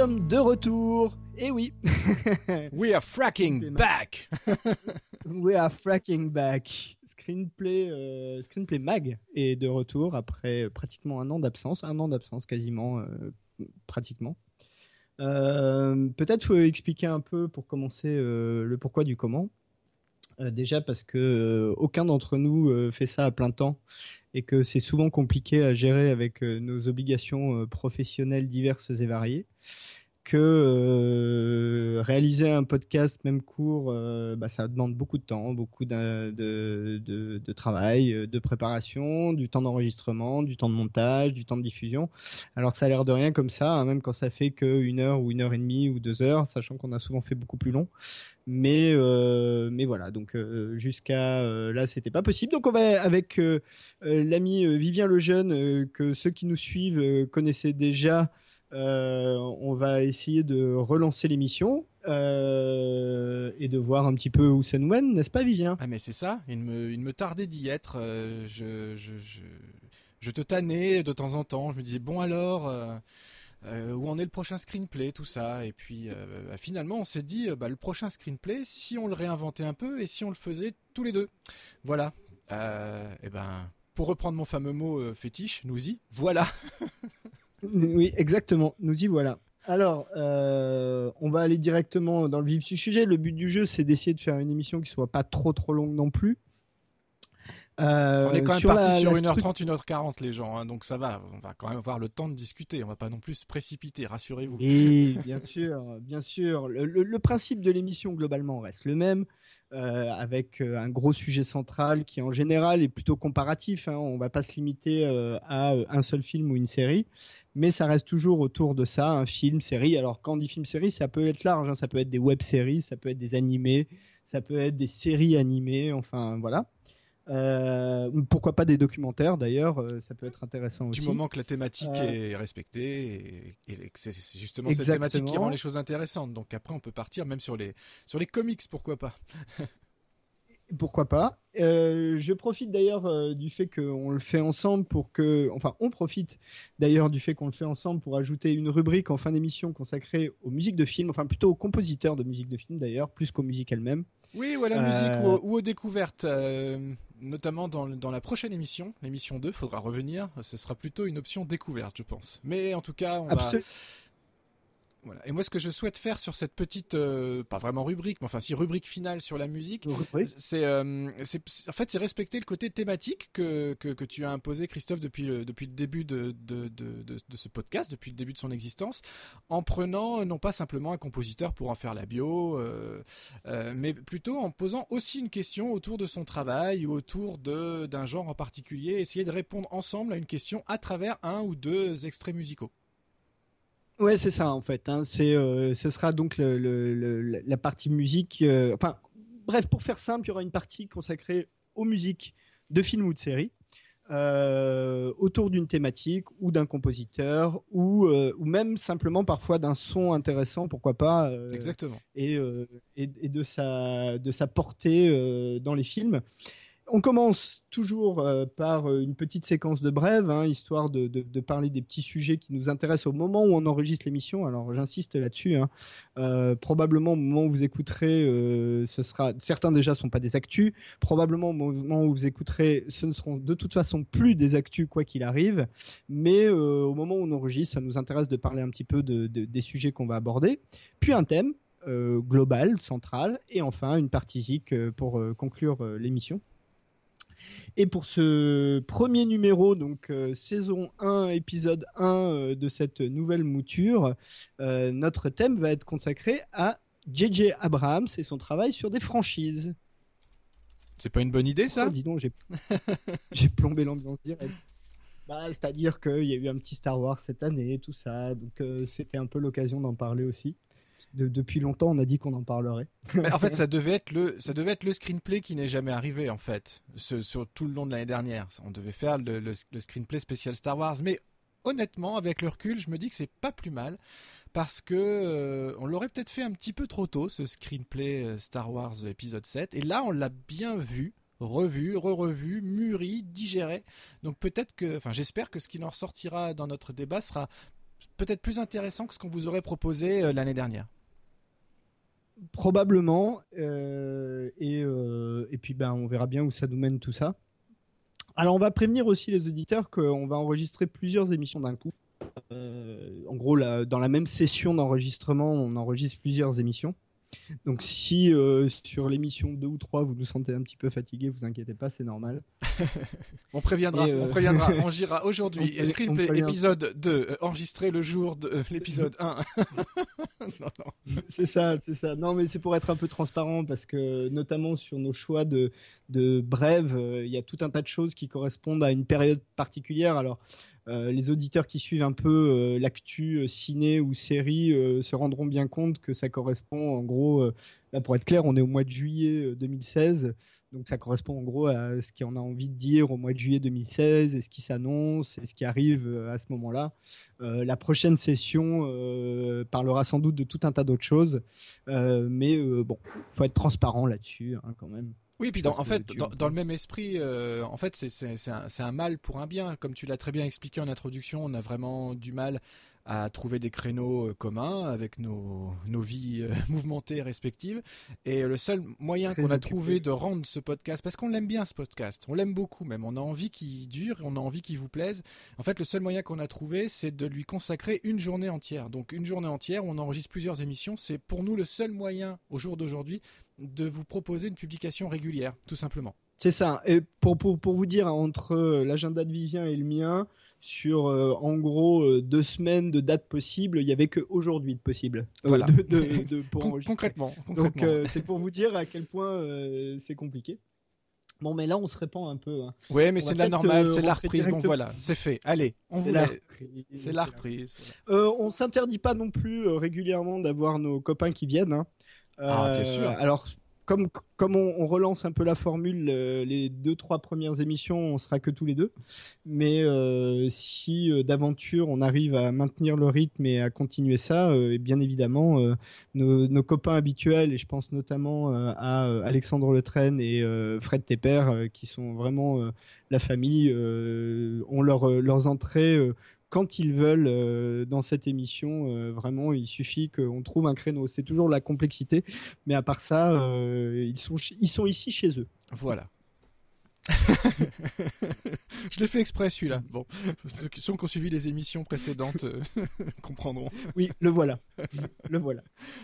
Sommes de retour. Et oui, We are fracking back we are fracking back. Screenplay, euh, Screenplay Mag est de retour après pratiquement un an d'absence, un an d'absence quasiment, euh, pratiquement. Euh, Peut-être faut expliquer un peu pour commencer le pourquoi du comment. Déjà parce que aucun d'entre nous fait ça à plein temps et que c'est souvent compliqué à gérer avec nos obligations professionnelles diverses et variées. Que euh, réaliser un podcast même court, euh, bah, ça demande beaucoup de temps, beaucoup de, travail, euh, de préparation, du temps d'enregistrement, du temps de montage, du temps de diffusion. Alors ça a l'air de rien comme ça, hein, même quand ça fait que une heure ou une heure et demie ou deux heures, sachant qu'on a souvent fait beaucoup plus long. Mais mais voilà, donc jusqu'à là, c'était pas possible. Donc on va avec l'ami Vivien Lejeune que ceux qui nous suivent connaissaient déjà. Euh, on va essayer de relancer l'émission euh, et de voir un petit peu où ça nous mène, n'est-ce pas, Vivien? Ah mais c'est ça, il me, tardait d'y être. euh, je, te tannais de temps en temps. Je me disais bon alors, où en est le prochain screenplay, tout ça? Et puis bah, finalement on s'est dit bah, le prochain screenplay, si on le réinventait un peu et si on le faisait tous les deux. Voilà. Et ben pour reprendre mon fameux mot fétiche, nous y voilà. Oui, exactement. Nous y voilà. Alors, euh, on va aller directement dans le vif du sujet. Le but du jeu, c'est d'essayer de faire une émission qui soit pas trop trop longue non plus. Euh, on est quand même sur parti la- sur la 1h30, 1h40 les gens, hein, donc ça va. On va quand même avoir le temps de discuter. On va pas non plus se précipiter, rassurez-vous. Oui, bien sûr, bien sûr. Le, le- le principe de l'émission globalement reste le même, euh, avec euh, un gros sujet central qui en général est plutôt comparatif. Hein. On va pas se limiter euh, à un seul film ou une série, mais ça reste toujours autour de ça, un film, série. Alors quand on dit film-série, ça peut être large. hein. Ça peut être des web-séries, ça peut être des animés, ça peut être des séries animées. Enfin voilà. Euh, pourquoi pas des documentaires d'ailleurs, euh, ça peut être intéressant Du aussi. moment que la thématique Euh, est respectée et, et que c'est justement cette thématique qui rend les choses intéressantes. Donc après, on peut partir même sur les sur les comics, pourquoi pas. Pourquoi pas Euh, Je profite d'ailleurs euh, du fait qu'on le fait ensemble pour que, enfin, on profite d'ailleurs du fait qu'on le fait ensemble pour ajouter une rubrique en fin d'émission consacrée aux musiques de films, enfin plutôt aux compositeurs de musique de films d'ailleurs, plus qu'aux musiques elles-mêmes. Oui, ou à la Euh, musique ou, aux- ou aux découvertes, notamment dans, dans la prochaine émission, l'émission 2, faudra revenir. Ce sera plutôt une option découverte, je pense. Mais en tout cas, on va. Voilà. Et moi, ce que je souhaite faire sur cette petite, euh, pas vraiment rubrique, mais enfin si rubrique finale sur la musique, c'est, euh, c'est, en fait, c'est respecter le côté thématique que, que, que tu as imposé, Christophe, depuis le, depuis le début de, de, de, de, de ce podcast, depuis le début de son existence, en prenant euh, non pas simplement un compositeur pour en faire la bio, euh, mais plutôt en posant aussi une question autour de son travail ou autour de, d'un genre en particulier, essayer de répondre ensemble à une question à travers un ou deux extraits musicaux. Ouais, c'est ça en fait. hein. C'est, euh, ce sera donc le- le- le- la partie musique. euh, enfin, bref, pour faire simple, il y aura une partie consacrée aux musiques de films ou de séries. euh, autour d'une thématique ou d'un compositeur ou, euh, ou même simplement parfois d'un son intéressant, pourquoi pas, euh, Exactement. et, et, et de, sa, de sa portée dans les films. On commence toujours euh, par euh, une petite séquence de brève, hein, histoire de, parler des petits sujets qui nous intéressent au moment où on enregistre l'émission. Alors j'insiste là-dessus. Hein. Euh, probablement au moment où vous écouterez, ce sera certains déjà sont pas des actus. Probablement au moment où vous écouterez, ce ne seront de toute façon plus des actus quoi qu'il arrive. Mais au moment où on enregistre, ça nous intéresse de parler un petit peu de, de- des sujets qu'on va aborder. Puis un thème global, central, et enfin une partie euh, pour conclure l'émission. Et pour ce premier numéro, donc euh, saison 1, épisode 1 euh, de cette nouvelle mouture, euh, notre thème va être consacré à JJ Abrams et son travail sur des franchises. C'est pas une bonne idée ça? Oh, dis donc, j'ai j'ai plombé l'ambiance direct. Bah, c'est-à-dire qu'il y a eu un petit Star Wars cette année, tout ça, donc c'était un peu l'occasion d'en parler aussi depuis longtemps, on a dit qu'on en parlerait. en fait, ça devait être le, ça devait être le screenplay qui n'est jamais arrivé en fait, sur tout le long de l'année dernière. On devait faire le, screenplay spécial Star Wars, mais honnêtement, avec le recul, je me dis que c'est pas plus mal parce que euh, on l'aurait peut-être fait un petit peu trop tôt ce screenplay euh, Star Wars épisode 7 et là on l'a bien vu revu, re-revu, mûri, digéré. Donc peut-être que, enfin j'espère que ce qui en ressortira dans notre débat sera peut-être plus intéressant que ce qu'on vous aurait proposé euh, l'année dernière. Probablement. Euh, euh, et, puis ben, on verra bien où ça nous mène tout ça. Alors on va prévenir aussi les auditeurs qu'on va enregistrer plusieurs émissions d'un coup. en gros, dans la même session d'enregistrement, on enregistre plusieurs émissions. Donc si euh, sur l'émission 2 ou 3 vous nous sentez un petit peu fatigué, vous inquiétez pas, c'est normal. on préviendra, on euh, préviendra, on gira aujourd'hui. Screenplay épisode 2, euh, enregistré le jour de l'épisode 1. C'est ça, c'est ça. Non mais c'est pour être un peu transparent parce que notamment sur nos choix de, de brèves, il y a tout un tas de choses qui correspondent à une période particulière. Alors euh, les auditeurs qui suivent un peu euh, l'actu euh, ciné ou série se rendront bien compte que ça correspond en gros, pour être clair, on est au mois de juillet 2016, donc ça correspond en gros à ce qu'on a envie de dire au mois de juillet 2016 et ce qui s'annonce et ce qui arrive à ce moment-là. la prochaine session parlera sans doute de tout un tas d'autres choses, mais bon, faut être transparent là-dessus hein, quand même. Oui, puis en fait, dans, le même esprit, euh, en fait, c'est un, un, mal pour un bien. Comme tu l'as très bien expliqué en introduction, on a vraiment du mal à trouver des créneaux euh, communs avec nos, nos vies euh, mouvementées respectives. Et le seul moyen qu'on a trouvé de rendre ce podcast, parce qu'on l'aime bien ce podcast, on l'aime beaucoup même, on a envie qu'il dure, on a envie qu'il vous plaise. En fait, le seul moyen qu'on a trouvé, c'est de lui consacrer une journée entière. Donc une journée entière où on enregistre plusieurs émissions, c'est pour nous le seul moyen au jour d'aujourd'hui de vous proposer une publication régulière, tout simplement. C'est ça. Et pour, pour, pour, vous dire, entre l'agenda de Vivien et le mien, sur euh, en gros euh, deux semaines de dates possibles, il n'y avait qu'aujourd'hui de possible. Euh, voilà. concrètement, Donc c'est pour vous dire à quel point c'est compliqué. Bon, mais là, on se répand un peu. Hein. Oui, mais c'est la normale, c'est la reprise. Bon, voilà, c'est fait. Allez, on vous C'est la reprise. on s'interdit pas non plus régulièrement d'avoir nos copains qui viennent. Hein. Ah, bien sûr. Alors, comme, comme on, relance un peu la formule, euh, les deux, trois premières émissions, on sera que tous les deux. Mais euh, si euh, d'aventure on arrive à maintenir le rythme et à continuer ça, et bien évidemment, nos, copains habituels, et je pense notamment à Alexandre Letraine et Fred Tepper, qui sont vraiment la famille, ont leur, leurs entrées quand ils veulent euh, dans cette émission. Euh, vraiment, il suffit qu'on trouve un créneau. C'est toujours la complexité, mais à part ça, euh, ils, sont ils sont ici chez eux. Voilà. je l'ai fait exprès celui-là. Bon, ceux qui ont suivi les émissions précédentes comprendront. Oui, le voilà. Le voilà.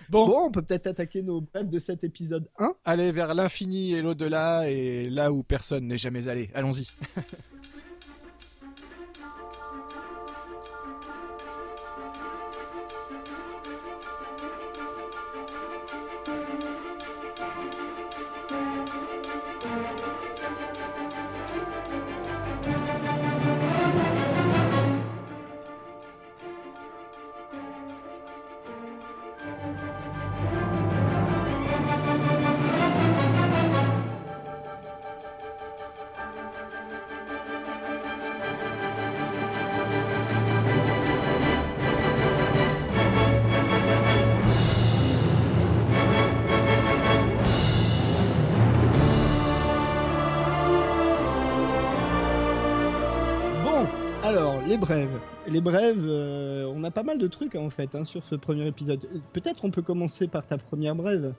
Bon, bon on peut peut-être attaquer nos brèves de cet épisode 1. Allez vers l'infini et l'au-delà et là où personne n'est jamais allé. Allons-y. brèves, euh, on a pas mal de trucs en fait hein, sur ce premier épisode. Peut-être on peut commencer par ta première brève.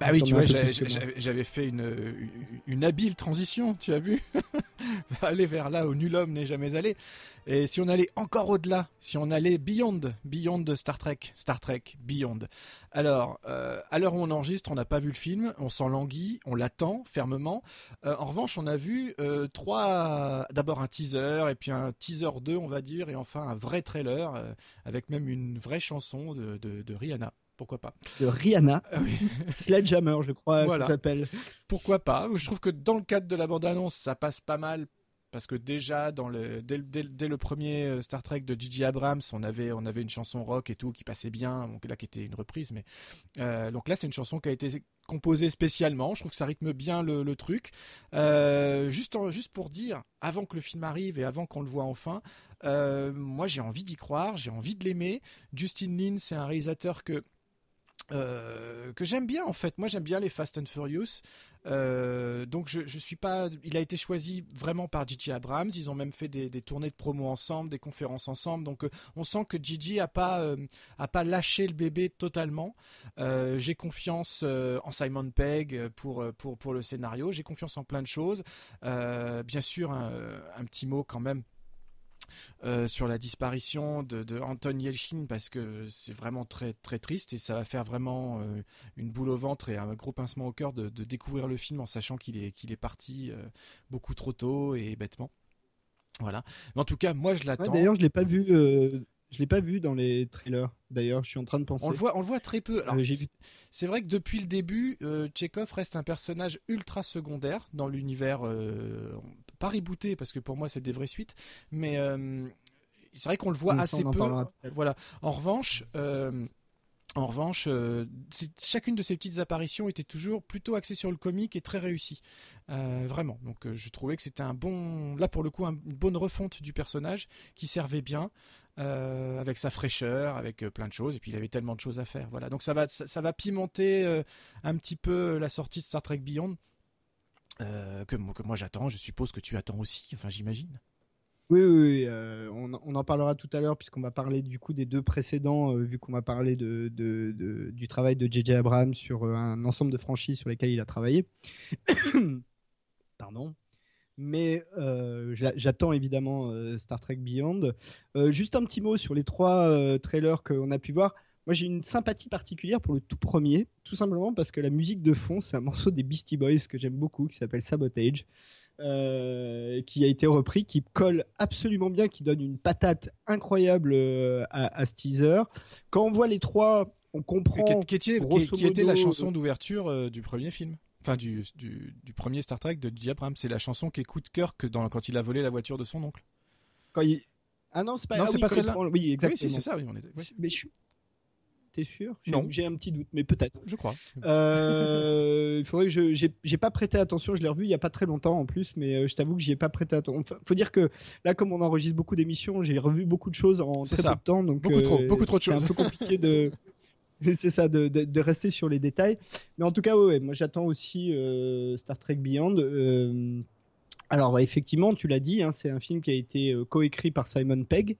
Bah oui, tu vois, j'avais fait une, une, habile transition, tu as vu Aller vers là où nul homme n'est jamais allé. Et si on allait encore au-delà, si on allait beyond, beyond Star Trek, Star Trek, beyond. Alors, euh, à l'heure où on enregistre, on n'a pas vu le film, on s'en languit, on l'attend fermement. Euh, en revanche, on a vu euh, trois, d'abord un teaser, et puis un teaser 2, on va dire, et enfin un vrai trailer, avec même une vraie chanson de, de, Rihanna pourquoi pas. De Rihanna. Ah Sledgehammer, je crois, ça s'appelle. Pourquoi pas Je trouve que dans le cadre de la bande-annonce, ça passe pas mal parce que déjà dans le dès, le premier euh, Star Trek de Gigi Abrams, on avait on avait une chanson rock et tout qui passait bien, donc là qui était une reprise, mais euh, donc là c'est une chanson qui a été composée spécialement. Je trouve que ça rythme bien le, truc. Euh, juste juste pour dire, avant que le film arrive et avant qu'on le voit enfin, moi j'ai envie d'y croire, j'ai envie de l'aimer. Justin Lin, c'est un réalisateur que euh, que j'aime bien en fait. Moi j'aime bien les Fast and Furious. Euh, donc je, suis pas. Il a été choisi vraiment par Gigi Abrams. Ils ont même fait des, tournées de promo ensemble, des conférences ensemble. Donc euh, on sent que Gigi a pas a pas lâché le bébé totalement. J'ai confiance en Simon Pegg pour pour pour le scénario. J'ai confiance en plein de choses. bien sûr un petit mot quand même euh, sur la disparition de, Anton Yelchin parce que c'est vraiment très très triste et ça va faire vraiment euh, une boule au ventre et un gros pincement au cœur de, découvrir le film en sachant qu'il est qu'il est parti euh, beaucoup trop tôt et bêtement. Voilà. Mais en tout cas, moi je l'attends. D'ailleurs, je l'ai pas vu. Je l'ai pas vu dans les trailers. D'ailleurs, je suis en train de penser. On le voit, on le voit très peu. c'est vrai que depuis le début, euh, reste un personnage ultra secondaire dans l'univers pas rebooté parce que pour moi c'est des vraies suites, mais euh, c'est vrai qu'on le voit assez peu. Voilà. En revanche. Euh, en revanche, euh, chacune de ces petites apparitions était toujours plutôt axée sur le comique et très réussie, vraiment. Donc, je trouvais que c'était un bon, là pour le coup, une bonne refonte du personnage qui servait bien, avec sa fraîcheur, avec plein de choses. Et puis il avait tellement de choses à faire. Voilà. Donc ça va, ça va pimenter un petit peu la sortie de Star Trek Beyond. Euh, que, moi j'attends, je suppose que tu attends aussi, enfin j'imagine. Oui, oui, euh, on, en parlera tout à l'heure puisqu'on va parler du coup des deux précédents, euh, vu qu'on va parler du travail de JJ Abrams sur un ensemble de franchises sur lesquelles il a travaillé. Pardon. Mais j'attends évidemment Star Trek Beyond. juste un petit mot sur les trois trailers qu'on a pu voir. Moi, j'ai une sympathie particulière pour le tout premier, tout simplement parce que la musique de fond, c'est un morceau des Beastie Boys que j'aime beaucoup, qui s'appelle Sabotage, euh, qui a été repris, qui colle absolument bien, qui donne une patate incroyable euh, à, ce teaser. Quand on voit les trois, on comprend. Qui, était, qui, était la chanson d'ouverture euh, du premier film Enfin, du, du, premier Star Trek de J. Abrams. C'est la chanson qui écoute Kirk dans, quand il a volé la voiture de son oncle. Quand il... Ah non, c'est pas, non, ah pas celle-là. Oui, exactement. Oui, c'est ça, oui, on Mais je suis T'es sûr? Non. J'ai un petit doute, mais peut-être. Je crois. Euh, il faudrait que je. J'ai pas prêté attention. Je l'ai revu il y a pas très longtemps en plus, mais euh, je t'avoue que j'y ai pas prêté attention. Enfin, faut dire que là, comme on enregistre beaucoup d'émissions, j'ai revu beaucoup de choses en très peu de temps. Donc, beaucoup trop, euh, beaucoup trop de choses. C'est un peu compliqué de. c'est ça, de, de, rester sur les détails. Mais en tout cas, ouais, moi j'attends aussi Star Trek Beyond. alors, effectivement, tu l'as dit, hein, c'est un film qui a été coécrit par Simon Pegg.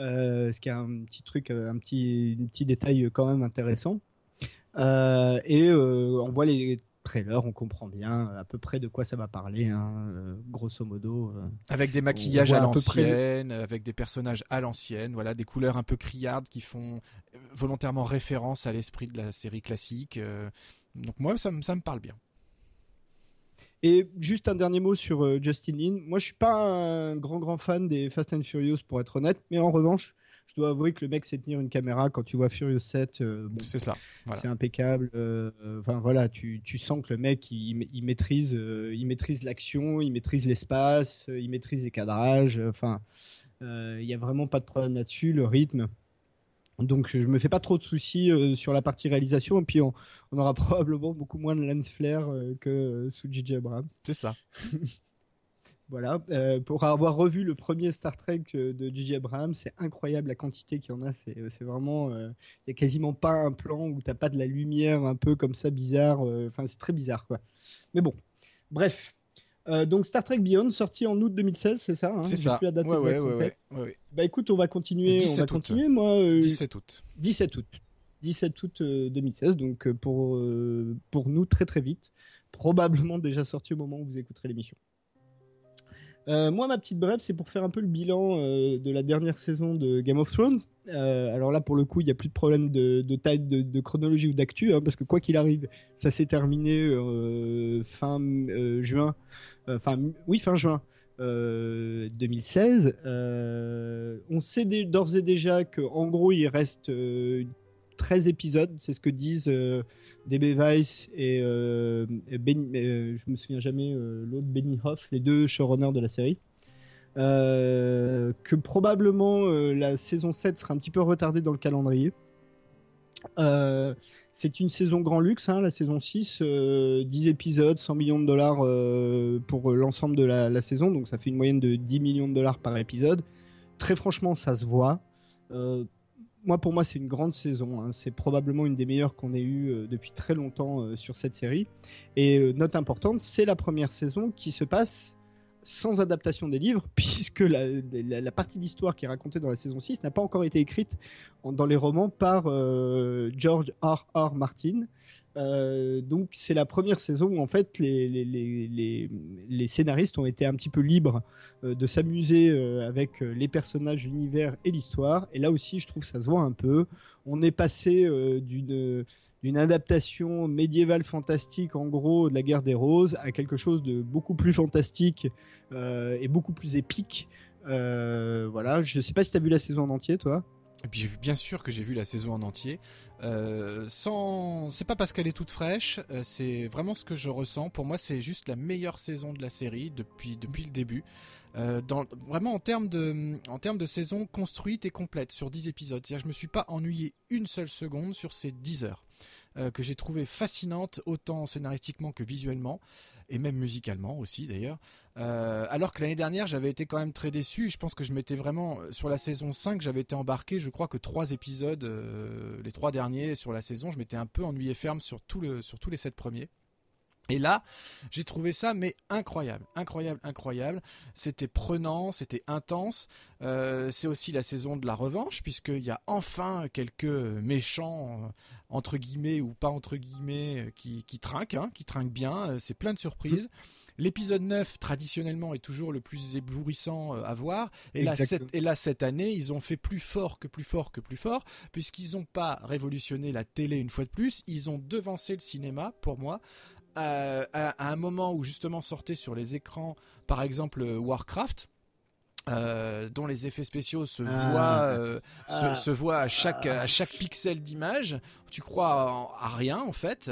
Euh, ce qui est un petit truc, euh, un petit, petit détail quand même intéressant. Euh, et on voit les trailers, on comprend bien à peu près de quoi ça va parler, hein, grosso modo. avec des maquillages à, l'ancienne, avec des personnages à l'ancienne, voilà, des couleurs un peu criardes qui font volontairement référence à l'esprit de la série classique. donc moi, ça, ça me parle bien. Et juste un dernier mot sur euh, Justin Lin. Moi, je suis pas un grand grand fan des Fast and Furious pour être honnête, mais en revanche, je dois avouer que le mec sait tenir une caméra quand tu vois Furious 7. Euh, c'est ça. C'est impeccable. Euh, enfin voilà, tu, tu, sens que le mec il, il maîtrise, il maîtrise l'action, il maîtrise l'espace, il maîtrise les cadrages. Enfin, il y a vraiment pas de problème là-dessus. Le rythme. Donc je me fais pas trop de soucis euh, sur la partie réalisation et puis on, aura probablement beaucoup moins de lens flare euh, que euh, sous J.J. Abrams. C'est ça. voilà. pour avoir revu le premier Star Trek de J.J. Abrams, c'est incroyable la quantité qu'il y en a. C'est vraiment, il y a quasiment pas un plan où t'as pas de la lumière un peu comme ça bizarre. Enfin c'est très bizarre quoi. Mais bon, bref. Euh, donc Star Trek Beyond sorti en aut 2016, c'est ça hein C'est ça. Plus la ouais, ouais, ouais, ouais, Bah écoute, on va continuer. On va continuer, moi. 17 euh, août. 17 août. 17 août 2016, euh, donc pour, pour nous très très vite. Probablement déjà sorti au moment où vous écouterez l'émission. Euh, moi, ma petite brève, c'est pour faire un peu le bilan euh, de la dernière saison de Game of Thrones. Euh, alors là, pour le coup, il n'y a plus de problème de, taille, de, chronologie ou d'actu, hein, parce que quoi qu'il arrive, ça s'est terminé fin juin. Enfin, oui, fin juin. 2016. on sait d'ores et déjà qu'en gros, il reste 13 épisodes, c'est ce que disent euh, DB Weiss et, euh, ben, euh, je me souviens jamais l'autre Benny Hoff, les deux showrunners de la série. que probablement la saison 7 sera un petit peu retardée dans le calendrier. c'est une saison grand luxe, hein, la saison 6, 10 épisodes, 100 millions de dollars pour l'ensemble de la, la, saison, donc ça fait une moyenne de 10 millions de dollars par épisode. Très franchement, ça se voit moi, pour moi, c'est une grande saison. Hein. C'est probablement une des meilleures qu'on ait eues euh, depuis très longtemps euh, sur cette série. Et euh, note importante, c'est la première saison qui se passe sans adaptation des livres, puisque la, partie d'histoire qui est racontée dans la saison 6 n'a pas encore été écrite dans les romans par George R. R. Martin. Euh, donc c'est la première saison où en fait les, scénaristes ont été un petit peu libres euh, de s'amuser euh, avec les personnages, l'univers et l'histoire. Et là aussi je trouve ça se voit un peu. On est passé d'une d'une adaptation médiévale fantastique en gros de la guerre des roses à quelque chose de beaucoup plus fantastique et beaucoup plus épique. voilà, je sais pas si tu as vu la saison en entier toi. Et puis bien sûr que j'ai vu la saison en entier. Euh, sans, c'est pas parce qu'elle est toute fraîche, euh, c'est vraiment ce que je ressens. Pour moi, c'est juste la meilleure saison de la série depuis depuis le début. Euh, vraiment en termes de en termes de saison construite et complète sur 10 épisodes. C'est-à-dire, je me suis pas ennuyé une seule seconde sur ces 10 heures. Que j'ai trouvé fascinante autant scénaristiquement que visuellement et même musicalement aussi d'ailleurs. Euh, alors que l'année dernière, j'avais été quand même très déçu. Je pense que je m'étais vraiment sur la saison 5, j'avais été embarqué. Je crois que trois épisodes, euh, les trois derniers sur la saison, je m'étais un peu ennuyé ferme sur, sur tous les sept premiers. Et là, j'ai trouvé ça mais incroyable, incroyable, incroyable. C'était prenant, c'était intense. Euh, c'est aussi la saison de la revanche puisqu'il y a enfin quelques méchants entre guillemets ou pas entre guillemets qui, qui trinquent, hein, qui trinquent bien. C'est plein de surprises. L'épisode 9, traditionnellement, est toujours le plus éblouissant euh, à voir. Et là, cette, et là, cette année, ils ont fait plus fort que plus fort que plus fort, puisqu'ils n'ont pas révolutionné la télé une fois de plus. Ils ont devancé le cinéma, pour moi, à, un moment où justement sortait sur les écrans, par exemple, Warcraft. Euh, dont les effets spéciaux se ah. voient, euh, ah. se, voient à chaque, à chaque pixel d'image tu crois à rien en fait.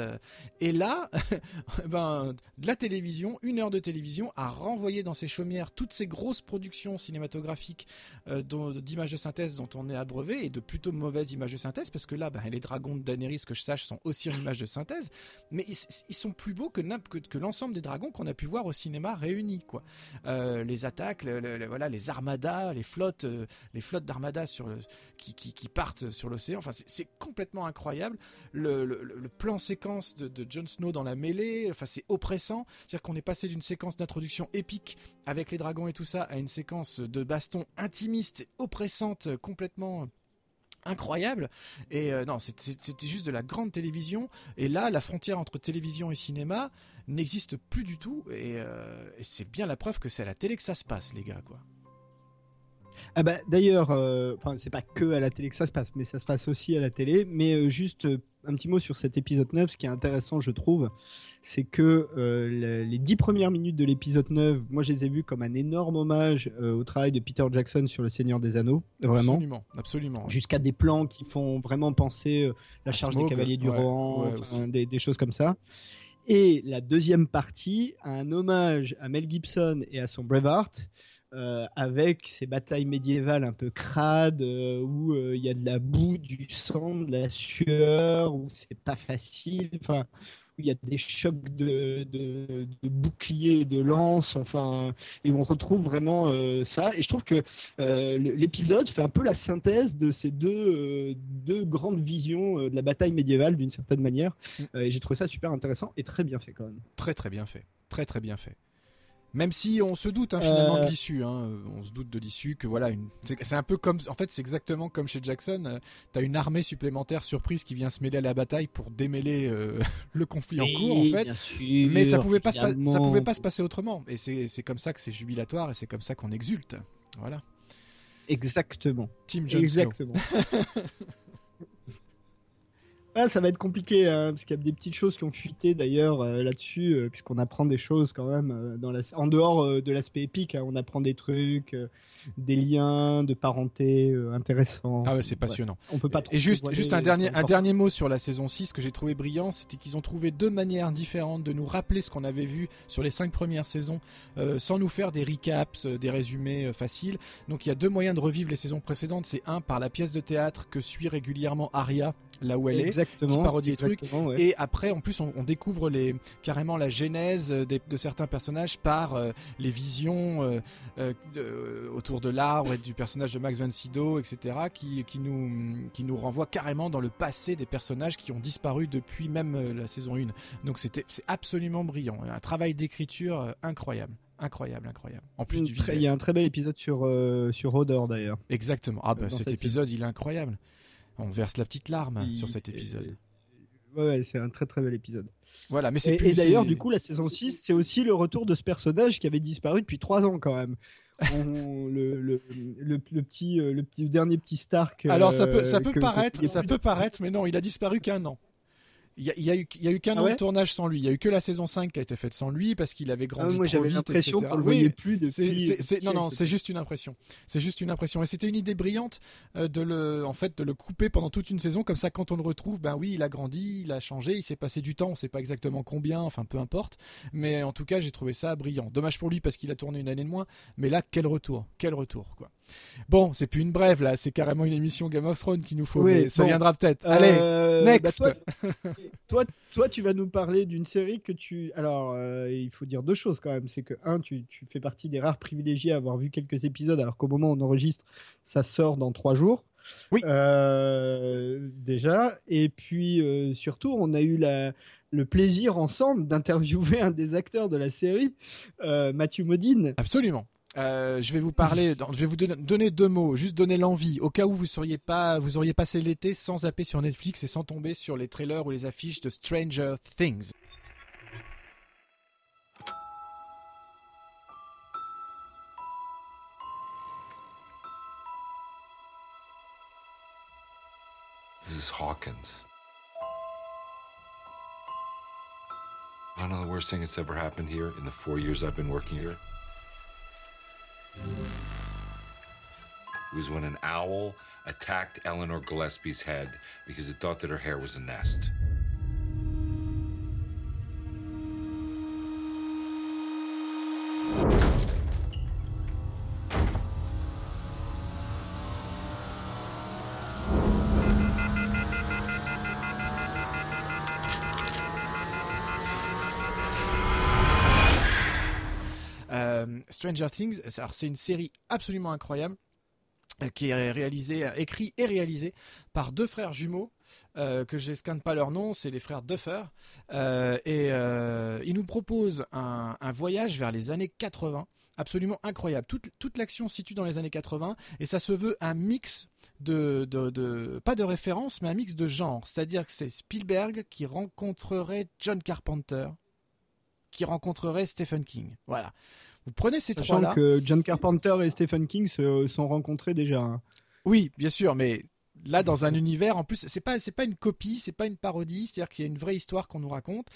Et là, ben, de la télévision, une heure de télévision, a renvoyé dans ses chaumières toutes ces grosses productions cinématographiques euh, d'images de synthèse dont on est abreuvé et de plutôt mauvaises images de synthèse parce que là, ben, les dragons de Daenerys, que je sache, sont aussi en images de synthèse, mais ils, sont plus beaux que, l'ensemble des dragons qu'on a pu voir au cinéma réunis. Quoi. Euh, les attaques, voilà, les armadas, les flottes, euh, les flottes d'armadas qui, qui partent sur l'océan. Enfin, c'est complètement incroyable. Le, plan séquence de, Jon Snow dans la mêlée, enfin c'est oppressant. C'est-à-dire qu'on est passé d'une séquence d'introduction épique avec les dragons et tout ça à une séquence de baston intimiste, oppressante, complètement incroyable. Et euh, non c'était juste de la grande télévision. Et là la frontière entre télévision et cinéma n'existe plus du tout. Et, euh, c'est bien la preuve que c'est à la télé que ça se passe les gars ah bah, D'ailleurs, euh, c'est pas que à la télé que ça se passe, mais ça se passe aussi à la télé. Mais euh, juste euh, un petit mot sur cet épisode 9, ce qui est intéressant, je trouve, c'est que les dix premières minutes de l'épisode 9, moi je les ai vues comme un énorme hommage au travail de Peter Jackson sur Le Seigneur des Anneaux, vraiment. Absolument, absolument. Jusqu'à des plans qui font vraiment penser la charge des cavaliers du Rohan, des, des, choses comme ça. Et la deuxième partie, un hommage à Mel Gibson et à son Braveheart. Euh, avec ces batailles médiévales un peu crades euh, où euh, il y a de la boue, du sang, de la sueur, où c'est pas facile, enfin où il y a des chocs de, de, de boucliers, de lances, enfin et on retrouve vraiment ça. Et je trouve que l'épisode fait un peu la synthèse de ces deux, deux grandes visions de la bataille médiévale d'une certaine manière. Mm. et j'ai trouvé ça super intéressant et très bien fait quand même. Très très bien fait, très très bien fait. Même si on se doute hein, finalement de euh. l'issue, hein. on se doute de l'issue que voilà, une... c'est un peu comme, en fait, c'est exactement comme chez Jackson. tu euh, T'as une armée supplémentaire surprise qui vient se mêler à la bataille pour démêler euh, le conflit en cours, en fait. Mais ça pouvait pas, ça pouvait pas se passer autrement. Et c'est comme ça que c'est jubilatoire et c'est comme ça qu'on exulte. Voilà. Exactement. Team Jon Exactement. Ah, ça va être compliqué, hein, parce qu'il y a des petites choses qui ont fuité d'ailleurs euh, là-dessus, euh, puisqu'on apprend des choses quand même euh, dans la... en dehors de l'aspect épique. Hein, on apprend des trucs, des liens de parenté intéressants. Ah ouais, c'est passionnant. On peut pas Et juste, juste un dernier, un dernier mot sur la saison 6 que j'ai trouvé brillant, c'était qu'ils ont trouvé deux manières différentes de nous rappeler ce qu'on avait vu sur les cinq premières saisons, sans nous faire des recaps, des résumés faciles. Donc il y a deux moyens de revivre les saisons précédentes. C'est un par la pièce de théâtre que suit régulièrement Aria là où elle exactement, est, qui parodie les trucs. Et après, en plus, on, découvre les, carrément la genèse de certains personnages par euh, les visions euh, euh, autour de l'arbre et du personnage de Max von Sydow, etc., qui, qui, nous, qui nous renvoie carrément dans le passé des personnages qui ont disparu depuis même la saison 1. Donc c'était c'est absolument brillant. Un travail d'écriture incroyable. Incroyable, incroyable. En plus du Il y a un très bel épisode sur, sur Odor d'ailleurs. Exactement. Ah ben cet épisode, il est incroyable. On verse la petite larme sur cet épisode. Ouais, c'est un très très bel épisode. Voilà, mais c'est Et, d'ailleurs, du coup, la saison 6, c'est aussi le retour de ce personnage qui avait disparu depuis 3 ans quand même. le, le, le, petit, euh, le petit dernier petit Stark. Alors ça peut, ça peut paraître, ça peut paraître, mais non, il a disparu qu'un an. Il y, a, eu, y a eu qu'un ah an de tournage sans lui. Il y a eu que la saison 5 qui a été faite sans lui parce qu'il avait grandi ah, moi, trop vite. l'impression qu'on le voyait plus depuis. non, non, c'est juste une impression. C'est juste une impression. Et c'était une idée brillante euh, de le, en fait, de le couper pendant toute une saison. Comme ça, quand on le retrouve, ben oui, il a grandi, il a changé, il s'est passé du temps. On sait pas exactement combien, enfin, peu importe. Mais en tout cas, j'ai trouvé ça brillant. Dommage pour lui parce qu'il a tourné une année de moins. Mais là, quel retour, quel retour, quoi. Bon, c'est plus une brève là, c'est carrément une émission Game of Thrones qu'il nous faut. mais ça viendra peut-être. Allez, euh, next. Bah, toi, toi, tu vas nous parler d'une série que tu. Alors, euh, il faut dire deux choses quand même. C'est que un, tu, fais partie des rares privilégiés à avoir vu quelques épisodes, alors qu'au moment où on enregistre, ça sort dans trois jours. Oui. Euh, déjà, et puis surtout, on a eu la le plaisir ensemble d'interviewer un des acteurs de la série, Mathieu Modine. Absolument. Euh, je vais vous parler, je vais vous donner deux mots, juste donner l'envie, au cas où vous seriez pas, vous auriez passé l'été sans zapper sur Netflix et sans tomber sur les trailers ou les affiches de Stranger Things. This is Hawkins. One of the worst things that's ever happened here in the four years I've been working here. It was when an owl attacked Eleanor Gillespie's head because it thought that her hair was a nest. Stranger Things, c'est une série absolument incroyable euh, qui est réalisée, euh, écrit et réalisé par deux frères jumeaux euh, que je scanne pas leur nom, c'est les frères Duffer, et ils nous proposent un, voyage vers les années 80, absolument incroyable. Toute, l'action se situe dans les années 80 et ça se veut un mix de, de, pas de référence, mais un mix de genre. C'est-à-dire que c'est Spielberg qui rencontrerait John Carpenter, qui rencontrerait Stephen King. Voilà. Vous prenez ces trois-là. que John Carpenter et Stephen King se sont rencontrés déjà. Hein. Oui, bien sûr, mais là dans un univers en plus c'est pas c'est pas une copie c'est pas une parodie c'est à dire qu'il y a une vraie histoire qu'on nous raconte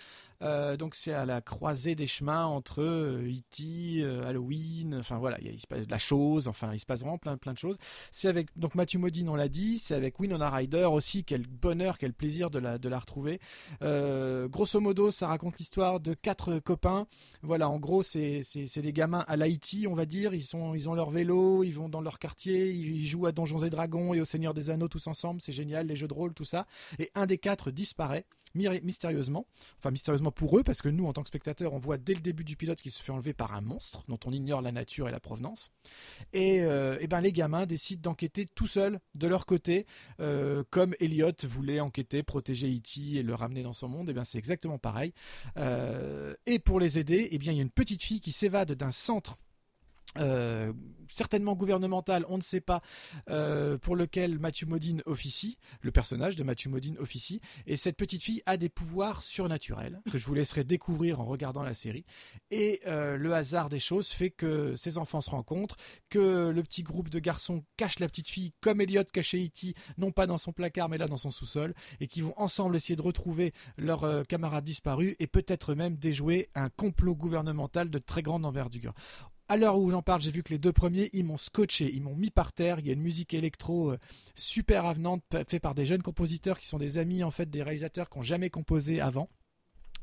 euh, donc c'est à la croisée des chemins entre E.T., euh, euh, Halloween, enfin voilà, il, se passe de la chose, enfin il se passe vraiment plein, plein de choses. C'est avec donc Matthew Modine, on l'a dit, c'est avec Winona Ryder aussi, quel bonheur, quel plaisir de la, de la retrouver. grosso modo, ça raconte l'histoire de quatre copains. Voilà, en gros, c'est des gamins à l'Haïti, on va dire. Ils, sont, ils ont leur vélo, ils vont dans leur quartier, ils jouent à Donjons et Dragons et au Seigneur des Anneaux tous ensemble, c'est génial, les jeux de rôle, tout ça. Et un des quatre disparaît mystérieusement, enfin mystérieusement pour eux, parce que nous, en tant que spectateurs, on voit dès le début du pilote qu'il se fait enlever par un monstre dont on ignore la nature et la provenance. Et, euh, ben les gamins décident d'enquêter tout seuls de leur côté, euh, comme Elliot voulait enquêter, protéger E.T. et le ramener dans son monde. Et bien c'est exactement pareil. Euh, et pour les aider, et bien il y a une petite fille qui s'évade d'un centre euh, certainement gouvernemental, on ne sait pas, euh, pour lequel Matthew Modine officie, le personnage de Matthew Modine officie, et cette petite fille a des pouvoirs surnaturels que je vous laisserai découvrir en regardant la série. Et euh, le hasard des choses fait que ces enfants se rencontrent, que le petit groupe de garçons cache la petite fille comme Elliot cachait E.T., non pas dans son placard mais là dans son sous-sol, et qui vont ensemble essayer de retrouver leurs camarades disparus et peut-être même déjouer un complot gouvernemental de très grande envergure à l'heure où j'en parle, j'ai vu que les deux premiers, ils m'ont scotché, ils m'ont mis par terre. Il y a une musique électro euh, super avenante, faite par des jeunes compositeurs qui sont des amis en fait des réalisateurs qui n'ont jamais composé avant.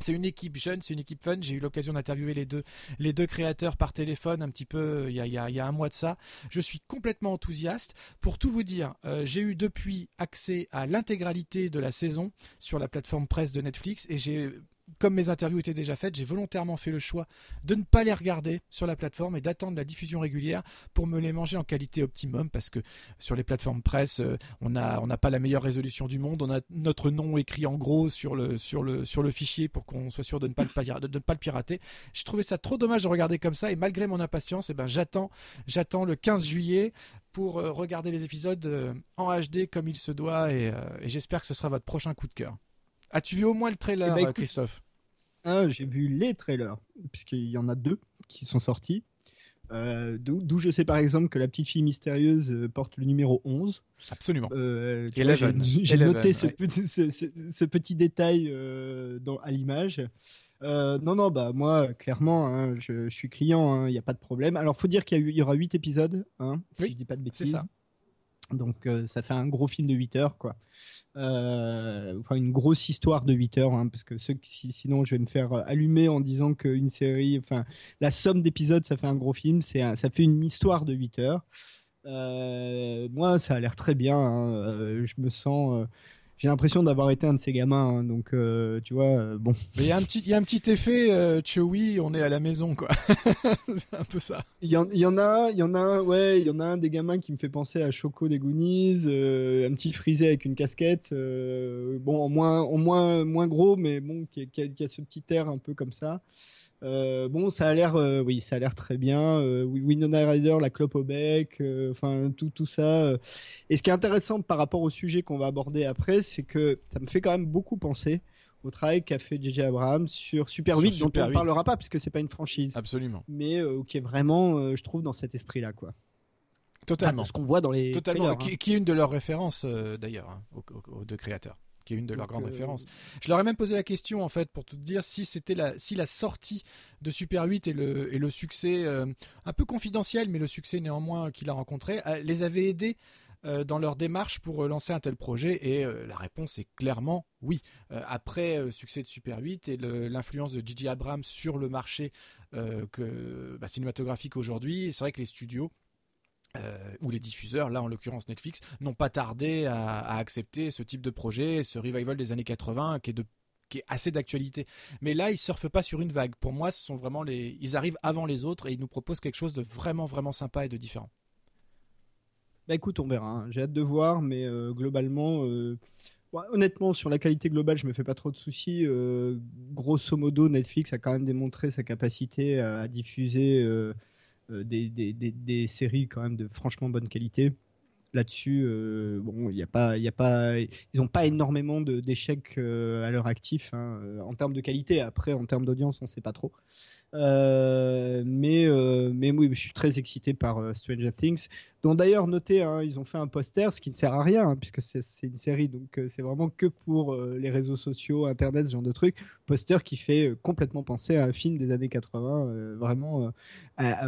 C'est une équipe jeune, c'est une équipe fun. J'ai eu l'occasion d'interviewer les deux, créateurs par téléphone un petit peu euh, il y, a, un mois de ça. Je suis complètement enthousiaste. Pour tout vous dire, euh, j'ai eu depuis accès à l'intégralité de la saison sur la plateforme presse de Netflix et j'ai comme mes interviews étaient déjà faites, j'ai volontairement fait le choix de ne pas les regarder sur la plateforme et d'attendre la diffusion régulière pour me les manger en qualité optimum parce que sur les plateformes presse, euh, on n'a on pas la meilleure résolution du monde, on a notre nom écrit en gros sur le, sur le, sur le fichier pour qu'on soit sûr de ne pas le, de ne pas le pirater. J'ai trouvé ça trop dommage de regarder comme ça et malgré mon impatience, eh ben, j'attends, j'attends le 15 juillet pour euh, regarder les épisodes euh, en HD comme il se doit et, et j'espère que ce sera votre prochain coup de cœur. As-tu vu au moins le trailer, eh ben, Christophe? J'ai vu les trailers, puisqu'il y en a deux qui sont sortis. Euh, d'où je sais par exemple que la petite fille mystérieuse euh, porte le numéro 11. Absolument. Euh, j'ai noté ce, petit détail dans, à l'image. non, non, bah moi, clairement, hein, je, suis client, hein, il n'y a pas de problème. Alors, faut dire qu'il y, y, aura 8 épisodes, hein, si je dis pas de bêtises. C'est ça. Donc euh, ça fait un gros film de 8 heures, quoi. Euh, enfin, une grosse histoire de 8 heures, hein, parce que sinon je vais me faire allumer en disant qu'une série, enfin, la somme d'épisodes, ça fait un gros film, ça fait une histoire de 8 heures. Euh, moi, ça a l'air très bien. Hein. je me sens j'ai l'impression d'avoir été un de ces gamins, hein, donc euh, tu vois, euh, bon. Mais il y a un petit, il y a un petit effet euh, Chewie, on est à la maison, quoi. c'est un peu ça. Il y, en, y en a, il y en a un, ouais, il y en a un des gamins qui me fait penser à Choco des Goonies, un petit frisé avec une casquette, bon, en moins, en moins, moins gros, mais bon, qui, qui, a, ce petit air un peu comme ça. Euh, bon, ça a l'air, euh, oui, ça a l'air très bien. Euh, Winona Ryder, la clope au bec, enfin tout, tout ça. Et ce qui est intéressant par rapport au sujet qu'on va aborder après, c'est que ça me fait quand même beaucoup penser au travail qu'a fait JJ Abrams sur Super 8, dont on ne parlera pas puisque c'est pas une franchise. Absolument. Mais qui est vraiment, je trouve, dans cet esprit-là, quoi. Totalement. ce qu'on voit dans les. Totalement. Hein. Qui, est une de leurs références d'ailleurs hein, aux deux créateurs qui est une de leurs grandes euh, références. Je leur ai même posé la question en fait pour tout dire si c'était la si la sortie de Super 8 et le et le succès euh, un peu confidentiel mais le succès néanmoins qu'il a rencontré euh, les avait aidés dans leur démarche pour lancer un tel projet? Et la réponse est clairement oui. après le succès de Super 8 et l'influence de Gigi Abrams sur le marché que, bah, cinématographique aujourd'hui, c'est vrai que les studios euh, ou les diffuseurs, là en l'occurrence Netflix, n'ont pas tardé à, accepter ce type de projet, ce revival des années 80 qui est, assez d'actualité. Mais là, ils surfent pas sur une vague. Pour moi, ce sont vraiment les, ils arrivent avant les autres et ils nous proposent quelque chose de vraiment vraiment sympa et de différent. Bah écoute, on verra. Hein. J'ai hâte de voir, mais euh, globalement. Euh, honnêtement, sur la qualité globale, je me fais pas trop de soucis. grosso modo, Netflix a quand même démontré sa capacité à diffuser euh, des, des, des, séries quand même de franchement bonne qualité. Là-dessus, euh, bon, il y a pas, il y a pas, ils n'ont pas énormément d'échecs euh, à leur actif hein, en termes de qualité. Après, en termes d'audience, on ne sait pas trop. Euh, mais, euh, mais oui, je suis très excité par euh, Stranger Things. Dont d'ailleurs, notez, hein, ils ont fait un poster, ce qui ne sert à rien, hein, puisque c'est une série, donc c'est vraiment que pour les réseaux sociaux, Internet, ce genre de trucs. Poster qui fait complètement penser à un film des années 80, vraiment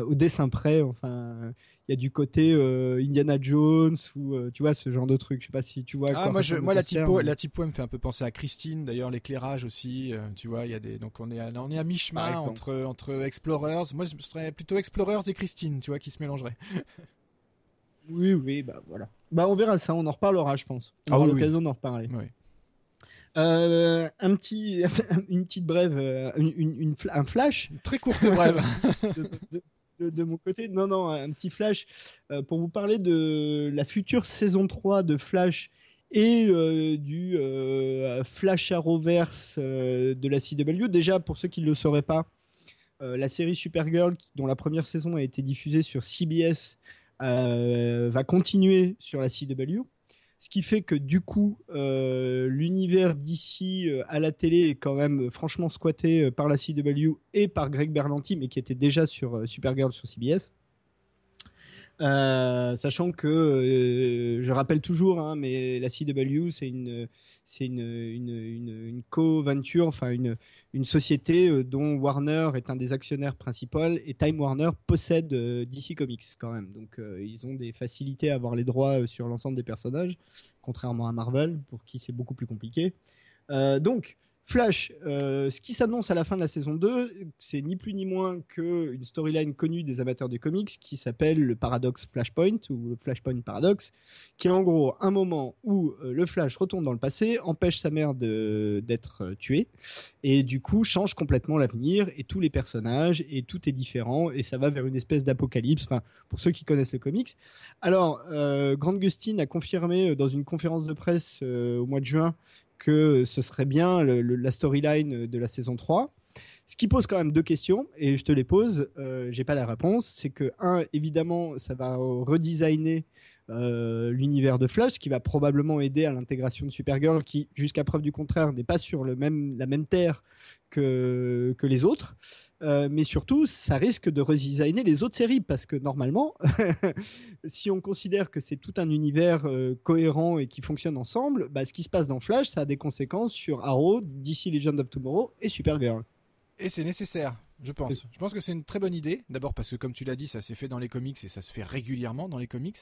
au dessin près. Enfin, il y a du côté euh, Indiana Jones ou euh, tu vois ce genre de truc. Je sais pas si tu vois. Ah, moi, je, moi la typo, la typo, me fait un peu penser à Christine. D'ailleurs, l'éclairage aussi. Euh, tu vois, il y a des donc on est à, on est à mi chemin entre entre Explorers. Moi, je serais plutôt Explorers et Christine, tu vois, qui se mélangeraient. oui, oui, bah voilà. Bah on verra ça. On en reparlera, je pense. On ah aura l'occasion d'en reparler. Oui. un petit, une petite brève, une, une, un flash. très courte brève. de, mon côté. Non, non, un petit flash euh, pour vous parler de la future saison 3 de Flash et euh, du euh, Flash Arrowverse de la CW. Déjà, pour ceux qui ne le sauraient pas, la série Supergirl, dont la première saison a été diffusée sur CBS, va continuer sur la CW. Ce qui fait que du coup, l'univers d'ici à la télé est quand même franchement squatté par la CW et par Greg Berlanti, mais qui était déjà sur Supergirl sur CBS. Euh, sachant que, euh, je rappelle toujours, hein, mais la CW, c'est une, c'est une, une, une, co-venture, enfin une, une société euh, dont Warner est un des actionnaires principaux et Time Warner possède DC Comics quand même. Donc ils ont des facilités à avoir les droits sur l'ensemble des personnages, contrairement à Marvel, pour qui c'est beaucoup plus compliqué. donc, Flash, euh, ce qui s'annonce à la fin de la saison 2, c'est ni plus ni moins qu'une storyline connue des amateurs de comics qui s'appelle le paradoxe Flashpoint ou le Flashpoint Paradox, qui est en gros un moment où euh, le Flash retourne dans le passé, empêche sa mère d'être euh, tuée et du coup change complètement l'avenir et tous les personnages et tout est différent et ça va vers une espèce d'apocalypse. Pour ceux qui connaissent le comics. Alors, Grant Gustin a confirmé dans une conférence de presse au mois de juin que ce serait bien la storyline de la saison 3. Ce qui pose quand même deux questions, et je te les pose, euh, j'ai pas la réponse. C'est que, un, évidemment, ça va redesigner euh, l'univers de Flash, qui va probablement aider à l'intégration de Supergirl, qui, jusqu'à preuve du contraire, n'est pas sur le même, la même terre que, que les autres. Euh, mais surtout, ça risque de redesigner les autres séries, parce que normalement, si on considère que c'est tout un univers euh, cohérent et qui fonctionne ensemble, bah, ce qui se passe dans Flash, ça a des conséquences sur Arrow, DC Legend of Tomorrow et Supergirl. Et c'est nécessaire je pense. Je pense que c'est une très bonne idée. D'abord parce que, comme tu l'as dit, ça s'est fait dans les comics et ça se fait régulièrement dans les comics.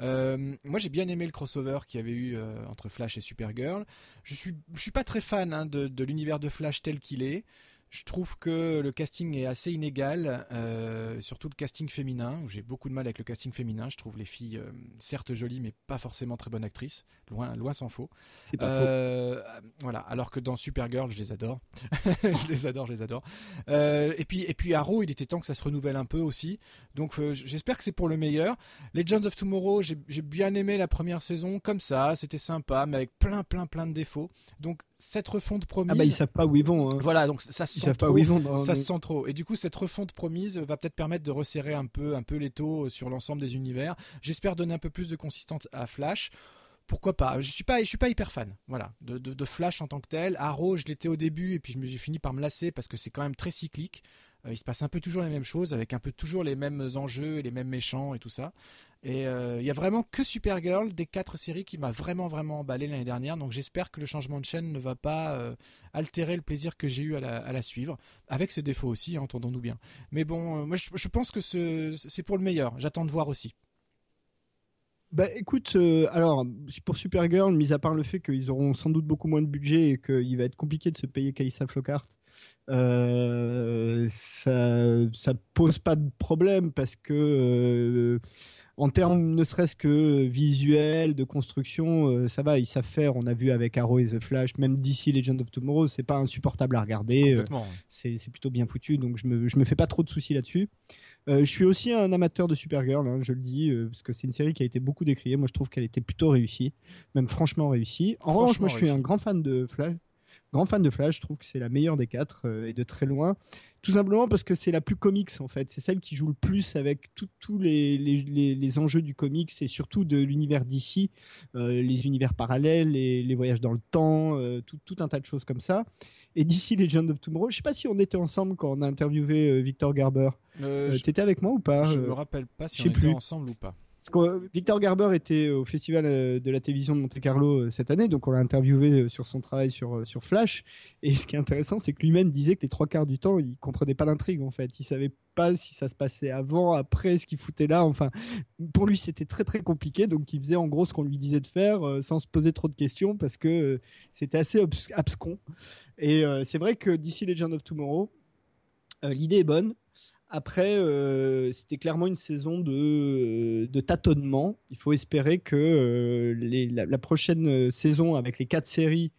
Euh, moi, j'ai bien aimé le crossover qu'il y avait eu euh, entre Flash et Supergirl. Je suis, je suis pas très fan hein, de l'univers de Flash tel qu'il est. Je trouve que le casting est assez inégal, euh, surtout le casting féminin. J'ai beaucoup de mal avec le casting féminin. Je trouve les filles euh, certes jolies, mais pas forcément très bonnes actrices. Loin, loin s'en faut. C'est pas faux. Euh, voilà. Alors que dans Supergirl, je les adore. je les adore, je les adore. et puis, et puis Arrow, il était temps que ça se renouvelle un peu aussi. Donc, j'espère que c'est pour le meilleur. Legends of Tomorrow, j'ai bien aimé la première saison comme ça. C'était sympa, mais avec plein, plein, plein de défauts. Donc, cette refonte promise. Ah bah ils savent pas où ils vont. Hein. Voilà, donc ça se sent trop. Vont ça se sent trop. Et du coup, cette refonte promise va peut-être permettre de resserrer un peu, un peu les taux sur l'ensemble des univers. J'espère donner un peu plus de consistance à Flash. Pourquoi pas? Je suis pas, je suis pas hyper fan. Voilà, de, de, Flash en tant que tel. Arrow, je l'étais au début et puis j'ai fini par me lasser parce que c'est quand même très cyclique. Euh, il se passe un peu toujours les mêmes choses avec un peu toujours les mêmes enjeux et les mêmes méchants et tout ça. Et euh, il y a vraiment que Supergirl des quatre séries qui m'a vraiment vraiment emballé l'année dernière. Donc j'espère que le changement de chaîne ne va pas euh, altérer le plaisir que j'ai eu à la, suivre, avec ses défauts aussi, hein, entendons-nous bien. Mais bon, moi je, pense que c'est pour le meilleur. J'attends de voir aussi. Bah écoute, alors pour Supergirl, mis à part le fait qu'ils auront sans doute beaucoup moins de budget et qu'il va être compliqué de se payer Calissa Flockhart, euh, ça, ça pose pas de problème parce que euh, en termes ne serait-ce que visuel, de construction, euh, ça va, ils savent faire. On a vu avec Arrow et The Flash, même d'ici Legend of Tomorrow, c'est pas insupportable à regarder. c'est plutôt bien foutu, donc je me, je me fais pas trop de soucis là-dessus. je suis aussi un amateur de Supergirl, hein, je le dis, parce que c'est une série qui a été beaucoup décriée. Moi, je trouve qu'elle était plutôt réussie, même franchement réussie. En revanche, moi, je suis un grand fan de Flash grand fan de Flash, je trouve que c'est la meilleure des quatre euh, et de très loin. Tout simplement parce que c'est la plus comics en fait. C'est celle qui joue le plus avec tous les, les, les, enjeux du comics et surtout de l'univers d'ici, euh, les univers parallèles, les, les, voyages dans le temps, euh, tout, tout, un tas de choses comme ça. Et d'ici Legend of Tomorrow, je sais pas si on était ensemble quand on a interviewé Victor Garber. T'étais avec moi ou pas Je me rappelle pas si on était ensemble ou pas. Victor Garber était au Festival euh, de la télévision de Monte Carlo euh, cette année, donc on l'a interviewé euh, sur son travail sur, sur Flash. Et ce qui est intéressant, c'est que lui-même disait que les trois quarts du temps, il comprenait pas l'intrigue en fait. Il savait pas si ça se passait avant, après, ce qu'il foutait là. Enfin, pour lui, c'était très très compliqué. Donc il faisait en gros ce qu'on lui disait de faire sans se poser trop de questions parce que c'était assez abscon. Et c'est vrai que d'ici Legend of Tomorrow, l'idée est bonne. Après, euh, c'était clairement une saison de, de, tâtonnement. Il faut espérer que euh, la, prochaine euh, saison avec les quatre séries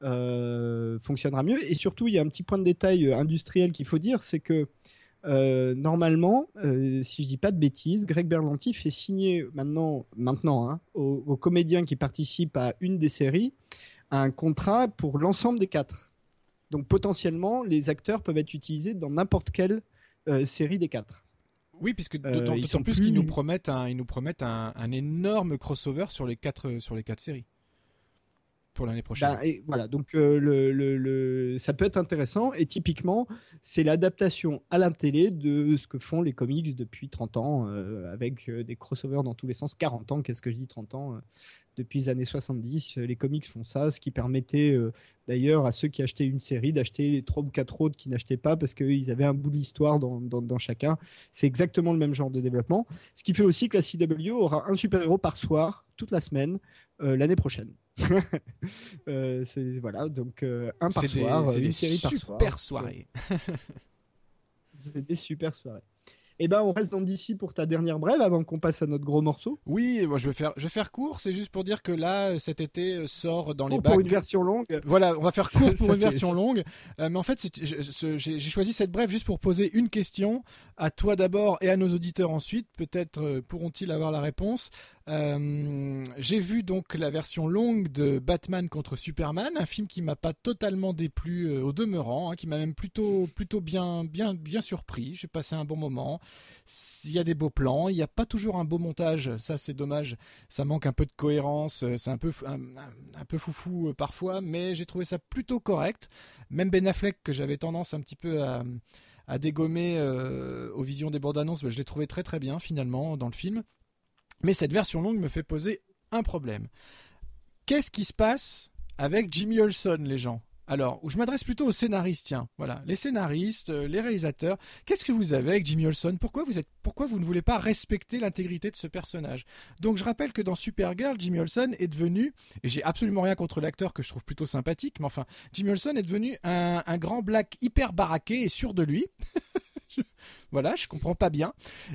fonctionnera mieux. Et surtout, il y a un petit point de détail industriel qu'il faut dire, c'est que normalement, si je dis pas de bêtises, Greg Berlanti fait signer maintenant, maintenant hein, aux, comédiens qui participent à une des séries un contrat pour l'ensemble des quatre. Donc potentiellement, les acteurs peuvent être utilisés dans n'importe quelle série des quatre. Oui, puisque d'autant plus qu'ils nous promettent un, ils nous promettent un, un, énorme crossover sur les quatre sur les quatre séries pour l'année prochaine. Ben, et voilà, donc euh, le, le, ça peut être intéressant. Et typiquement, c'est l'adaptation à la télé de ce que font les comics depuis 30 ans, euh, avec euh, des crossovers dans tous les sens. 40 ans, qu'est-ce que je dis 30 ans Depuis les années 70, les comics font ça, ce qui permettait d'ailleurs à ceux qui achetaient une série d'acheter les 3 ou 4 autres qui n'achetaient pas parce qu'ils avaient un bout de l'histoire dans, dans, dans, chacun. C'est exactement le même genre de développement. Ce qui fait aussi que la CW aura un super-héros par soir, toute la semaine, l'année prochaine. Euh, c'est voilà, donc euh, un par soir, une série par soir. Super soirée. c'est des super soirées. Eh ben, on reste dans d'ici pour ta dernière brève avant qu'on passe à notre gros morceau. Oui, moi je vais faire, je vais faire court. C'est juste pour dire que là, cet été euh, sort dans les bacs. Pour une version longue. Voilà, on va faire court pour une version longue. Euh, mais en fait, j'ai choisi cette brève juste pour poser une question à toi d'abord et à nos auditeurs ensuite. Peut-être euh, pourront-ils avoir la réponse. J'ai vu donc la version longue de Batman contre Superman, un film qui m'a pas totalement déplu au demeurant, hein, qui m'a même plutôt plutôt bien bien bien surpris. J'ai passé un bon moment. Il y a des beaux plans, il n'y a pas toujours un beau montage, ça c'est dommage, ça manque un peu de cohérence, euh, c'est un peu, un, peu foufou euh, parfois, mais j'ai trouvé ça plutôt correct. Même Ben Affleck, que j'avais tendance un petit peu à, dégommer euh, aux visions des bandes annonces, bah, je l'ai trouvé très très bien finalement dans le film. Mais cette version longue me fait poser un problème. Qu'est-ce qui se passe avec Jimmy Olson, les gens? Alors, je m'adresse plutôt aux scénaristes, tiens. Voilà, les scénaristes, euh, les réalisateurs. Qu'est-ce que vous avez avec Jimmy Olson Pourquoi vous êtes, pourquoi vous ne voulez pas respecter l'intégrité de ce personnage? Donc, je rappelle que dans Supergirl, Jimmy Olson est devenu, et j'ai absolument rien contre l'acteur que je trouve plutôt sympathique, mais enfin, Jimmy Olson est devenu un, un grand black hyper baraqué et sûr de lui. voilà, je comprends pas bien.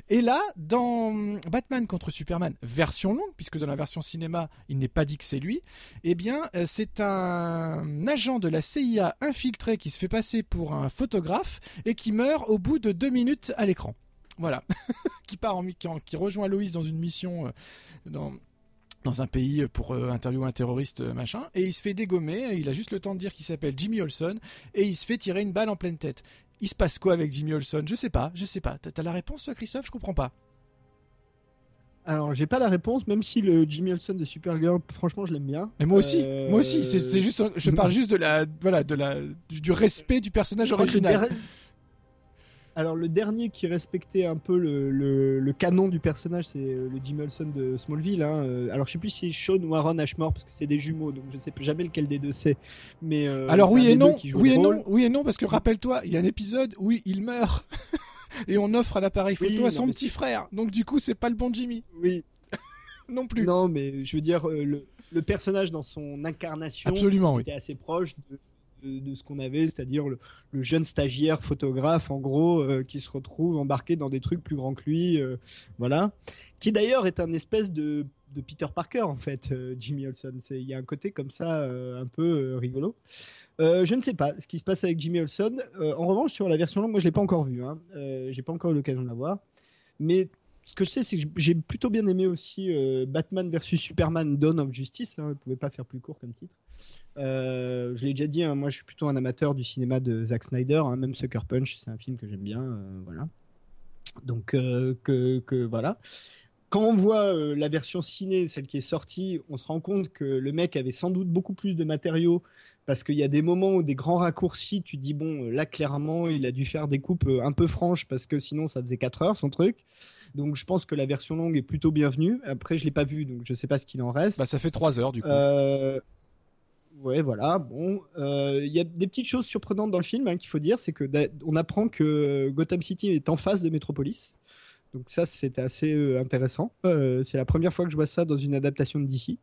Et là, dans Batman contre Superman, version longue, puisque dans la version cinéma, il n'est pas dit que c'est lui, eh bien, euh, c'est un agent de la CIA infiltré qui se fait passer pour un photographe et qui meurt au bout de deux minutes à l'écran. Voilà, qui part en qui rejoint Loïs dans une mission euh, dans dans un pays pour euh, interviewer un terroriste machin et il se fait dégommer, il a juste le temps de dire qu'il s'appelle Jimmy Olson et il se fait tirer une balle en pleine tête. Il se passe quoi avec Jimmy Olson Je sais pas, je sais pas. T'as la réponse, toi, Christophe? Je comprends pas. Alors, j'ai pas la réponse, même si le Jimmy Olson de Supergirl, franchement, je l'aime bien. Mais moi aussi, moi aussi. C'est juste, je parle juste de la, voilà, de la, du respect du personnage original. Alors le dernier qui respectait un peu le, canon du personnage, c'est euh, le Jim Olson de Smallville. Hein. Euh, alors je sais plus si c'est Sean ou Aaron Ashmore parce que c'est des jumeaux, donc je sais jamais lequel des deux c'est. Mais euh, alors oui et non, oui et non, oui et non parce que rappelle-toi, il y a un épisode où il meurt et on offre à l'appareil photo à son petit frère. Donc du coup c'est pas le bon Jimmy. Oui. non plus. Non mais je veux dire le, personnage dans son incarnation Absolument, était assez proche de de, ce qu'on avait, c'est-à-dire le, jeune stagiaire photographe, en gros, euh, qui se retrouve embarqué dans des trucs plus grands que lui, euh, voilà. Qui d'ailleurs est un espèce de, Peter Parker, en fait, euh, Jimmy Olson. Il y a un côté comme ça, un peu rigolo. je ne sais pas ce qui se passe avec Jimmy Olson. en revanche, sur la version longue, moi je l'ai pas encore vue. Hein. j'ai pas encore eu l'occasion de la voir. Mais ce que je sais, c'est que j'ai plutôt bien aimé aussi Batman versus Superman Dawn of Justice. Hein, ne pouvait pas faire plus court comme titre. Euh, je l'ai déjà dit, hein, moi je suis plutôt un amateur du cinéma de Zack Snyder, hein, même Sucker Punch, c'est un film que j'aime bien. Euh, voilà. Donc, euh, que, voilà. Quand on voit la version ciné, celle qui est sortie, on se rend compte que le mec avait sans doute beaucoup plus de matériaux parce qu'il y a des moments où des grands raccourcis, tu dis bon, là clairement, il a dû faire des coupes un peu franches parce que sinon ça faisait 4 heures son truc. Donc je pense que la version longue est plutôt bienvenue. Après, je l'ai pas vu, donc je sais pas ce qu'il en reste. Bah, ça fait 3 heures du coup. Ouais, voilà. Bon, euh, il y a des petites choses surprenantes dans le film hein, qu'il faut dire, c'est que on apprend que Gotham City est en face de Metropolis. Donc ça, c'était assez euh, intéressant. Euh, c'est la première fois que je vois ça dans une adaptation de DC.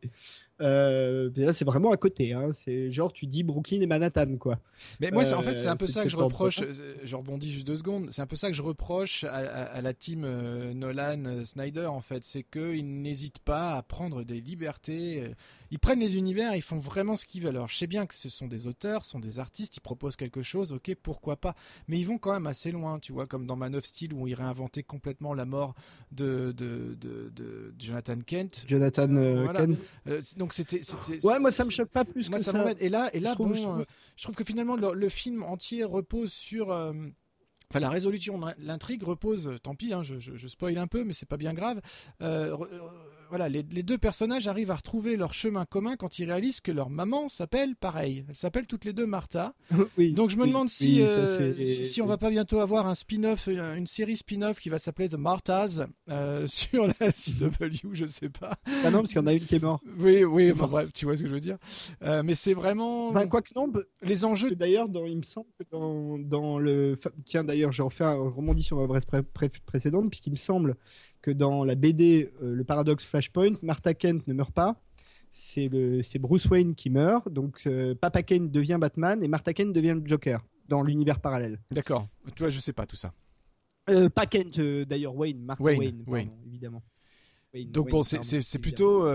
Euh, là, c'est vraiment à côté. Hein. C'est genre, tu dis Brooklyn et Manhattan, quoi. Mais moi, en fait, c'est un peu ça que je reproche. Je rebondis juste deux secondes. C'est un peu ça que je reproche à, la team Nolan, Snyder, en fait. C'est qu'ils n'hésitent pas à prendre des libertés. Ils prennent les univers, ils font vraiment ce qu'ils veulent. Alors, je sais bien que ce sont des auteurs, ce sont des artistes, ils proposent quelque chose, ok, pourquoi pas. Mais ils vont quand même assez loin, tu vois, comme dans Man of Steel où ils réinventaient complètement la mort de, de, de, Jonathan Kent. Jonathan Kent. donc c'était, Ouais, moi ça me choque pas plus moi, que ça. ça. Et là, et là, je bon, trouve, je, trouve... que finalement le, film entier repose sur. Euh, Enfin, la résolution l'intrigue repose, tant pis, hein, je, je, spoil un peu, mais c'est pas bien grave. Euh, voilà, les, deux personnages arrivent à retrouver leur chemin commun quand ils réalisent que leur maman s'appelle pareil. Elle s'appelle toutes les deux Martha. Donc je me demande si, euh, si, on va pas bientôt avoir un spin-off, euh, une série spin-off qui va s'appeler The Marthas euh, sur la CW, je sais pas. Ah non, parce qu'il y en a une qui est morte. Oui, oui, enfin, bref, tu vois ce que je veux dire. mais c'est vraiment. quoi que non, les enjeux. D'ailleurs, il me semble que dans, dans le. Tiens, d'ailleurs, j'ai refait un rebondis sur ma vraie précédente, puisqu'il me semble que dans la BD euh, Le Paradoxe Flashpoint, Martha Kent ne meurt pas. C'est Bruce Wayne qui meurt. Donc euh, Papa Kent devient Batman et Martha Kent devient le Joker dans l'univers parallèle. D'accord. Toi, je sais pas tout ça. Euh, pas Kent d'ailleurs, Wayne, Martha Wayne, évidemment. Donc bon, c'est plutôt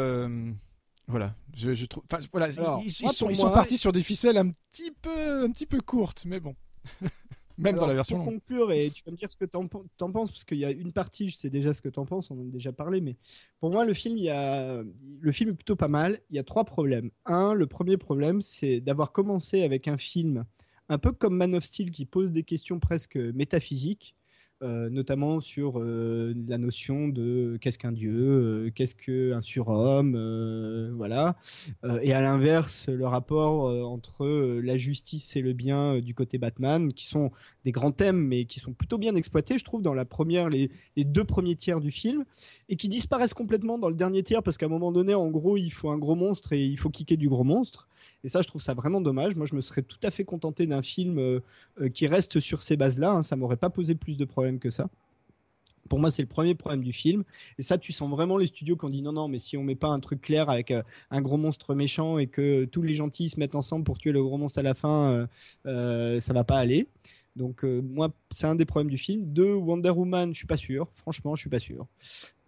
voilà, je, trouve. voilà, ils, sont, ils sont partis sur des ficelles un petit peu, un petit peu courtes, mais bon. Même dans la version pour conclure, et tu vas me dire ce que tu en, penses, parce qu'il y a une partie, je sais déjà ce que tu en penses, on en a déjà parlé, mais pour moi, le film, il y a... le film est plutôt pas mal. Il y a trois problèmes. Un, le premier problème, c'est d'avoir commencé avec un film un peu comme Man of Steel qui pose des questions presque métaphysiques euh, notamment sur euh, la notion de qu'est-ce qu'un dieu, euh, qu'est-ce qu'un surhomme, voilà. et à l'inverse, le rapport entre la justice et le bien du côté Batman, qui sont des grands thèmes, mais qui sont plutôt bien exploités, je trouve, dans la première, les, les deux premiers tiers du film, et qui disparaissent complètement dans le dernier tiers, parce qu'à un moment donné, en gros, il faut un gros monstre et il faut kicker du gros monstre. Et ça, je trouve ça vraiment dommage. Moi, je me serais tout à fait contenté d'un film euh, euh, qui reste sur ces bases-là. Hein. Ça m'aurait pas posé plus de problèmes que ça. Pour moi, c'est le premier problème du film. Et ça, tu sens vraiment les studios qui ont dit non, non, mais si on met pas un truc clair avec euh, un gros monstre méchant et que tous les gentils se mettent ensemble pour tuer le gros monstre à la fin, euh, ça va pas aller. Donc moi, c'est un des problèmes du film. Deux, Wonder Woman, je suis pas sûr. Franchement, je suis pas sûr.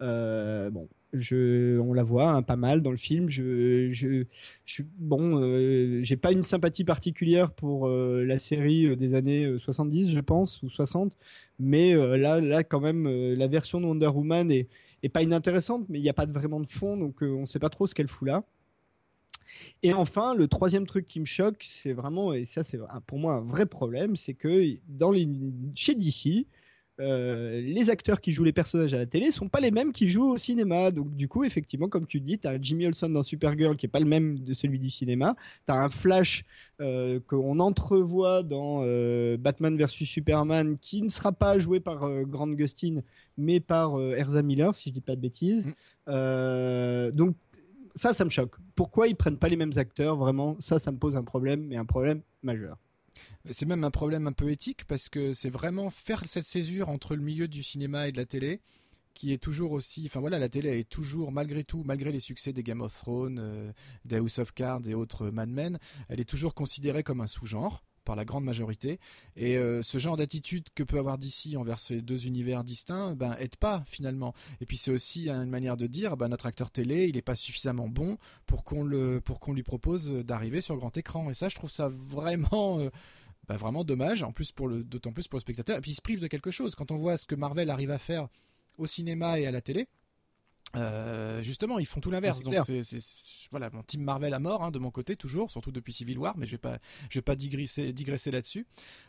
bon, on la voit hein, pas mal dans le film. Je, je, bon, euh, j'ai pas une sympathie particulière pour euh, la série euh, des années 70, je pense, ou 60, mais là, là, quand même, la version de Wonder Woman est, pas inintéressante, mais il n'y a pas vraiment de fond, donc on sait pas trop ce qu'elle fout là. Et enfin, le troisième truc qui me choque, c'est vraiment, et ça c'est pour moi un vrai problème, c'est que chez DC, euh, les acteurs qui jouent les personnages à la télé sont pas les mêmes qui jouent au cinéma. Donc du coup, effectivement, comme tu dis, tu as Jimmy Olsen dans Supergirl qui est pas le même de celui du cinéma. Tu as un Flash euh, qu'on entrevoit dans euh, Batman vs Superman qui ne sera pas joué par Grant Gustin mais par Erza Miller, si je dis pas de bêtises. Mm. donc ça, ça me choque. Pourquoi ils prennent pas les mêmes acteurs Vraiment, ça, ça me pose un problème, mais un problème majeur. C'est même un problème un peu éthique parce que c'est vraiment faire cette césure entre le milieu du cinéma et de la télé qui est toujours aussi, enfin voilà, la télé est toujours, malgré tout, malgré les succès des Game of Thrones, euh, des House of Cards et autres Mad Men, elle est toujours considérée comme un sous-genre par la grande majorité. Et euh, ce genre d'attitude que peut avoir DC envers ces deux univers distincts, ben aide pas finalement. Et puis c'est aussi une manière de dire, ben, notre acteur télé, il n'est pas suffisamment bon pour qu'on le, pour qu'on lui propose d'arriver sur grand écran. Et ça, je trouve ça vraiment. Euh, bah, vraiment dommage, en plus pour le, d'autant plus pour le spectateur. Et puis il se prive de quelque chose. Quand on voit ce que Marvel arrive à faire au cinéma et à la télé, euh, justement, ils font tout l'inverse. Donc c'est, voilà, mon team Marvel à mort hein, de mon côté toujours, surtout depuis Civil War, mais je vais pas, je vais pas digresser, digresser là-dessus.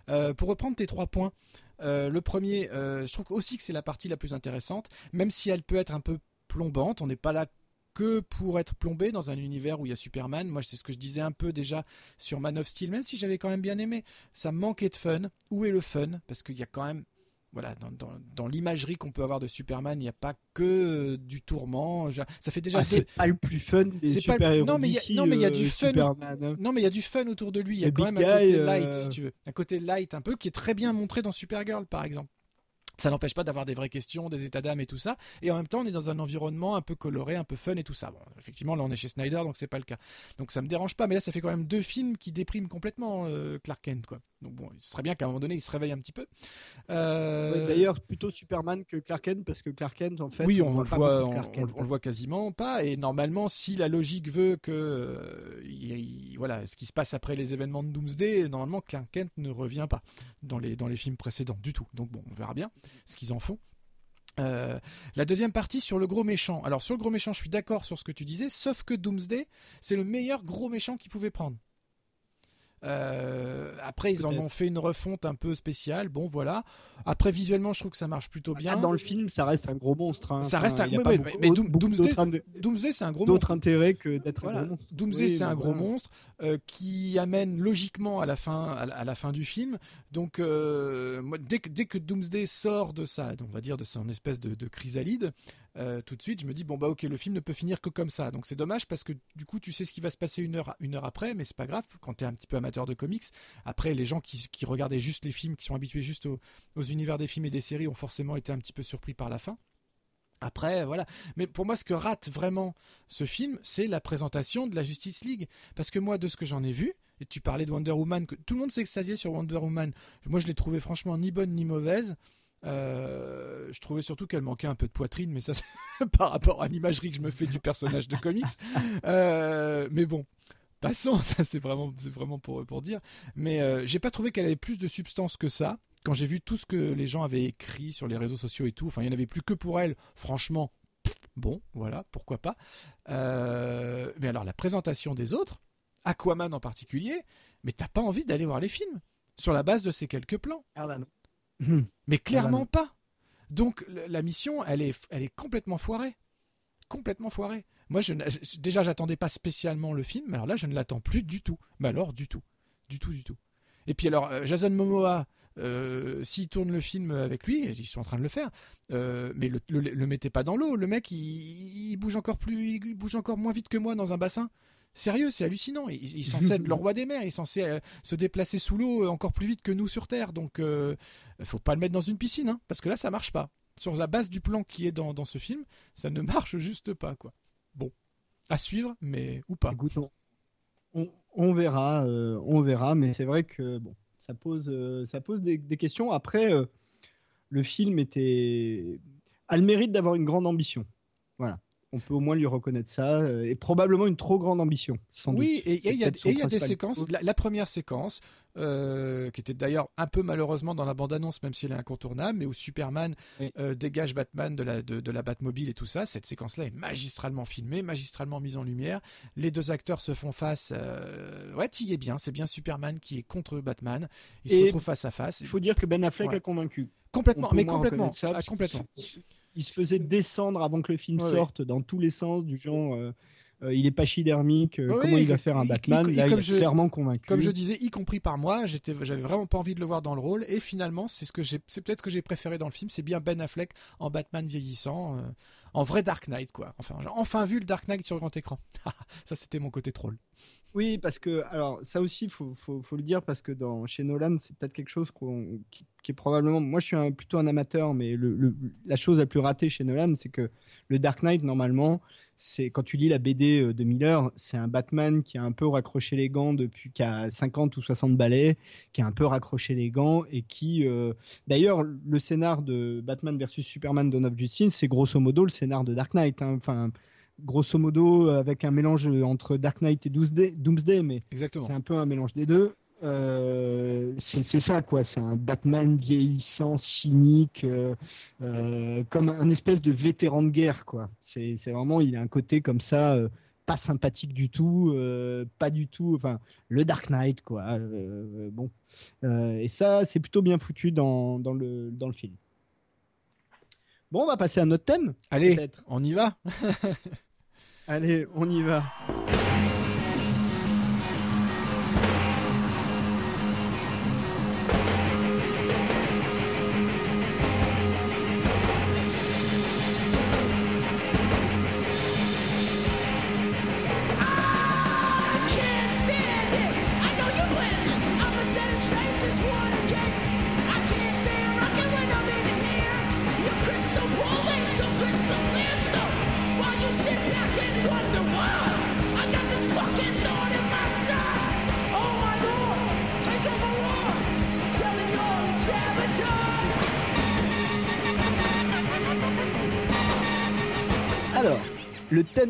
Euh, pour reprendre tes trois points, euh, le premier, je trouve aussi que c'est la partie la plus intéressante, même si elle peut être un peu plombante. On n'est pas là que pour être plombé dans un univers où il y a Superman. Moi, c'est ce que je disais un peu déjà sur Man of Steel, même si j'avais quand même bien aimé. Ça manquait de fun. Où est le fun? Parce qu'il y a quand même, voilà, dans, l'imagerie qu'on peut avoir de Superman, il n'y a pas que du tourment. Ça fait déjà. Ah, c'est pas le plus fun des. Non, mais il y, a du fun. Hein. Non, mais il y a du fun autour de lui. Il y a quand même un côté light, si euh, tu veux, un côté light un peu qui est très bien montré dans Supergirl, par exemple. Ça n'empêche pas d'avoir des vraies questions, des états d'âme et tout ça. Et en même temps, on est dans un environnement un peu coloré, un peu fun et tout ça. Bon, effectivement, là, on est chez Snyder, donc c'est pas le cas. Donc ça me dérange pas. Mais là, ça fait quand même deux films qui dépriment complètement euh, Clark Kent, quoi. Donc bon, ce serait bien qu'à un moment donné, il se réveille un petit peu. Euh, d'ailleurs, plutôt Superman que Clark Kent, parce que Clark Kent, en fait, oui, on, le voit, on, le voit quasiment pas. Et normalement, si la logique veut que, euh, voilà, ce qui se passe après les événements de Doomsday, normalement, Clark Kent ne revient pas dans les dans les films précédents du tout. Donc bon, on verra bien ce qu'ils en font. Euh, la deuxième partie sur le gros méchant. Alors sur le gros méchant, je suis d'accord sur ce que tu disais, sauf que Doomsday, c'est le meilleur gros méchant qu'il pouvait prendre. Euh, après, ils en ont fait une refonte un peu spéciale. Bon, voilà. Après, visuellement, je trouve que ça marche plutôt bien. Dans le film, ça reste un gros monstre. Hein. Ça reste un. Oui, mais, Doomsday, c'est un gros monstre. D'autres intérêts que d'être un gros monstre. Doomsday, c'est un gros monstre euh, qui amène logiquement à la fin, à la, fin du film. Donc, euh, dès, que, dès que Doomsday sort de ça, on va dire de son espèce de, de chrysalide, euh, tout de suite, je me dis bon bah ok, le film ne peut finir que comme ça. Donc c'est dommage parce que du coup, tu sais ce qui va se passer une heure, après, mais c'est pas grave quand tu es un petit peu amateur de comics. Après, les gens qui, regardaient juste les films, qui sont habitués juste aux, univers des films et des séries, ont forcément été un petit peu surpris par la fin. Après, voilà. Mais pour moi, ce que rate vraiment ce film, c'est la présentation de la Justice League. Parce que moi, de ce que j'en ai vu, et tu parlais de Wonder Woman, que tout le monde s'extasiait sur Wonder Woman. Moi, je l'ai trouvé franchement ni bonne ni mauvaise. Euh, je trouvais surtout qu'elle manquait un peu de poitrine, mais ça, par rapport à l'imagerie que je me fais du personnage de comics. Euh, mais bon, passons, ça c'est vraiment, c'est vraiment pour, pour dire. Mais euh, j'ai pas trouvé qu'elle avait plus de substance que ça. Quand j'ai vu tout ce que les gens avaient écrit sur les réseaux sociaux et tout, enfin, il n'y en avait plus que pour elle, franchement, bon, voilà, pourquoi pas. mais alors, la présentation des autres, Aquaman en particulier, mais t'as pas envie d'aller voir les films sur la base de ces quelques plans. Ah bah non. Mais clairement pas. Donc la mission, elle est, elle est complètement foirée. Complètement foirée. Moi, je, déjà, j'attendais pas spécialement le film, mais alors là, je ne l'attends plus du tout. Mais alors, du tout. Du tout, du tout. Et puis alors, euh, Jason Momoa, euh, s'il tourne le film avec lui, ils sont en train de le faire, euh, mais le, le, mettez pas dans l'eau. Le mec, il, bouge encore plus, il bouge encore moins vite que moi dans un bassin. Sérieux, c'est hallucinant. Il, est censé être le roi des mers, il est censé euh, se déplacer sous l'eau euh, encore plus vite que nous sur Terre. Donc, il euh, faut pas le mettre dans une piscine, hein, parce que là, ça marche pas. Sur la base du plan qui est dans, ce film, ça ne marche juste pas, quoi. Bon, à suivre, mais ou pas. on, verra, on verra, mais c'est vrai que bon, ça pose, ça pose des, des questions. Après, le film était a le mérite d'avoir une grande ambition. Voilà on peut au moins lui reconnaître ça, euh, et probablement une trop grande ambition. oui, et il y, a des séquences. La, première séquence, euh, qui était d'ailleurs un peu malheureusement dans la bande-annonce, même si elle est incontournable, mais où Superman euh, dégage Batman de la, de, la Batmobile et tout ça, cette séquence-là est magistralement filmée, magistralement mise en lumière. Les deux acteurs se font face. ouais, y es bien, c'est bien Superman qui est contre Batman. Ils se retrouvent face à face. Il faut dire que Ben Affleck a convaincu. Complètement, mais complètement. Ah, complètement il se faisait descendre avant que le film sorte dans tous les sens, du genre. Euh, euh, il est pachydermique, euh, comment il va faire un Batman Là, il est clairement convaincu. Comme je disais, y compris par moi, j'étais, j'avais vraiment pas envie de le voir dans le rôle. Et finalement, c'est ce que j'ai, c'est peut-être ce que j'ai préféré dans le film. C'est bien Ben Affleck en Batman vieillissant, en vrai Dark Knight, quoi. Enfin, j'ai enfin vu le Dark Knight sur grand écran. ça, c'était mon côté troll. Oui, parce que, alors, ça aussi, il faut, faut, faut, le dire, parce que dans, chez Nolan, c'est peut-être quelque chose qui, qui, est probablement. Moi, je suis un, plutôt un amateur, mais le, la chose la plus ratée chez Nolan, c'est que le Dark Knight, normalement, c'est quand tu lis la BD euh, de Miller, c'est un Batman qui a un peu raccroché les gants depuis qui a 50 ou 60 balais, qui a un peu raccroché les gants et qui euh, d'ailleurs le scénar de Batman versus Superman Dawn of Justice, c'est grosso modo le scénar de Dark Knight hein. enfin grosso modo avec un mélange entre Dark Knight et Doomsday, Doomsday mais c'est un peu un mélange des deux. Euh, c'est ça quoi, c'est un Batman vieillissant, cynique, euh, euh, comme un espèce de vétéran de guerre quoi. C'est vraiment, il a un côté comme ça, pas sympathique du tout, pas du tout, enfin le Dark Knight quoi. bon, et ça c'est plutôt bien foutu dans, dans, le, dans le film. Bon, on va passer à notre thème. Allez, on y va. Allez, on y va.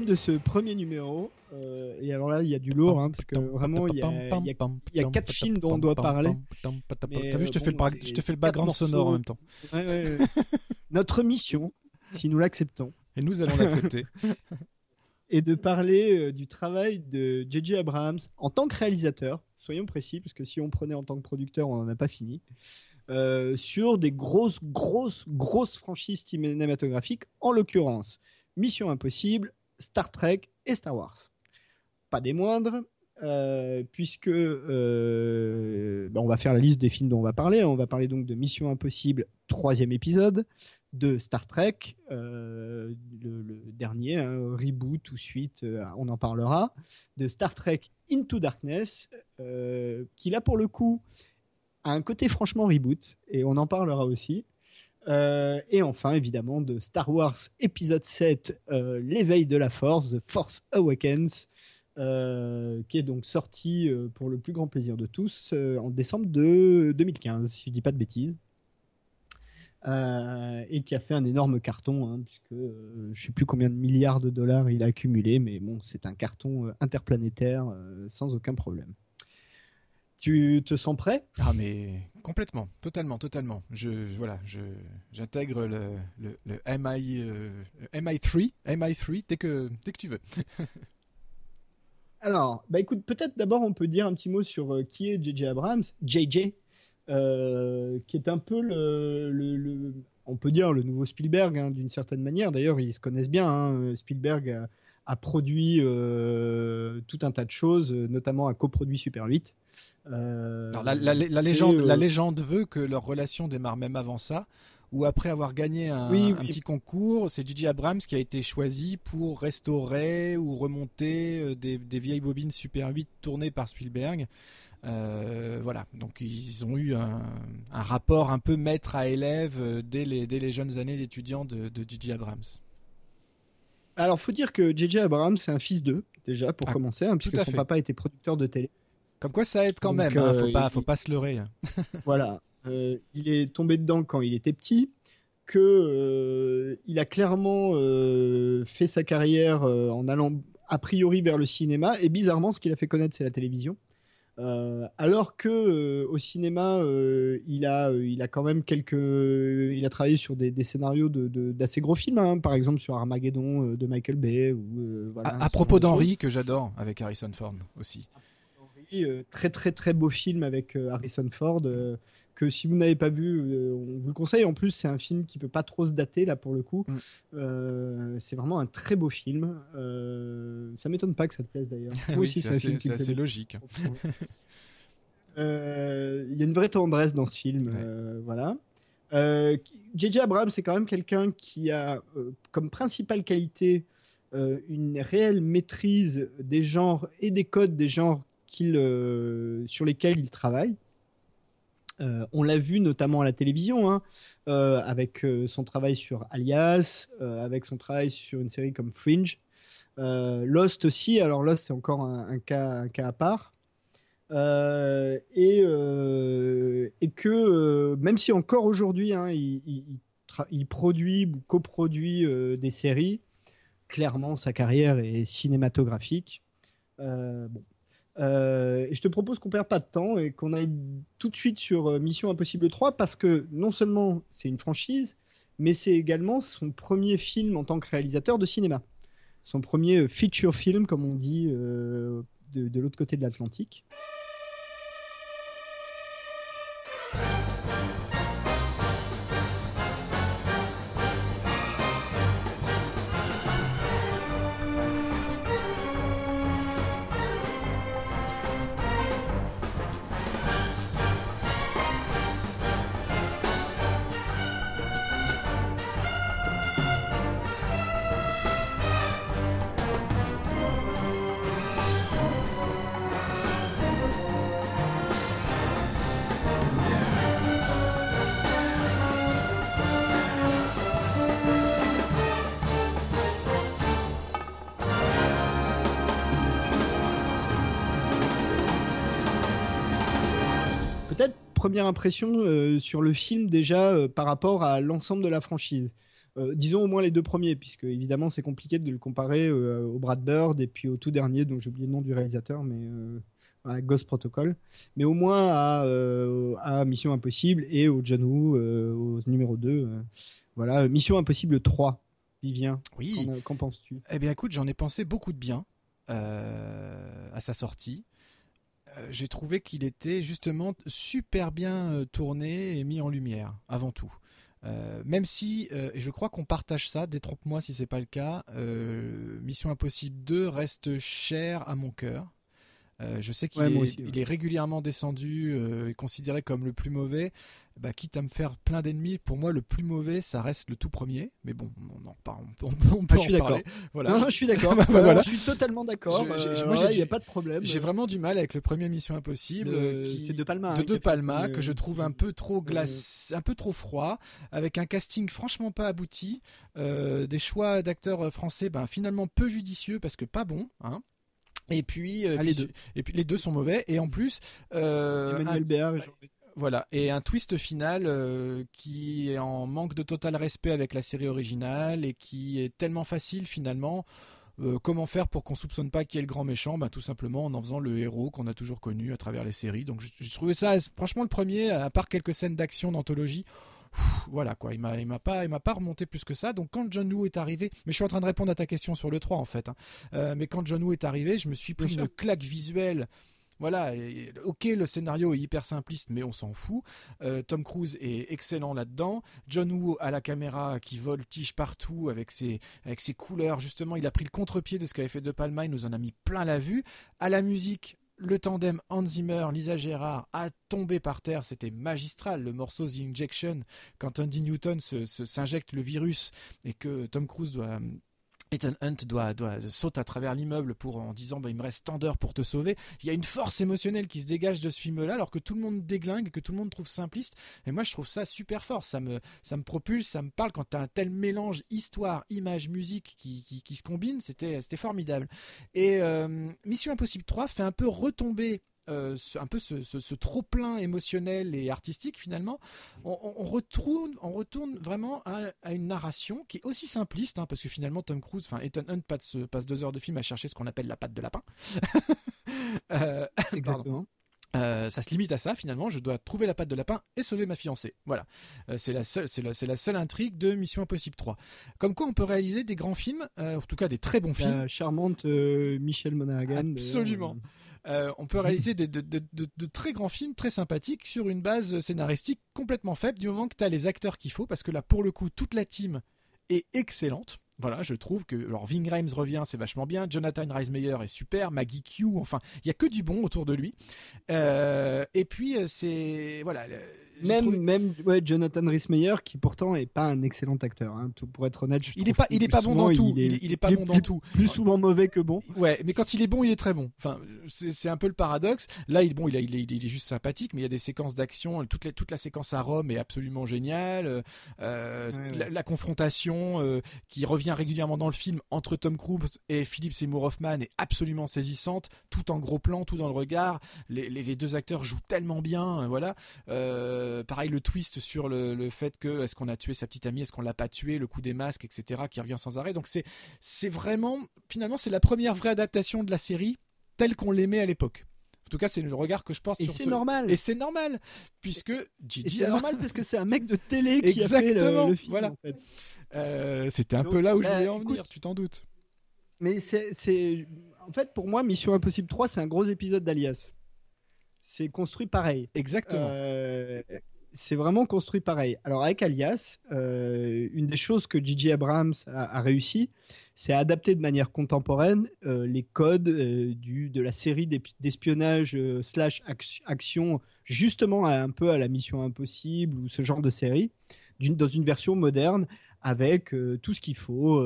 De ce premier numéro, euh, et alors là, il y a du lourd, hein, parce que vraiment, il y a, quatre films dont on doit parler. T'as vu, je te, fais le, je te fais le background sonore en même temps. Notre mission, si nous l'acceptons. Et nous allons l'accepter. est de parler euh, du travail de J.J. Abrams en tant que réalisateur, soyons précis, parce que si on prenait en tant que producteur, on n'en a pas fini. sur des grosses, grosses, grosses franchises cinématographiques, en l'occurrence Mission Impossible, Star Trek et Star Wars. Pas des moindres, euh, puisque euh, bah, on va faire la liste des films dont on va parler. On va parler donc de Mission Impossible, troisième épisode, de Star Trek, euh, le, dernier, hein, reboot ou suite, on en parlera, de Star Trek Into Darkness, qui là pour le coup a un côté franchement reboot, et on en parlera aussi. Et enfin, évidemment, de Star Wars épisode 7, L'éveil de la Force, The Force Awakens, euh, qui est donc sorti euh, pour le plus grand plaisir de tous euh, en décembre de 2015, si je dis pas de bêtises. et qui a fait un énorme carton, hein, puisque je sais plus combien de milliards de dollars il a accumulé, mais bon, c'est un carton interplanétaire sans aucun problème. Tu te sens prêt? Ah mais complètement, totalement, totalement. Je, voilà, je j'intègre le, le, le MI MI3, MI3 dès que dès que tu veux. Alors, bah écoute, peut-être d'abord on peut dire un petit mot sur euh, qui est JJ Abrams, JJ, euh, qui est un peu le, on peut dire le nouveau Spielberg hein, d'une certaine manière. D'ailleurs, ils se connaissent bien. Hein. Spielberg a, produit euh, tout un tas de choses, notamment a coproduit Super 8. Alors, la, légende, la légende veut que leur relation démarre même avant ça où après avoir gagné un, petit concours, c'est Gigi Abrams qui a été choisi pour restaurer ou remonter euh, des, vieilles bobines Super 8 tournées par Spielberg. Euh, voilà, donc ils ont eu un, rapport un peu maître à élève euh, dès, les, dès les jeunes années d'étudiants de, de Gigi Abrams. Alors, faut dire que J.J. Abrams, c'est un fils d'eux, déjà, pour ah, commencer, hein, puisque son papa était producteur de télé. Comme quoi, ça aide quand même, hein, faut, pas, faut pas se leurrer. voilà, euh, il est tombé dedans quand il était petit, que euh, il a clairement euh, fait sa carrière en allant a priori vers le cinéma, et bizarrement, ce qu'il a fait connaître, c'est la télévision. Alors que au cinéma, il a, il a quand même quelques, il a travaillé sur des, scénarios d'assez gros films, hein. par exemple sur Armageddon de Michael Bay. Ou, à, propos d'Henri que j'adore avec Harrison Ford aussi. très très très beau film avec Harrison Ford que si vous n'avez pas vu, euh, on vous le conseille. En plus, c'est un film qui peut pas trop se dater là pour le coup. Mm. Euh, c'est vraiment un très beau film. Euh, ça m'étonne pas que ça te plaise d'ailleurs. oui, c'est assez, logique. Il y a une vraie tendresse dans ce film, voilà. JJ Abrams, c'est quand même quelqu'un qui a comme principale qualité une réelle maîtrise des genres et des codes des genres sur lesquels il travaille. Euh, on l'a vu notamment à la télévision, hein, euh, avec euh, son travail sur Alias, avec son travail sur une série comme Fringe. Lost aussi, alors Lost c'est encore un, cas, à part. Et, que même si encore aujourd'hui hein, il, produit ou coproduit des séries, clairement sa carrière est cinématographique. bon, euh, et je te propose qu'on perde pas de temps et qu'on aille tout de suite sur euh, Mission Impossible 3 parce que non seulement c'est une franchise, mais c'est également son premier film en tant que réalisateur de cinéma. Son premier euh, feature film, comme on dit de l'autre côté de l'Atlantique. Première impression euh, sur le film déjà euh, par rapport à l'ensemble de la franchise euh, disons au moins les deux premiers, puisque évidemment c'est compliqué de le comparer au Brad Bird et puis au tout dernier, dont j'ai oublié le nom du réalisateur, mais à Ghost Protocol, mais au moins à, à Mission Impossible et au John Woo, au numéro 2. voilà, Mission Impossible 3. Vivien, oui. qu'en penses-tu? Eh bien écoute, j'en ai pensé beaucoup de bien à sa sortie. J'ai trouvé qu'il était justement super bien tourné et mis en lumière, avant tout. même si, et je crois qu'on partage ça, détrompe-moi si c'est pas le cas, Mission Impossible 2 reste cher à mon cœur. Euh, je sais qu'il est, régulièrement descendu euh, et considéré comme le plus mauvais. Bah, quitte à me faire plein d'ennemis, pour moi le plus mauvais, ça reste le tout premier. Mais bon, on, en parle, on, peut, ah, je parler. Voilà. je suis d'accord. voilà. Je suis totalement d'accord. Euh, moi, il n'y a pas de problème. J'ai vraiment du mal avec le premier Mission Impossible, c'est de Palma, de, de Palma, que je trouve un peu trop glace, un peu trop froid, avec un casting franchement pas abouti, des choix d'acteurs français, ben finalement peu judicieux parce que pas bon, hein. Et puis, euh, ah, les deux. et puis les deux sont mauvais. Et en plus, euh, Emmanuel voilà, et un twist final euh, qui est en manque de total respect avec la série originale et qui est tellement facile finalement. comment faire pour qu'on soupçonne pas qui est le grand méchant? Ben, Tout simplement en en faisant le héros qu'on a toujours connu à travers les séries. Donc je, trouvais ça, franchement, le premier, à part quelques scènes d'action d'anthologie, voilà quoi, il m'a il m'a pas il m'a pas remonté plus que ça. Donc quand John Woo est arrivé, mais je suis en train de répondre à ta question sur le 3 en fait. Hein. Euh, mais quand John Woo est arrivé, je me suis pris une claque visuelle. Voilà, ok, le scénario est hyper simpliste, mais on s'en fout. Euh, Tom Cruise est excellent là-dedans. John Woo à la caméra qui voltige partout avec ses, avec ses couleurs. Justement, il a pris le contre-pied de ce qu'avait fait De Palma, il nous en a mis plein la vue. À la musique, le tandem Hans Zimmer, Lisa Gérard a tombé par terre, c'était magistral. Le morceau The Injection, quand Andy Newton s'injecte le virus et que Tom Cruise doit Ethan Hunt doit, doit saute à travers l'immeuble pour en disant bah, il me reste tant d'heures pour te sauver. Il y a une force émotionnelle qui se dégage de ce film-là, alors que tout le monde déglingue que tout le monde trouve simpliste. Et moi, je trouve ça super fort. Ça me, ça me propulse, ça me parle quand tu as un tel mélange histoire, image, musique qui, qui, se combine. C'était, c'était formidable. Et euh, Mission Impossible 3 fait un peu retomber euh, un peu ce, trop plein émotionnel et artistique finalement, on, retourne, on retourne vraiment à, une narration qui est aussi simpliste, hein, parce que finalement Tom Cruise, enfin Ethan Hunt passe, passe, deux heures de film à chercher ce qu'on appelle la patte de lapin. Euh, Exactement. Euh, ça se limite à ça finalement. Je dois trouver la patte de lapin et sauver ma fiancée. Voilà, c'est la seule, c'est la, seule intrigue de Mission Impossible 3. Comme quoi, on peut réaliser des grands films, en tout cas des très bons films. La charmante Michelle Monaghan. Absolument. Euh, on peut réaliser de, très grands films très sympathiques sur une base scénaristique complètement faible du moment que tu as les acteurs qu'il faut parce que là pour le coup toute la team est excellente. Voilà, je trouve que alors Ving revient, c'est vachement bien. Jonathan Reismeyer est super, Maggie Q, enfin, il y a que du bon autour de lui. Euh, et puis euh, c'est voilà, même, même ouais, Jonathan Rhys-Meyer, qui pourtant est pas un excellent acteur. Hein, pour être honnête, je il est pas, il est pas bon dans tout. Il est, pas bon dans tout. Plus souvent mauvais que bon. Ouais, mais quand il est bon, il est très bon. Enfin, c'est un peu le paradoxe. Là, il, bon, il, il, est, il est juste sympathique, mais il y a des séquences d'action. Toute la, toute la séquence à Rome est absolument géniale. Euh, la, confrontation euh, qui revient régulièrement dans le film entre Tom Cruise et Philip Seymour Hoffman est absolument saisissante, tout en gros plan, tout dans le regard. Les, les, deux acteurs jouent tellement bien, voilà. Euh, euh, pareil, le twist sur le, fait que est-ce qu'on a tué sa petite amie, est-ce qu'on l'a pas tué, le coup des masques, etc., qui revient sans arrêt. Donc c'est c'est vraiment finalement c'est la première vraie adaptation de la série telle qu'on l'aimait à l'époque. En tout cas, c'est le regard que je porte et sur c'est normal. Et c'est normal, puisque Gigi. C'est normal parce que c'est un mec de télé qui a fait le, film. Voilà. Euh, c'était un peu là où je voulais en venir, tu t'en doutes. Mais c'est. En fait, pour moi, Mission Impossible 3, c'est un gros épisode d'Alias c'est construit pareil. Exactement. Euh, c'est vraiment construit pareil. Alors avec Alias, euh, une des choses que J.J. Abrams a, réussi, c'est à adapter de manière contemporaine euh, les codes du, de la série d'espionnage slash action, justement un peu à la Mission Impossible ou ce genre de série, dans une version moderne avec tout ce qu'il faut,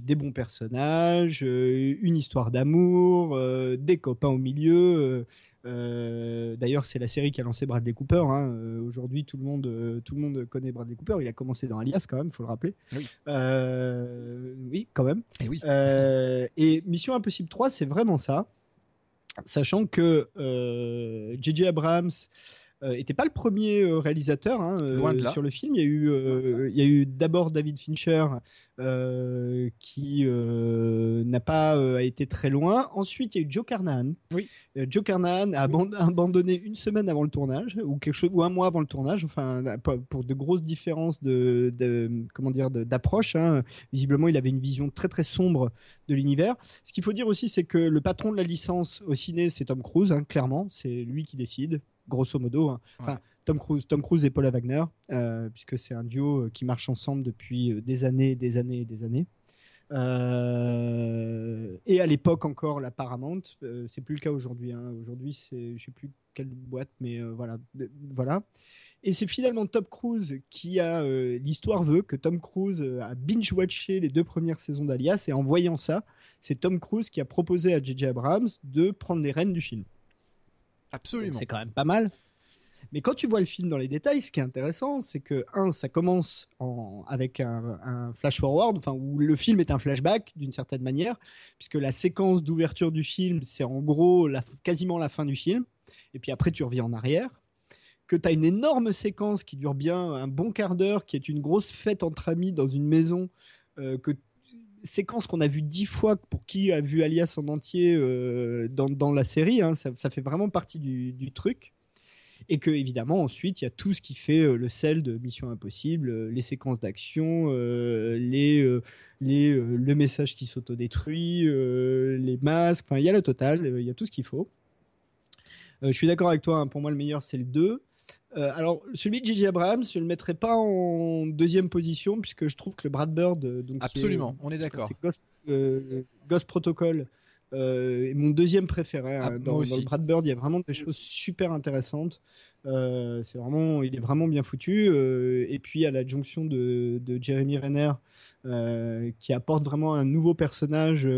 des bons personnages, une histoire d'amour, des copains au milieu, euh, d'ailleurs, c'est la série qui a lancé Bradley Cooper. Hein. Euh, aujourd'hui, tout le monde, euh, tout le monde connaît Bradley Cooper. Il a commencé dans Alias quand même, faut le rappeler. Oui, oui quand même. Et, oui. et Mission Impossible 3, c'est vraiment ça, sachant que J.J. Abrams n'était pas le premier réalisateur hein, sur le film. Il y a eu, il y a eu d'abord David Fincher qui n'a pas été très loin. Ensuite, il y a eu Joe Carnahan. Oui. Joe Carnahan a abandonné une semaine avant le tournage ou quelque chose ou un mois avant le tournage. Enfin, pour de grosses différences de, comment dire d'approche. Hein. Visiblement, il avait une vision très très sombre de l'univers. Ce qu'il faut dire aussi, c'est que le patron de la licence au ciné, c'est Tom Cruise, hein, clairement. C'est lui qui décide, grosso modo. Hein. Enfin, Tom Cruise, Tom Cruise et Paula Wagner, euh, puisque c'est un duo euh, qui marche ensemble depuis euh, des années, des années et des années. et à l'époque encore la Paramount, c'est plus le cas aujourd'hui. Hein. Aujourd'hui, c'est je sais plus quelle boîte, mais voilà, voilà. Et c'est finalement Tom Cruise qui a. Euh, l'histoire veut que Tom Cruise euh, a binge-watché les deux premières saisons d'Alias et en voyant ça, c'est Tom Cruise qui a proposé à J.J. Abrams de prendre les rênes du film. Absolument. C'est quand même pas mal. Mais quand tu vois le film dans les détails, ce qui est intéressant, c'est que, un, ça commence en, avec un, flash-forward, enfin, où le film est un flashback d'une certaine manière, puisque la séquence d'ouverture du film, c'est en gros la, quasiment la fin du film. Et puis après, tu reviens en arrière que tu as une énorme séquence qui dure bien un bon quart d'heure, qui est une grosse fête entre amis dans une maison, euh, que séquence qu'on a vue dix fois pour qui a vu Alias en entier euh, dans, dans, la série, hein, ça, ça, fait vraiment partie du, du, truc. Et que évidemment ensuite il y a tout ce qui fait euh, le sel de Mission Impossible, les séquences d'action, les, les le message qui s'autodétruit, les masques, enfin il y a le total, il y a tout ce qu'il faut. je suis d'accord avec toi, hein, pour moi le meilleur c'est le 2. Euh, alors, celui de J.J. Abrams, je ne le mettrai pas en deuxième position, puisque je trouve que le Brad Bird. Euh, donc, Absolument, on est d'accord. Ghost, euh, Ghost, Protocol est mon deuxième préféré. Hein. Ah, dans, le Brad Bird, il y a vraiment des choses super intéressantes. c'est vraiment, il est vraiment bien foutu. et puis, à la jonction de, de Jeremy Renner, qui apporte vraiment un nouveau personnage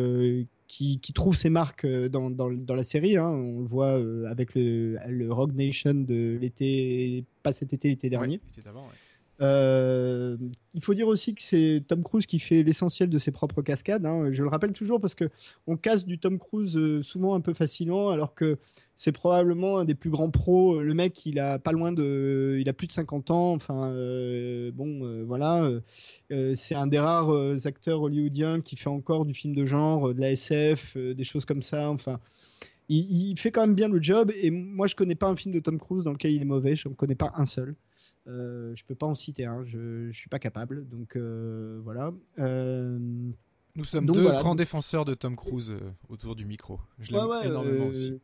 qui, trouve ses marques euh, dans, dans, dans la série. Hein. On le voit euh, avec le, le Rogue Nation de l'été, pas cet été, l'été dernier. Euh, il faut dire aussi que c'est Tom Cruise qui fait l'essentiel de ses propres cascades. Hein. Je le rappelle toujours parce que on casse du Tom Cruise euh, souvent un peu facilement, alors que c'est probablement un des plus grands pros. Le mec, il a pas loin de, il a plus de 50 ans. Enfin, euh, bon, voilà, c'est un des rares acteurs hollywoodiens qui fait encore du film de genre, de la SF, des choses comme ça. Enfin, il, fait quand même bien le job. Et moi, je connais pas un film de Tom Cruise dans lequel il est mauvais. Je ne connais pas un seul. Euh, je peux pas en citer un. Je, ne suis pas capable. Donc euh, voilà. Euh, Nous sommes deux grands défenseurs de Tom Cruise euh, autour du micro. Je l'aime énormément aussi.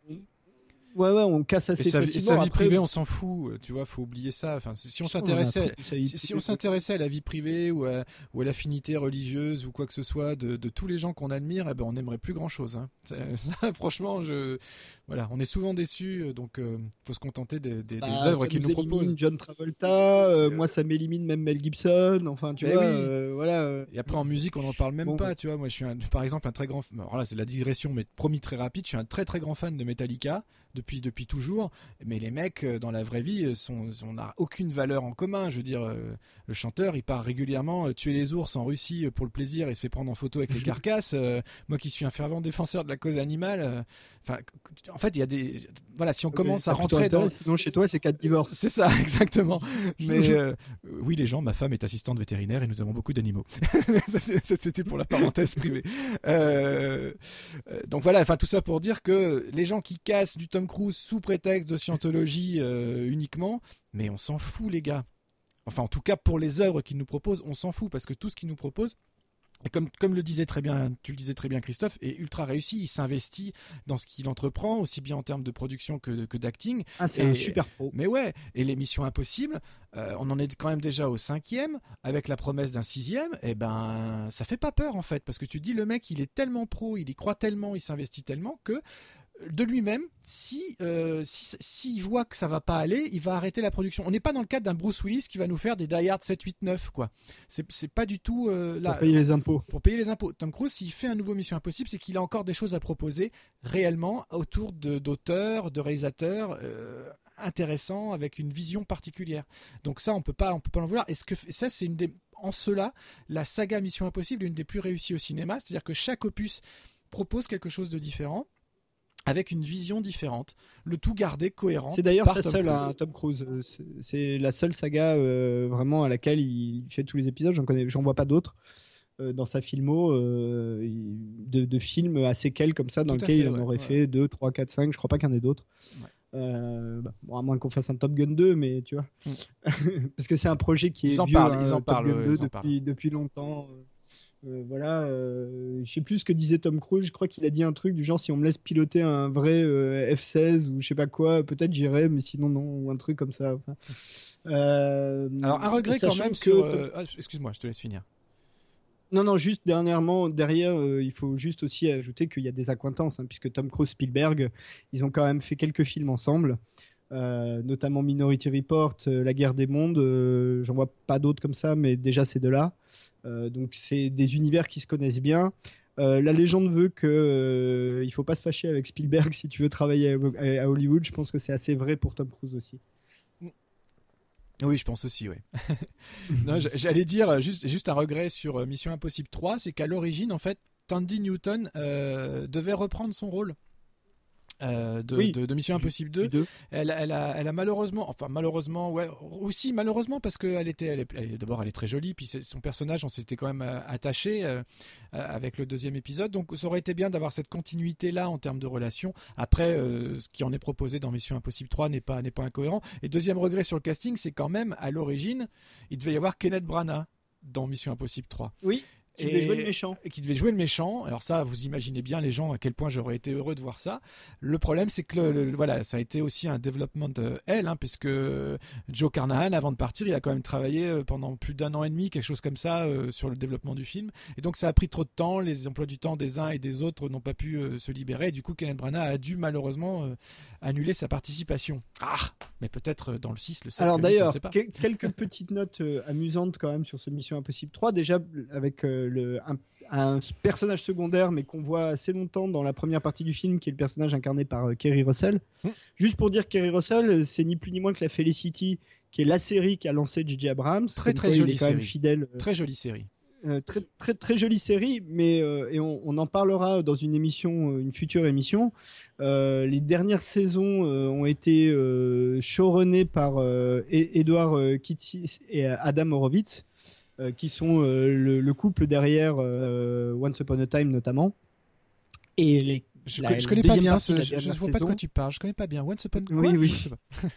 Ouais, ouais, on casse assez et sa, facilement. Et sa vie privée, on s'en fout. Euh, tu vois, faut oublier ça. Enfin, si on s'intéressait, si, on s'intéressait à la vie privée ou à, ou à l'affinité religieuse ou quoi que ce soit de, de tous les gens qu'on admire, eh ben, on n'aimerait plus grand chose. Hein. franchement, je, voilà, on est souvent déçus. Euh, donc, euh, faut se contenter des, des, bah, œuvres qu'ils nous, proposent. John Travolta, moi, ça m'élimine même Mel Gibson. Enfin, tu eh vois, voilà. Et après, en musique, on n'en parle même pas. Tu vois, moi, je suis par exemple un très grand. Alors là, c'est la digression, mais promis très rapide. Je suis un très très grand fan de Metallica depuis, depuis toujours. Mais les mecs, euh, dans la vraie vie, euh, sont, on n'a aucune valeur en commun. Je veux dire, euh, le chanteur, il part régulièrement tuer les ours en Russie pour le plaisir et se fait prendre en photo avec les carcasses. moi qui suis un fervent défenseur de la cause animale, enfin, en fait, il y a des. Voilà, si on commence à rentrer dans. Sinon, chez toi, c'est quatre divorces. C'est ça, exactement. Mais oui, les gens, ma femme est assistante vétérinaire et nous avons beaucoup d'animaux. C'était pour la parenthèse privée. donc voilà, enfin, tout ça pour dire que les gens qui cassent du Tom Cruise sous prétexte de scientologie euh, uniquement, mais on s'en fout les gars. Enfin en tout cas pour les œuvres qu'il nous propose, on s'en fout parce que tout ce qu'il nous propose, et comme, comme le disait très bien, tu le disais très bien Christophe, est ultra réussi. Il s'investit dans ce qu'il entreprend, aussi bien en termes de production que, que d'acting. Ah, c'est un super pro. Mais ouais, et l'émission Impossible, euh, on en est quand même déjà au cinquième, avec la promesse d'un sixième, et eh ben ça fait pas peur en fait, parce que tu dis le mec il est tellement pro, il y croit tellement, il s'investit tellement que de lui-même, si euh, s'il voit que ça va pas aller, il va arrêter la production. On n'est pas dans le cadre d'un Bruce Willis qui va nous faire des Die Hard 7, 8, 9 quoi. C'est pas du tout euh, là. Pour payer les impôts. Pour payer les impôts. Tom Cruise, s'il fait un nouveau Mission Impossible, c'est qu'il a encore des choses à proposer réellement autour d'auteurs, de, réalisateurs. Euh, intéressants avec une vision particulière. Donc ça, on peut pas, on peut pas en vouloir. Est-ce que ça, c'est une des, en cela, la saga Mission Impossible est une des plus réussies au cinéma, c'est-à-dire que chaque opus propose quelque chose de différent avec une vision différente, le tout gardé cohérent. C'est d'ailleurs sa seule, hein, Tom Cruise. Euh, c'est la seule saga euh, vraiment à laquelle il fait tous les épisodes. J'en connais, j'en vois pas d'autres euh, dans sa filmo de, films à séquelles comme ça, dans lesquels il en aurait fait 2, 3, 4, 5. Je crois pas qu'il y en ait d'autres. Bah, bon, à moins qu'on fasse un Top Gun 2, mais tu vois. Mm. Parce que c'est un projet qui est ils en vieux, parlent, hein, ils en parlent, depuis, depuis longtemps. Euh, voilà, euh, je sais plus ce que disait Tom Cruise. Je crois qu'il a dit un truc du genre si on me laisse piloter un vrai euh, F16 ou je sais pas quoi, peut-être j'irai, mais sinon non, ou un truc comme ça. Alors un regret quand même sur. Ah, excuse-moi, je te laisse finir. Non, non, juste dernièrement, derrière, il faut juste aussi ajouter qu'il y a des acquaintances, hein, puisque Tom Cruise, Spielberg, ils ont quand même fait quelques films ensemble. Euh, notamment Minority Report, euh, La guerre des mondes. Euh, j'en vois pas d'autres comme ça, mais déjà c'est de là. donc c'est des univers qui se connaissent bien. la légende veut que il faut pas se fâcher avec Spielberg si tu veux travailler à, Hollywood. Je pense que c'est assez vrai pour Tom Cruise aussi. Oui, je pense aussi, oui. J'allais dire juste, juste un regret sur Mission Impossible 3, c'est qu'à l'origine, en fait, Tandy Newton devait reprendre son rôle. Euh, de, Mission Impossible 2. Elle, elle, a, elle a malheureusement, enfin malheureusement, ouais, aussi malheureusement parce qu'elle était, elle d'abord elle est très jolie, puis son personnage, on s'était quand même euh, attaché euh, avec le deuxième épisode, donc ça aurait été bien d'avoir cette continuité là en termes de relation. Après, ce qui en est proposé dans Mission Impossible 3 n'est pas n'est pas incohérent. Et deuxième regret sur le casting, c'est quand même à l'origine, il devait y avoir Kenneth Branagh dans Mission Impossible 3. Oui. Qui devait jouer le méchant. Qui devait jouer le méchant. Alors ça, vous imaginez bien les gens à quel point j'aurais été heureux de voir ça. Le problème, c'est que le, voilà, ça a été aussi un développement de elle, hein, puisque Joe Carnahan, avant de partir, il a quand même travaillé euh, pendant plus d'un an et demi, quelque chose comme ça, euh, sur le développement du film. Et donc ça a pris trop de temps. Les emplois du temps des uns et des autres n'ont pas pu euh, se libérer. Et du coup, Kenneth Branagh a dû malheureusement annuler sa participation. Ah, mais peut-être dans le 6, le 7. Alors d'ailleurs, quelques petites notes amusantes quand même sur ce Mission Impossible 3. Déjà avec le, un, personnage secondaire, mais qu'on voit assez longtemps dans la première partie du film, qui est le personnage incarné par euh, Kerry Russell. Mmh. Juste pour dire, Kerry Russell, c'est ni plus ni moins que la Felicity, qui est la série qu'a lancé J.J. Abrams. Très très jolie série. fidèle. Euh, très jolie série. Euh, très, très, très jolie série, mais et on, en parlera dans une émission, une future émission. les dernières saisons ont été showrunnées par Edouard Kitsis et Adam Horowitz. Euh, qui sont euh, le, couple derrière euh, Once Upon a Time notamment. Et les, je, ne connais pas bien, je, ne vois pas de quoi tu parles. Je connais pas bien Once Upon a Time. Oui, oui.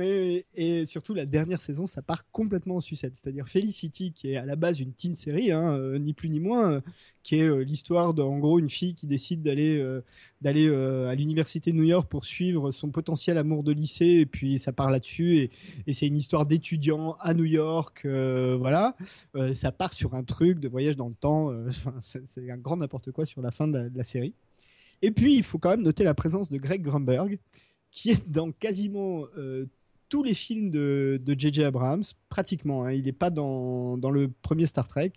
et surtout, la dernière saison, ça part complètement en sucette. C'est-à-dire Felicity, qui est à la base une teen série, hein, euh, ni plus ni moins, euh, qui est euh, l'histoire d'en gros une fille qui décide d'aller d'aller à l'université de New York pour suivre son potentiel amour de lycée, et puis ça part là-dessus. Et, c'est une histoire d'étudiant à New York, voilà. ça part sur un truc de voyage dans le temps. c'est un grand n'importe quoi sur la fin de la, série. Et puis, il faut quand même noter la présence de Greg Grunberg, qui est dans quasiment tous les films de J.J. Abrams, pratiquement. Hein. il n'est pas dans, dans, le premier Star Trek.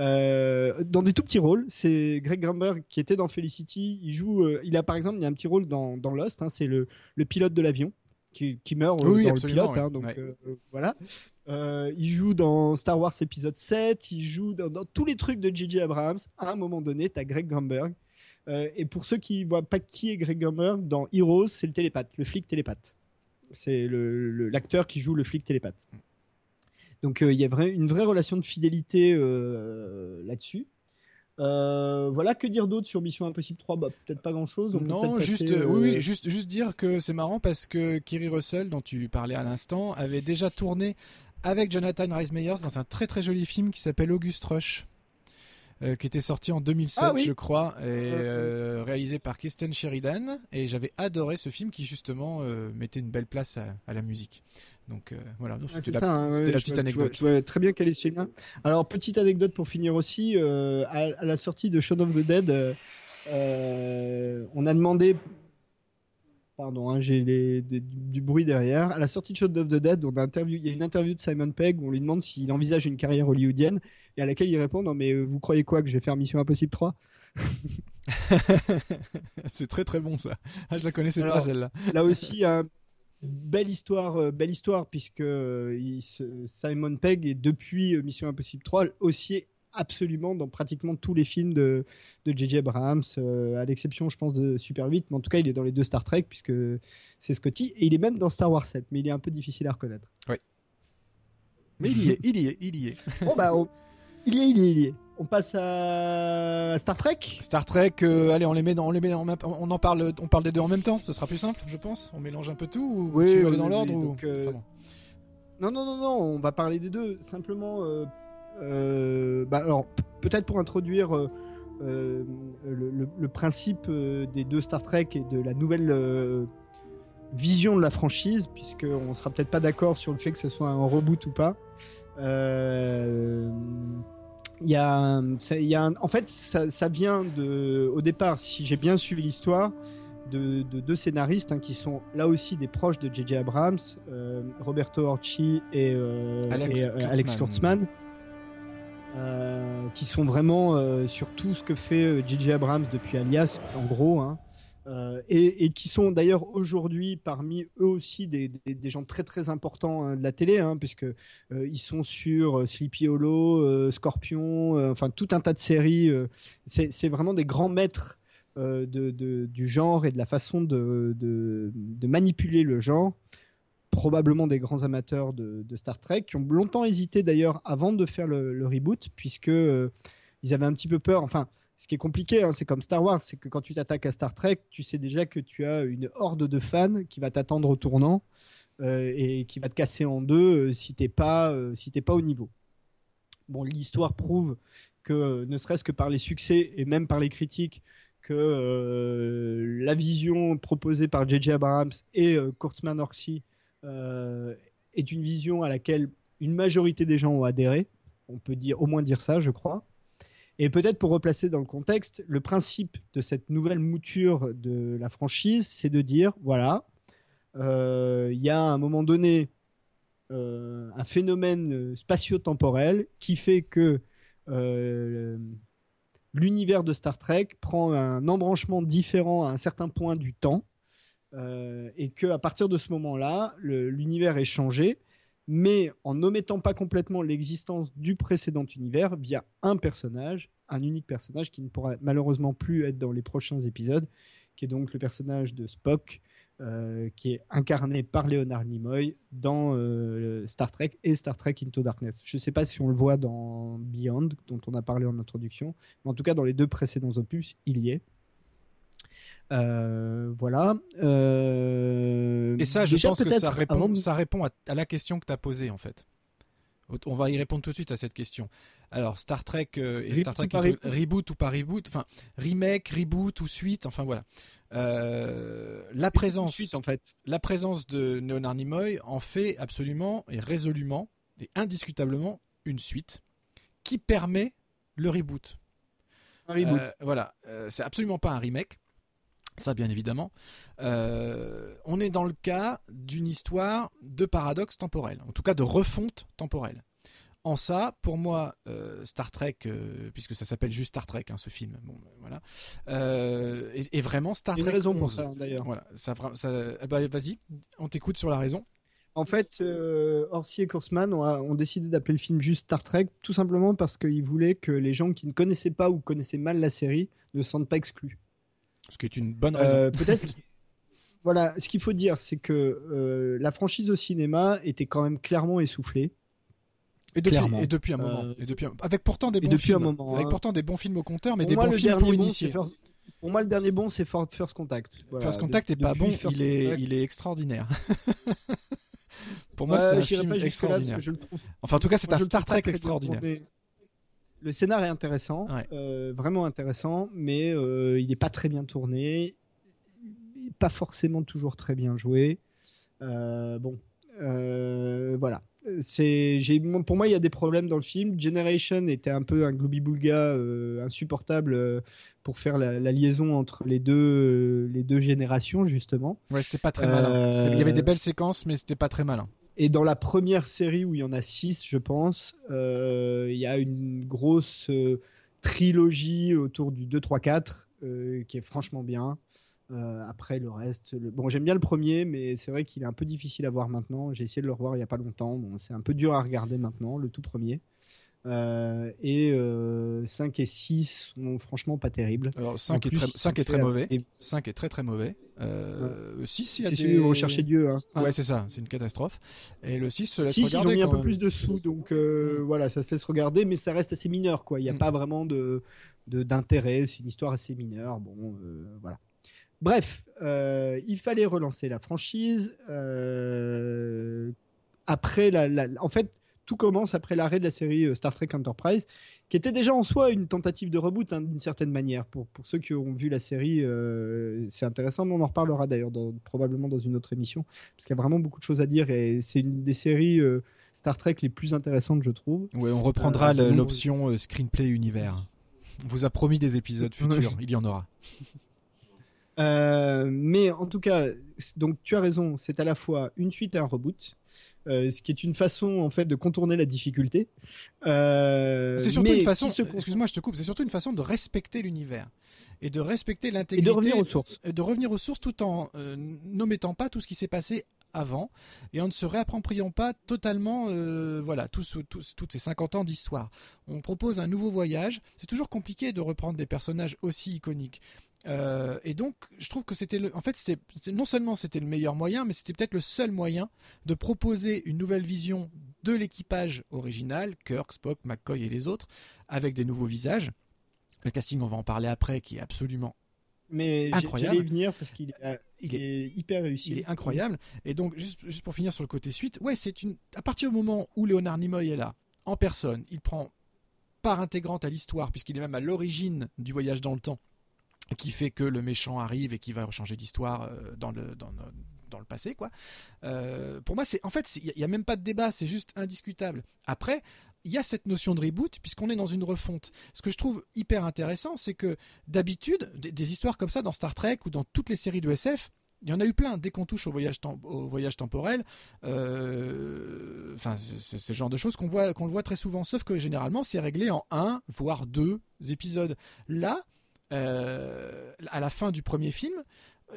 Euh, dans des tout petits rôles. C'est Greg Grumberg qui était dans Felicity. Il joue. Euh, il a par exemple, il y a un petit rôle dans, dans Lost. Hein. c'est le, le, pilote de l'avion qui, qui, meurt euh, dans le pilote. Hein. donc voilà. il joue dans Star Wars épisode 7. Il joue dans, tous les trucs de J.J. Abrams. À un moment donné, tu as Greg Grumberg. et pour ceux qui voient pas qui est Greg Grumberg, dans Heroes, c'est le télépathe, le flic télépathe. C'est l'acteur qui joue le flic télépathe. Donc euh, il y a une vraie relation de fidélité euh, là-dessus. Euh, voilà, que dire d'autre sur Mission Impossible 3 bah, Peut-être pas grand-chose. Non, juste, oui, juste, juste dire que c'est marrant parce que Kerry Russell, dont tu parlais à l'instant, avait déjà tourné avec Jonathan Rhys Meyers dans un très très joli film qui s'appelle August Rush. Euh, qui était sorti en 2007, ah je crois, et euh, réalisé par Kirsten Sheridan. Et j'avais adoré ce film qui justement euh, mettait une belle place à, la musique. Donc voilà, c'était la, hein, petite anecdote. Très bien quel est celui-là. Alors petite anecdote pour finir aussi, à, la sortie de Shaun of the Dead, on a demandé Pardon, hein, j'ai du, bruit derrière. À la sortie de Shaun of the Dead, on a interview, il y a une interview de Simon Pegg où on lui demande s'il envisage une carrière hollywoodienne et à laquelle il répond Non, mais euh, vous croyez quoi que je vais faire Mission Impossible 3 C'est très très bon ça. Ah, je la connaissais pas celle-là. là aussi, hein, belle histoire, euh, belle histoire puisque euh, Simon Pegg est depuis Mission Impossible 3 aussi absolument dans pratiquement tous les films de J.J. Abrams, à l'exception, je pense, de Super 8, mais en tout cas, il est dans les deux Star Trek, puisque c'est Scotty, et il est même dans Star Wars 7, mais il est un peu difficile à reconnaître. Oui. Mais il y est, il y est, il y est. bon, bah, il y est, il y est, il y est. On passe à Star Trek. Star Trek, euh, allez, on les met, dans, on les met, on en parle, on parle des deux en même temps. Ce sera plus simple, je pense. On mélange un peu tout. Ou oui, tu veux aller dans l'ordre ou... Euh, non, non, non, non. On va parler des deux. Simplement, euh, bah, alors peut-être pour introduire le, le, principe des deux Star Trek et de la nouvelle vision de la franchise, puisqu'on sera peut-être pas d'accord sur le fait que ce soit un reboot ou pas. Euh, il y a, y a en fait, ça, vient de, au départ, si j'ai bien suivi l'histoire, de, deux scénaristes hein, qui sont là aussi des proches de J.J. Abrams, euh, Roberto Orci et, euh, Alex, Kurtzman, qui sont vraiment sur tout ce que fait J.J. Abrams depuis Alias, en gros. Hein. Euh, et, qui sont d'ailleurs aujourd'hui parmi eux aussi des, gens très très importants hein, de la télé, hein, puisque euh, ils sont sur euh, Sleepy Hollow, Scorpion, enfin tout un tas de séries. c'est vraiment des grands maîtres du genre et de la façon de, de manipuler le genre. Probablement des grands amateurs de, Star Trek qui ont longtemps hésité d'ailleurs avant de faire le, le reboot, puisque ils avaient un petit peu peur. Enfin, ce qui est compliqué, hein, c'est comme Star Wars, c'est que quand tu t'attaques à Star Trek, tu sais déjà que tu as une horde de fans qui va t'attendre au tournant euh, et qui va te casser en deux euh, si t'es pas euh, pas au niveau. Bon, l'histoire prouve que ne serait-ce que par les succès et même par les critiques, que la vision proposée par J.J. Abrams et Kurtzman Orsi est une vision à laquelle une majorité des gens ont adhéré. On peut dire au moins dire ça, je crois. Et peut-être pour replacer dans le contexte, le principe de cette nouvelle mouture de la franchise, c'est de dire, voilà, euh, il y a à un moment donné euh, un phénomène spatio-temporel qui fait que euh, l'univers de Star Trek prend un embranchement différent à un certain point du temps, et que à partir de ce moment-là, l'univers est changé mais en n'omettant pas complètement l'existence du précédent univers via un personnage, un unique personnage qui ne pourra malheureusement plus être dans les prochains épisodes, qui est donc le personnage de Spock, euh, qui est incarné par Leonard Nimoy dans euh, Star Trek et Star Trek Into Darkness. Je ne sais pas si on le voit dans Beyond, dont on a parlé en introduction, mais en tout cas dans les deux précédents opus, il y est. Euh, voilà. Euh, et ça, je pense que ça répond, ça répond à, la question que tu as posée, en fait. On va y répondre tout de suite à cette question. Alors, Star Trek euh, et Star Trek reboot? ou pas reboot, enfin remake, reboot ou suite, enfin voilà. la présence, suite, en fait. la présence de Leonard Nimoy en fait absolument et résolument et indiscutablement une suite qui permet le reboot. Un reboot. voilà, c'est absolument pas un remake. Ça, bien évidemment. Euh, on est dans le cas d'une histoire de paradoxe temporel, en tout cas de refonte temporelle. En ça, pour moi, euh, Star Trek, euh, puisque ça s'appelle juste Star Trek, hein, ce film, bon, voilà, et, vraiment Star Trek. Il y a une raison pour ça, d'ailleurs. Voilà, ça, eh ben, vas-y, on t'écoute sur la raison. En fait, Orsi et Kurzman ont, ont décidé d'appeler le film juste Star Trek, tout simplement parce qu'ils voulaient que les gens qui ne connaissaient pas ou connaissaient mal la série ne se sentent pas exclus. Ce qui est une bonne raison. Euh, peut-être. voilà, ce qu'il faut dire, c'est que euh, la franchise au cinéma était quand même clairement essoufflée. Et depuis, et depuis un moment. Euh, et depuis avec pourtant des bons depuis films. Un moment, avec hein. pourtant des bons films au compteur, mais des bons films pour initier. Pour moi, le dernier bon, c'est First Contact. First Contact est pas bon, il est, il est extraordinaire. pour moi, c'est un film extraordinaire. Enfin, en tout cas, c'est un Star Trek extraordinaire le scénar est intéressant, euh, vraiment intéressant, mais euh, il n'est pas très bien tourné, pas forcément toujours très bien joué. Euh, bon, voilà. C'est, pour moi, il y a des problèmes dans le film. Generation était un peu un gloobie-boulga insupportable pour faire la, liaison entre les deux, les deux générations, justement. Ouais, c'était pas très malin. Il y avait des belles séquences, mais c'était pas très malin. Et dans la première série où il y en a six, je pense, euh, il y a une grosse euh, trilogie autour du 2, 3, 4 qui est franchement bien. Euh, après le reste, bon, j'aime bien le premier, mais c'est vrai qu'il est un peu difficile à voir maintenant. J'ai essayé de le revoir il n'y a pas longtemps. C'est un peu dur à regarder maintenant, le tout premier. Euh, et 5 et 6 sont franchement pas terribles. Alors 5 est, très, 5 est très mauvais. 5 est très très mauvais. 6 il y a des... on Dieu. Hein. Ouais, c'est ça, c'est une catastrophe. Et le 6 se laisse 6, regarder. ils ont mis un peu plus de sous, donc mm. voilà, ça se laisse regarder, mais ça reste assez mineur. quoi. Il n'y a mm. pas vraiment de d'intérêt, c'est une histoire assez mineure. Bon, voilà. Bref, euh, il fallait relancer la franchise. Euh, après la, en fait, tout commence après l'arrêt de la série euh, Star Trek Enterprise, qui était déjà en soi une tentative de reboot hein, d'une certaine manière. Pour, pour ceux qui ont vu la série, c'est intéressant, mais on en reparlera d'ailleurs probablement dans une autre émission, parce qu'il y a vraiment beaucoup de choses à dire et c'est une des séries Star Trek les plus intéressantes, je trouve. Oui, on reprendra l'option screenplay univers. On vous a promis des épisodes futurs, il y en aura. Euh, mais en tout cas, donc tu as raison, c'est à la fois une suite et un reboot. Euh, ce qui est une façon en fait de contourner la difficulté. Euh, c'est surtout une façon. Excuse-moi, je te coupe. C'est surtout une façon de respecter l'univers et de respecter l'intégrité. Et de revenir aux sources. De revenir aux sources tout en n'omettant pas tout ce qui s'est passé avant et en ne se réappropriant pas totalement voilà tous, tous, toutes ces 50 ans d'histoire. On propose un nouveau voyage. C'est toujours compliqué de reprendre des personnages aussi iconiques. Euh, et donc, je trouve que c'était en fait, c'était non seulement c'était le meilleur moyen, mais c'était peut-être le seul moyen de proposer une nouvelle vision de l'équipage original, Kirk, Spock, McCoy et les autres, avec des nouveaux visages. Le casting, on va en parler après, qui est absolument mais incroyable. venir parce qu'il est, il est, hyper réussi. Il est incroyable. Et donc, juste, juste pour finir sur le côté suite, ouais, c'est une. À partir du moment où Léonard Nimoy est là, en personne, il prend part intégrante à l'histoire, puisqu'il est même à l'origine du voyage dans le temps qui fait que le méchant arrive et qui va changer d'histoire euh, dans le, dans, dans le passé quoi. Euh, pour moi c'est en fait il n'y a, même pas de débat, c'est juste indiscutable. Après il y a cette notion de reboot puisqu'on est dans une refonte. Ce que je trouve hyper intéressant, c'est que d'habitude des, histoires comme ça dans Star Trek ou dans toutes les séries de SF, il y en a eu plein. Dès qu'on touche au voyage, au voyage temporel, euh, enfin, c'est ce genre de choses qu'on voit, qu'on le voit très souvent. Sauf que généralement, c'est réglé en un, voire deux épisodes. Là, à la fin du premier film,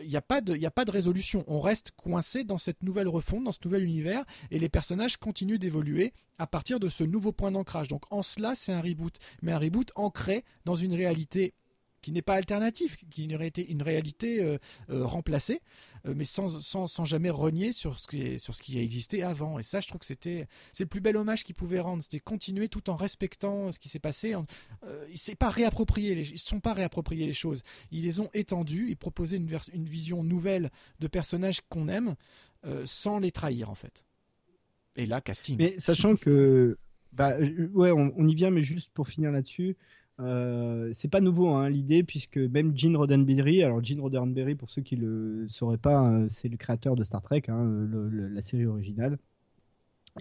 il n'y a, pas de, a pas de résolution. On reste coincé dans cette nouvelle refonte, dans ce nouvel univers, et les personnages continuent d'évoluer à partir de ce nouveau point d'ancrage. Donc en cela, c'est un reboot, mais un reboot ancré dans une réalité qui n'est pas alternatif, qui aurait été une réalité euh, euh, remplacée, euh, mais sans, sans, sans, jamais renier sur ce, qui sur ce qui a existé avant. Et ça, je trouve que c'était c'est le plus bel hommage qu'ils pouvaient rendre, c'était continuer tout en respectant ce qui s'est passé. ils ne pas réapproprié, les, sont pas réappropriés les choses. Ils les ont étendues, ils proposaient une, une vision nouvelle de personnages qu'on aime, sans les trahir en fait. Et là, casting. Mais sachant que, bah, ouais, on y vient, mais juste pour finir là-dessus. Euh, c'est pas nouveau hein, l'idée puisque même Gene Roddenberry, alors Gene Roddenberry pour ceux qui le sauraient pas, euh, c'est le créateur de Star Trek, hein, la série originale,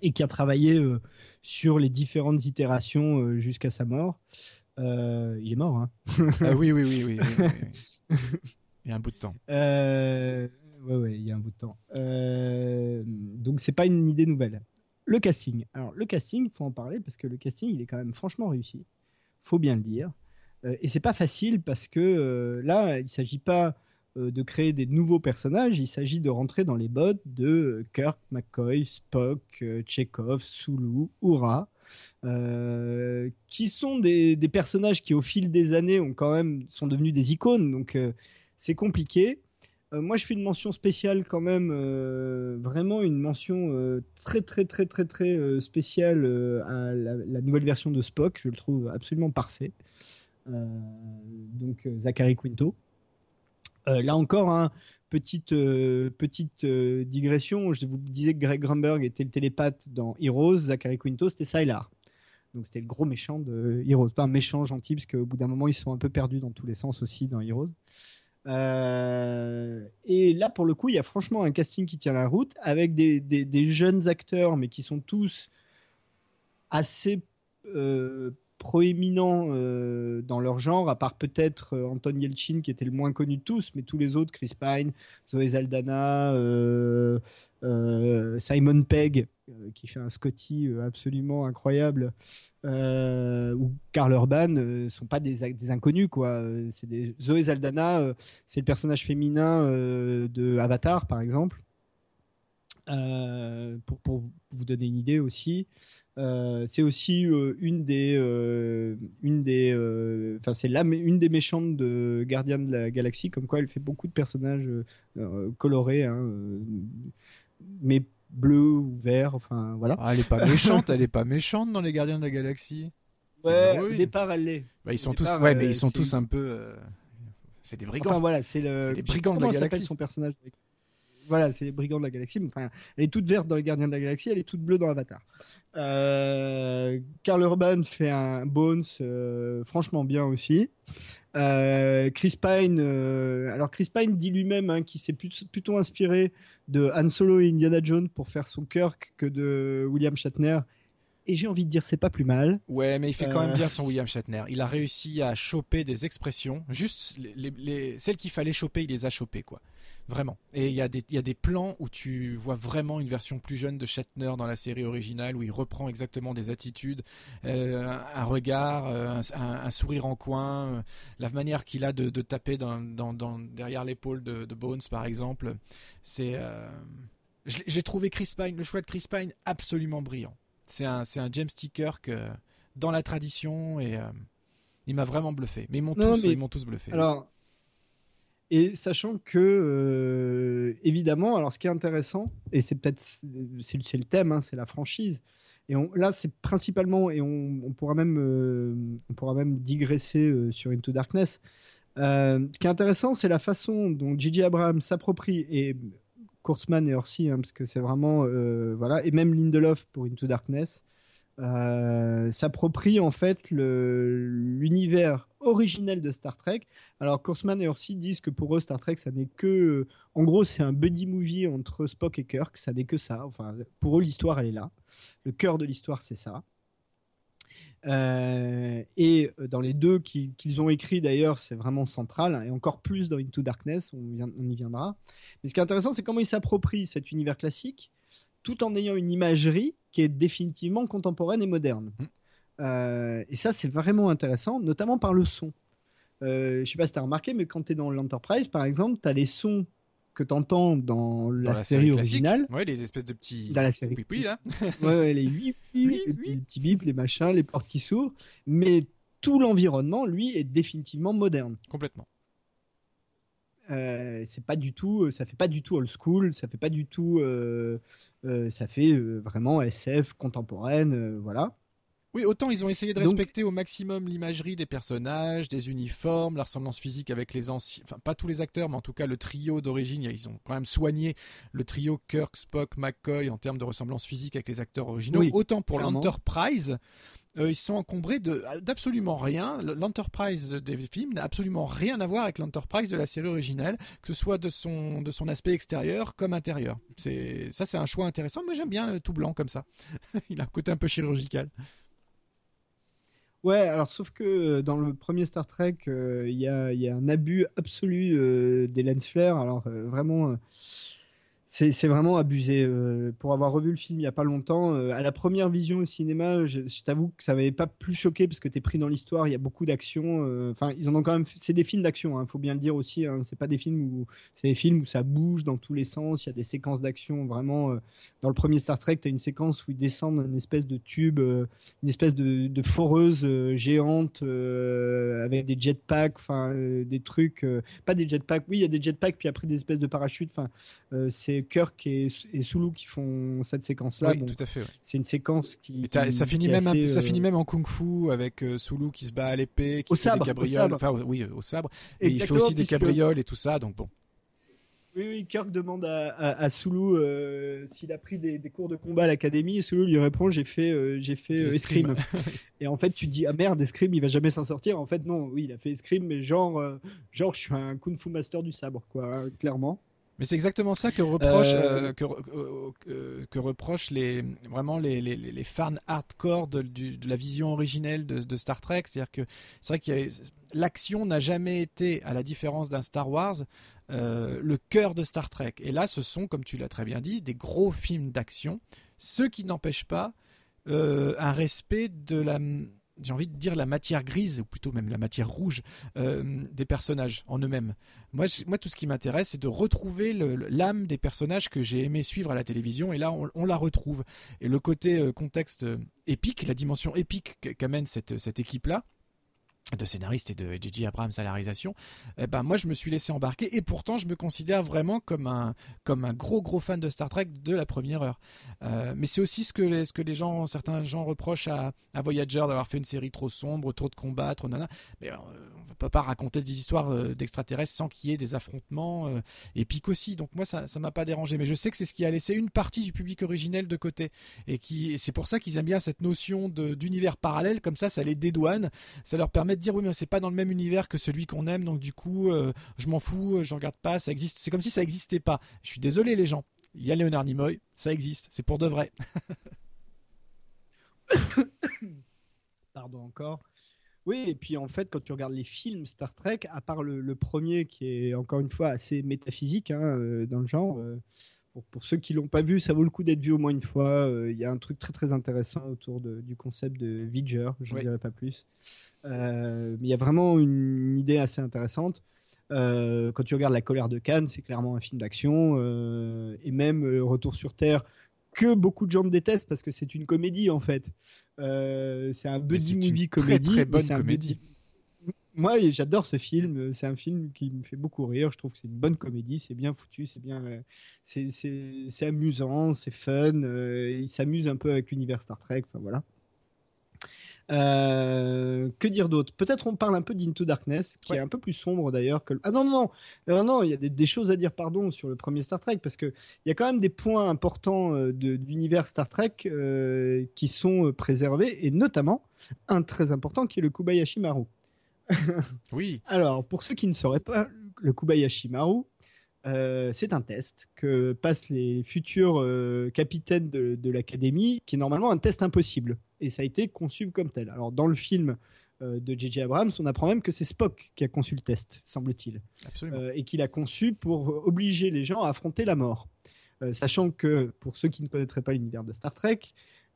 et qui a travaillé euh, sur les différentes itérations jusqu'à sa mort. il est mort, hein ah oui, oui, oui, oui, Il y a un bout de temps. ouais, ouais, il y a un bout de temps. donc c'est pas une idée nouvelle. Le casting. Alors le casting, faut en parler parce que le casting, il est quand même franchement réussi faut bien le dire. Euh, et c'est pas facile parce que euh, là, il s'agit pas euh, de créer des nouveaux personnages, il s'agit de rentrer dans les bottes de Kirk, McCoy, Spock, Chekhov, Sulu, Ura, qui sont des, personnages qui au fil des années ont quand même sont devenus des icônes, donc c'est compliqué. Moi, je fais une mention spéciale quand même, vraiment une mention très très très très très spéciale à la, nouvelle version de Spock. Je le trouve absolument parfait. donc Zachary Quinto. là encore, hein, petite petite digression. Je vous disais que Greg Grunberg était le télépathe dans Heroes. Zachary Quinto, c'était Sylar. Donc c'était le gros méchant de Heroes. Un méchant gentil, parce qu'au bout d'un moment, ils sont un peu perdus dans tous les sens aussi dans Heroes. Euh, et là, pour le coup, il y a franchement un casting qui tient la route avec des, jeunes acteurs, mais qui sont tous assez euh, proéminents euh, dans leur genre, à part peut-être Anton Yelchin qui était le moins connu de tous, mais tous les autres, Chris Pine, Zoé Zaldana, Simon Pegg, qui fait un Scotty absolument incroyable, euh, ou Karl Urban ne euh, sont pas des, inconnus quoi. C'est des Zoé Zaldana, euh, c'est le personnage féminin de Avatar par exemple. pour, vous donner une idée aussi, c'est aussi une des, une des, enfin c'est des méchantes de Gardien de la Galaxie, comme quoi elle fait beaucoup de personnages colorés, hein, mais bleu ou vert, enfin voilà. Ah, elle est pas méchante, elle est pas méchante dans les Gardiens de la Galaxie. Ouais, au départ elle l'est. Bah, ils sont tous, ouais, mais ils sont tous un peu. C'est des brigands. Enfin voilà, c'est le. des brigands de la galaxie. son personnage Voilà, c'est les brigands de la galaxie. Enfin, elle est toute verte dans les Gardiens de la Galaxie, elle est toute bleue dans Avatar. Euh, Karl Urban fait un Bones, euh, franchement bien aussi. Euh, Chris Pine, euh, alors Chris Pine dit lui-même hein, qu'il s'est plutôt inspiré de Han Solo et Indiana Jones pour faire son Kirk que de William Shatner et j'ai envie de dire c'est pas plus mal. Ouais, mais il fait quand même bien son William Shatner. Il a réussi à choper des expressions, juste les, celles qu'il fallait choper, il les a chopées quoi. Vraiment. Et il y, a des, y a des plans où tu vois vraiment une version plus jeune de Shatner dans la série originale, où il reprend exactement des attitudes, euh, un regard, euh, un, sourire en coin, la manière qu'il a de, taper dans, derrière l'épaule de, Bones par exemple. C'est, j'ai trouvé Chris Pine, le choix de Chris Pine absolument brillant c'est un, James T. Kirk euh, dans la tradition et euh, il m'a vraiment bluffé. Mais ils m'ont tous, ils m'ont tous bluffé. Alors, et sachant que, euh, évidemment, alors ce qui est intéressant, et c'est peut-être c'est, le thème, hein, c'est la franchise. Et là, c'est principalement, et on, pourra même, on pourra même digresser sur Into Darkness. ce qui est intéressant, c'est la façon dont J.J. Abrams s'approprie, et Kurtzman et Orsi, hein, parce que c'est vraiment euh, voilà, et même Lindelof pour Into Darkness euh, s'approprie en fait l'univers originel de Star Trek. Alors Kurtzman et Orsi disent que pour eux Star Trek ça n'est que, en gros c'est un buddy movie entre Spock et Kirk, ça n'est que ça. Enfin pour eux l'histoire elle est là, le cœur de l'histoire c'est ça. Euh, et euh, dans les deux qu'ils ont écrits d'ailleurs, c'est vraiment central, et encore plus dans Into Darkness, on y viendra. Mais ce qui est intéressant, c'est comment ils s'approprient cet univers classique, tout en ayant une imagerie qui est définitivement contemporaine et moderne. Mmh. Euh, et ça, c'est vraiment intéressant, notamment par le son. je ne sais pas si tu as remarqué, mais quand tu es dans l'Enterprise, par exemple, tu as les sons que tu entends dans la, série, originale. Ouais, les espèces de petits. Dans la série. Oui, là. ouais, les oui, oui, les petits bips, les machins, les portes qui s'ouvrent. Mais tout l'environnement, lui, est définitivement moderne. Complètement. Euh, c'est pas du tout, ça fait pas du tout old school, ça fait pas du tout, euh, euh, ça fait vraiment SF contemporaine, voilà. Oui, autant ils ont essayé de respecter au maximum l'imagerie des personnages, des uniformes, la ressemblance physique avec les anciens, enfin pas tous les acteurs, mais en tout cas le trio d'origine, ils ont quand même soigné le trio Kirk, Spock, McCoy en termes de ressemblance physique avec les acteurs originaux. autant pour l'Enterprise, euh, ils sont encombrés d'absolument rien. L'Enterprise des films n'a absolument rien à voir avec l'Enterprise de la série originale, que ce soit de son, de son aspect extérieur comme intérieur. Ça, c'est un choix intéressant. Moi, j'aime bien tout blanc comme ça. Il a un côté un peu chirurgical. Ouais, alors sauf que euh, dans le premier Star Trek, euh, il y, a, y, a, un abus absolu euh, des lens flares. Alors vraiment, c'est vraiment abusé. Euh, pour avoir revu le film il n'y a pas longtemps, euh, à la première vision au cinéma, je, t'avoue que ça m'avait pas plus choqué parce que tu es pris dans l'histoire, il y a beaucoup d'action. Euh, enfin, ils ont quand même. C'est des films d'action, il hein, faut bien le dire aussi. Hein, c'est pas des films où c'est des films où ça bouge dans tous les sens. Il y a des séquences d'action vraiment. dans le premier Star Trek, tu as une séquence où ils descendent une espèce de tube, une espèce de, de foreuse géante avec des jetpacks, enfin des trucs. pas des jetpacks, oui, il y a des jetpacks, puis après des espèces de parachutes. Enfin, c'est Kirk et, et, Sulu qui font cette séquence-là. Oui, tout à fait. C'est une séquence qui. ça finit même ça finit euh, même en kung-fu avec euh, Sulu qui se bat à l'épée, qui fait des cabrioles, enfin oui, au sabre. Et il fait aussi des cabrioles et tout ça, donc bon. Oui, oui, Kirk demande à, à, Sulu euh, s'il a pris des, cours de combat à l'académie et Sulu lui répond j'ai fait, j'ai fait escrime. et en fait, tu dis ah merde, escrime, il va jamais s'en sortir. En fait, non, oui, il a fait escrime, mais genre, genre je suis un kung fu master du sabre, quoi, hein, clairement. Mais c'est exactement ça que reprochent, euh, euh, que, que, reprochent les, vraiment les, les, les fans hardcore de, de, la vision originelle de, de Star Trek. C'est-à-dire que c'est vrai que l'action n'a jamais été, à la différence d'un Star Wars, euh, le cœur de Star Trek. Et là, ce sont, comme tu l'as très bien dit, des gros films d'action, ce qui n'empêche pas un respect de la j'ai envie de dire la matière grise ou plutôt même la matière rouge des personnages en eux-mêmes. Moi, moi, tout ce qui m'intéresse, c'est de retrouver l'âme des personnages que j'ai aimé suivre à la télévision, et là, on, la retrouve. Et le côté contexte épique, la dimension épique qu'amène cette, cette équipe-là de scénariste et de J.J. Abrams à la eh ben moi je me suis laissé embarquer et pourtant je me considère vraiment comme un comme un gros gros fan de Star Trek de la première heure. Euh, mais c'est aussi ce que les, ce que les gens certains gens reprochent à, à Voyager d'avoir fait une série trop sombre, trop de combats, trop nana. Mais euh, on ne peut pas raconter des histoires euh, d'extraterrestres sans qu'il y ait des affrontements épiques aussi. Donc moi ça ça m'a pas dérangé, mais je sais que c'est ce qui a laissé une partie du public originel de côté et c'est pour ça qu'ils aiment bien cette notion d'univers parallèle comme ça ça les dédouane, ça leur permet dire oui mais c'est pas dans le même univers que celui qu'on aime donc du coup euh, je m'en fous, euh, je regarde pas, ça existe. C'est comme si ça existait pas. Je suis désolé les gens. Il y a Léonard Nimoy, ça existe, c'est pour de vrai. Pardon encore. Oui, et puis en fait, quand tu regardes les films Star Trek, à part le, premier qui est encore une fois assez métaphysique hein, euh, dans le genre, pour, ceux qui l'ont pas vu, ça vaut le coup d'être vu au moins une fois. Euh, il y a un truc très très intéressant autour du concept de Vidger, je ne dirai pas plus. Euh, mais il y a vraiment une, idée assez intéressante. Euh, quand tu regardes La colère de Cannes, c'est clairement un film d'action. et même Retour sur Terre, que beaucoup de gens détestent parce que c'est une comédie en fait. c'est un buddy movie comédie. Très, très bonne comédie moi, j'adore ce film. C'est un film qui me fait beaucoup rire. Je trouve que c'est une bonne comédie. C'est bien foutu. C'est bien. Euh, c'est amusant. C'est fun. Euh, il s'amuse un peu avec l'univers Star Trek. Enfin voilà. Euh, que dire d'autre? Peut-être on parle un peu d'Into Darkness, qui est un peu plus sombre d'ailleurs que. Ah non non non, non, il y a des, choses à dire pardon sur le premier Star Trek parce que il y a quand même des points importants de, l'univers Star Trek qui sont préservés et notamment un très important qui est le Kubayashi Maru. Oui. Alors, pour ceux qui ne sauraient pas, le Kubayashi Maru, euh, c'est un test que passent les futurs euh, capitaines de, l'académie, qui est normalement un test impossible. Et ça a été conçu comme tel. Alors, dans le film euh, de J.J. Abrams, on apprend même que c'est Spock qui a conçu le test, semble-t-il. et qu'il a conçu pour obliger les gens à affronter la mort. sachant que, pour ceux qui ne connaîtraient pas l'univers de Star Trek,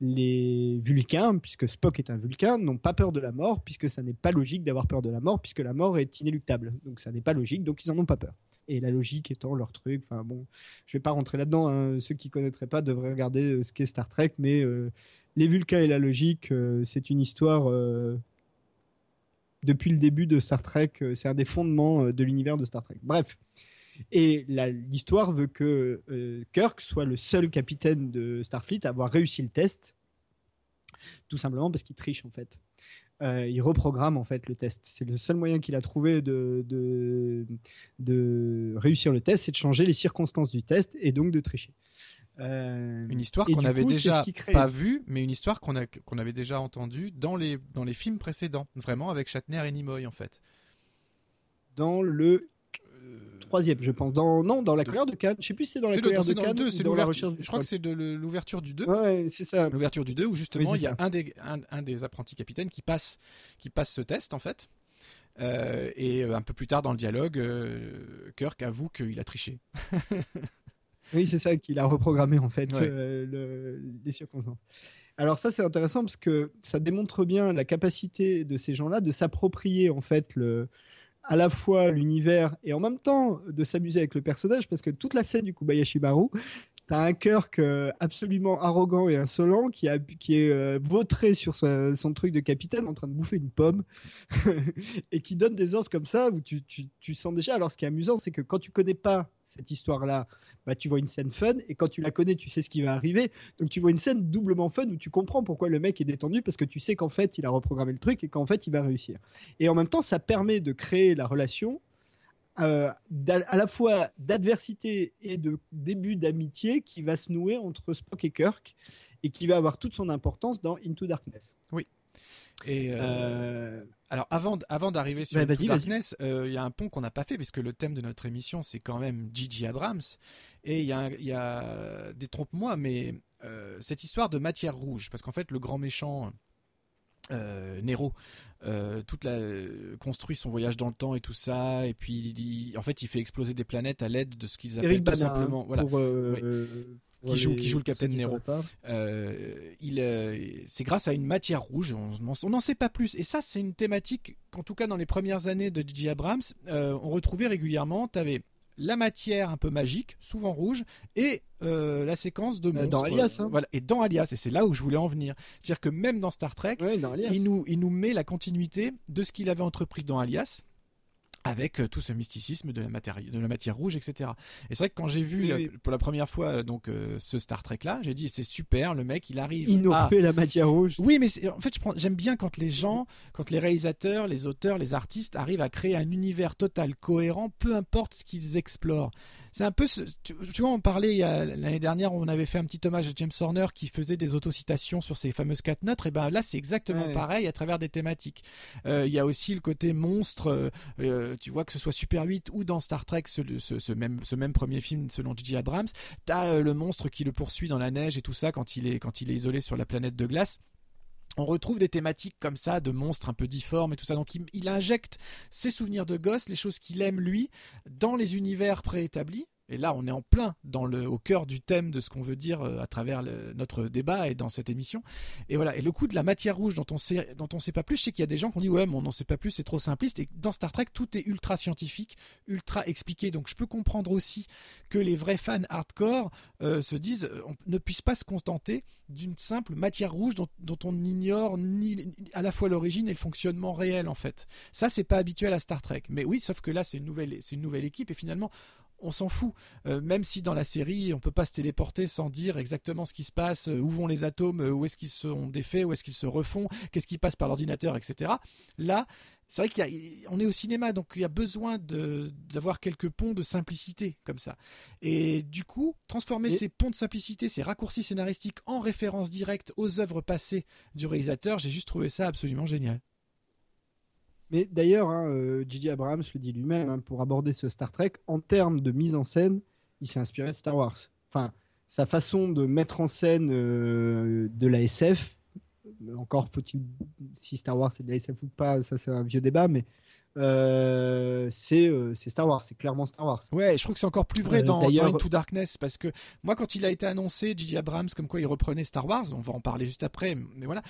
les Vulcains, puisque Spock est un Vulcain, n'ont pas peur de la mort, puisque ça n'est pas logique d'avoir peur de la mort, puisque la mort est inéluctable. Donc ça n'est pas logique, donc ils en ont pas peur. Et la logique étant leur truc. Enfin bon, je vais pas rentrer là-dedans. Hein. Ceux qui connaîtraient pas devraient regarder euh, ce qu'est Star Trek, mais euh, les Vulcains et la logique, euh, c'est une histoire. depuis le début de Star Trek, c'est un des fondements de l'univers de Star Trek. Bref, et l'histoire veut que euh, Kirk soit le seul capitaine de Starfleet à avoir réussi le test, tout simplement parce qu'il triche en fait. Euh, il reprogramme en fait le test. C'est le seul moyen qu'il a trouvé de, de, réussir le test, c'est de changer les circonstances du test et donc de tricher. Euh, une histoire qu'on avait déjà pas vue, mais une histoire qu'on qu'on avait déjà entendue dans les, dans les films précédents, vraiment avec Shatner et Nimoy en fait. Dans le troisième, je pense. Dans, non, dans la colère de Cannes. Je sais plus si c'est dans la colère de Cannes. c'est l'ouverture. Je crois que c'est de l'ouverture du 2. Ouais, c'est ça. L'ouverture du 2 où justement il y a un des, un, des apprentis capitaines qui passe, qui passe ce test en fait. Euh, et euh, un peu plus tard dans le dialogue, euh, Kirk avoue qu'il a triché. oui, c'est ça qu'il a reprogrammé en fait les circonstances. Alors ça c'est intéressant parce que ça démontre bien la capacité de ces gens-là de s'approprier en fait le, à la fois l'univers et en même temps de s'amuser avec le personnage parce que toute la scène du Kubayashi Maru, T'as un Kirk euh, absolument arrogant et insolent qui, a, qui est euh, vautré sur son truc de capitaine en train de bouffer une pomme et qui donne des ordres comme ça où tu, tu, tu sens déjà. Alors, ce qui est amusant, c'est que quand tu connais pas cette histoire-là, bah, tu vois une scène fun et quand tu la connais, tu sais ce qui va arriver. Donc, tu vois une scène doublement fun où tu comprends pourquoi le mec est détendu parce que tu sais qu'en fait, il a reprogrammé le truc et qu'en fait, il va réussir. Et en même temps, ça permet de créer la relation euh, à la fois d'adversité et de début d'amitié qui va se nouer entre Spock et Kirk et qui va avoir toute son importance dans Into Darkness. Oui. Et euh, euh, alors avant, avant d'arriver sur Into Darkness, il y a un pont qu'on n'a pas fait puisque le thème de notre émission c'est quand même Gigi Abrams et il y a, y a détrompe-moi mais cette histoire de matière rouge parce qu'en fait le grand méchant euh, Nero euh, toute la construit son voyage dans le temps et tout ça et puis en fait il fait exploser des planètes à l'aide de ce qu'ils appellent tout simplement voilà pour, euh, qui joue qui joue le Capitaine Nero. il c'est grâce à une matière rouge. On n'en sait pas plus. Et ça, c'est une thématique qu'en tout cas dans les premières années de J.J. Abrams, on retrouvait régulièrement. Tu avais la matière un peu magique, souvent rouge, et euh, la séquence de monstres. Dans Alias. Hein. Voilà, et dans Alias, et c'est là où je voulais en venir. C'est-à-dire que même dans Star Trek, il, nous, il nous met la continuité de ce qu'il avait entrepris dans Alias avec euh, tout ce mysticisme de la matière, de la matière rouge, etc. Et c'est vrai que quand j'ai vu pour la première fois euh, donc euh, ce Star Trek là, j'ai dit c'est super, le mec il arrive. Il nous fait la matière rouge. Oui, mais en fait j'aime bien quand les gens, quand les réalisateurs, les auteurs, les artistes arrivent à créer un univers total cohérent, peu importe ce qu'ils explorent. C'est un peu, tu, vois, on parlait l'année dernière, on avait fait un petit hommage à James Horner qui faisait des autocitations sur ses fameuses quatre notes. Et ben là, c'est exactement pareil à travers des thématiques. Il y a aussi le côté monstre tu vois que ce soit Super 8 ou dans Star Trek, ce, même, ce même premier film selon J.J. Abrams, t'as euh, le monstre qui le poursuit dans la neige et tout ça quand il est, quand il est isolé sur la planète de glace on retrouve des thématiques comme ça de monstres un peu difformes et tout ça. Donc il, injecte ses souvenirs de gosse, les choses qu'il aime lui, dans les univers préétablis. Et là, on est en plein au cœur du thème de ce qu'on veut dire euh, à travers notre débat et dans cette émission. Et voilà. Et le coup de la matière rouge dont on sait, dont on sait pas plus, je sais qu'il y a des gens qui ont dit ouais, mais on n'en sait pas plus, c'est trop simpliste. Et dans Star Trek, tout est ultra scientifique, ultra expliqué. Donc je peux comprendre aussi que les vrais fans hardcore euh, se disent on ne puisse pas se contenter d'une simple matière rouge dont, on ignore ni à la fois l'origine et le fonctionnement réel en fait. Ça c'est pas habituel à Star Trek. Mais oui, sauf que là c'est une nouvelle, c'est une nouvelle équipe et finalement on s'en fout. Euh, même si dans la série, on peut pas se téléporter sans dire exactement ce qui se passe, euh, où vont les atomes, euh, où est-ce qu'ils sont défaits, où est-ce qu'ils se refont, qu'est-ce qui passe par l'ordinateur, etc. Là, c'est vrai qu'on est au cinéma, donc il y a besoin d'avoir quelques ponts de simplicité comme ça. Et du coup, transformer ces ponts de simplicité, ces raccourcis scénaristiques en référence directe aux œuvres passées du réalisateur, j'ai juste trouvé ça absolument génial. Mais d'ailleurs, hein, J.J. Euh, Abrams le dit lui-même, hein, pour aborder ce Star Trek, en termes de mise en scène, il s'est inspiré de Star Wars. Enfin, sa façon de mettre en scène euh, de la SF, encore faut-il, si Star Wars c'est de la SF ou pas, ça c'est un vieux débat, mais euh, euh, c'est Star Wars, c'est clairement Star Wars. Ouais, je trouve que c'est encore plus vrai euh, dans, dans, Into Darkness parce que moi, quand il a été annoncé, J.J. Abrams, comme quoi il reprenait Star Wars, on va en parler juste après, mais voilà.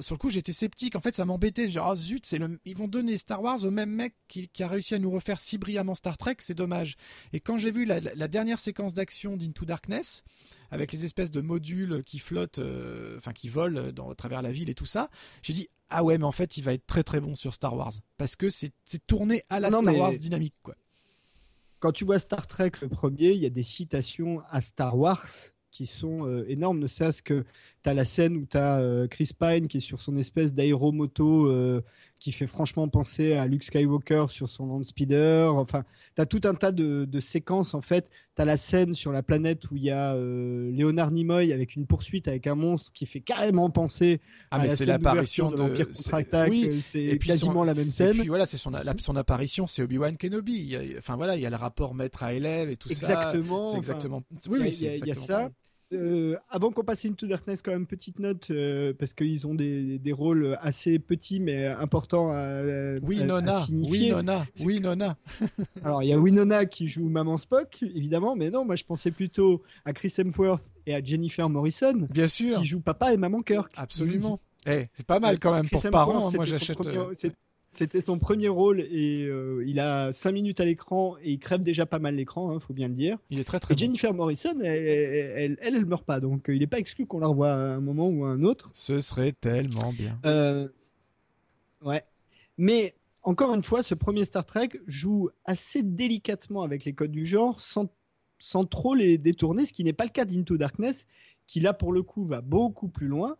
sur le coup, j'étais sceptique. En fait, ça m'embêtait. Genre, oh, zut, c'est le... ils vont donner Star Wars au même mec qui, a réussi à nous refaire si brillamment Star Trek, c'est dommage. Et quand j'ai vu la, la, dernière séquence d'action d'Into Darkness, avec les espèces de modules qui flottent, enfin qui volent dans, à travers la ville et tout ça, j'ai dit ah ouais, mais en fait, il va être très très bon sur Star Wars parce que c'est tourné à la Star Wars dynamique quoi. Quand tu vois Star Trek le premier, il y a des citations à Star Wars qui sont euh, énormes, ne serait-ce que tu as la scène où tu as euh, Chris Pine qui est sur son espèce d'aéromoto euh, qui fait franchement penser à Luke Skywalker sur son land speeder. Enfin, tu as tout un tas de, séquences en fait. Tu as la scène sur la planète où il y a Léonard Nimoy avec une poursuite avec un monstre qui fait carrément penser ah, à la scène l'apparition de l'Empire contre-attaque. c'est quasiment la même scène. Et puis voilà, c'est son, son apparition, c'est Obi-Wan Kenobi. enfin voilà, il y a le rapport maître à élève et tout ça. Exactement. Oui, oui, il y, a ça. Euh, avant qu'on passe into Darkness, quand même petite note euh, parce qu'ils ont des, des, rôles assez petits mais importants à, oui, Nona, Oui Nona, oui Nona. Alors il y a Winona qui joue Maman Spock évidemment, mais non, moi je pensais plutôt à Chris Hemsworth et à Jennifer Morrison, bien sûr, qui jouent Papa et Maman Kirk. Absolument. Eh, c'est pas mal quand même pour parents. Hein, moi j'achète. C'était son premier rôle et euh, il a 5 minutes à l'écran et il crève déjà pas mal l'écran, il hein, faut bien le dire. Il est très très. Et Jennifer Morrison, elle, elle, elle, meurt pas, donc euh, il n'est pas exclu qu'on la revoie à un moment ou à un autre. Ce serait tellement bien. Euh, ouais, mais encore une fois, ce premier Star Trek joue assez délicatement avec les codes du genre, sans, sans trop les détourner, ce qui n'est pas le cas d'Into Darkness, qui là pour le coup va beaucoup plus loin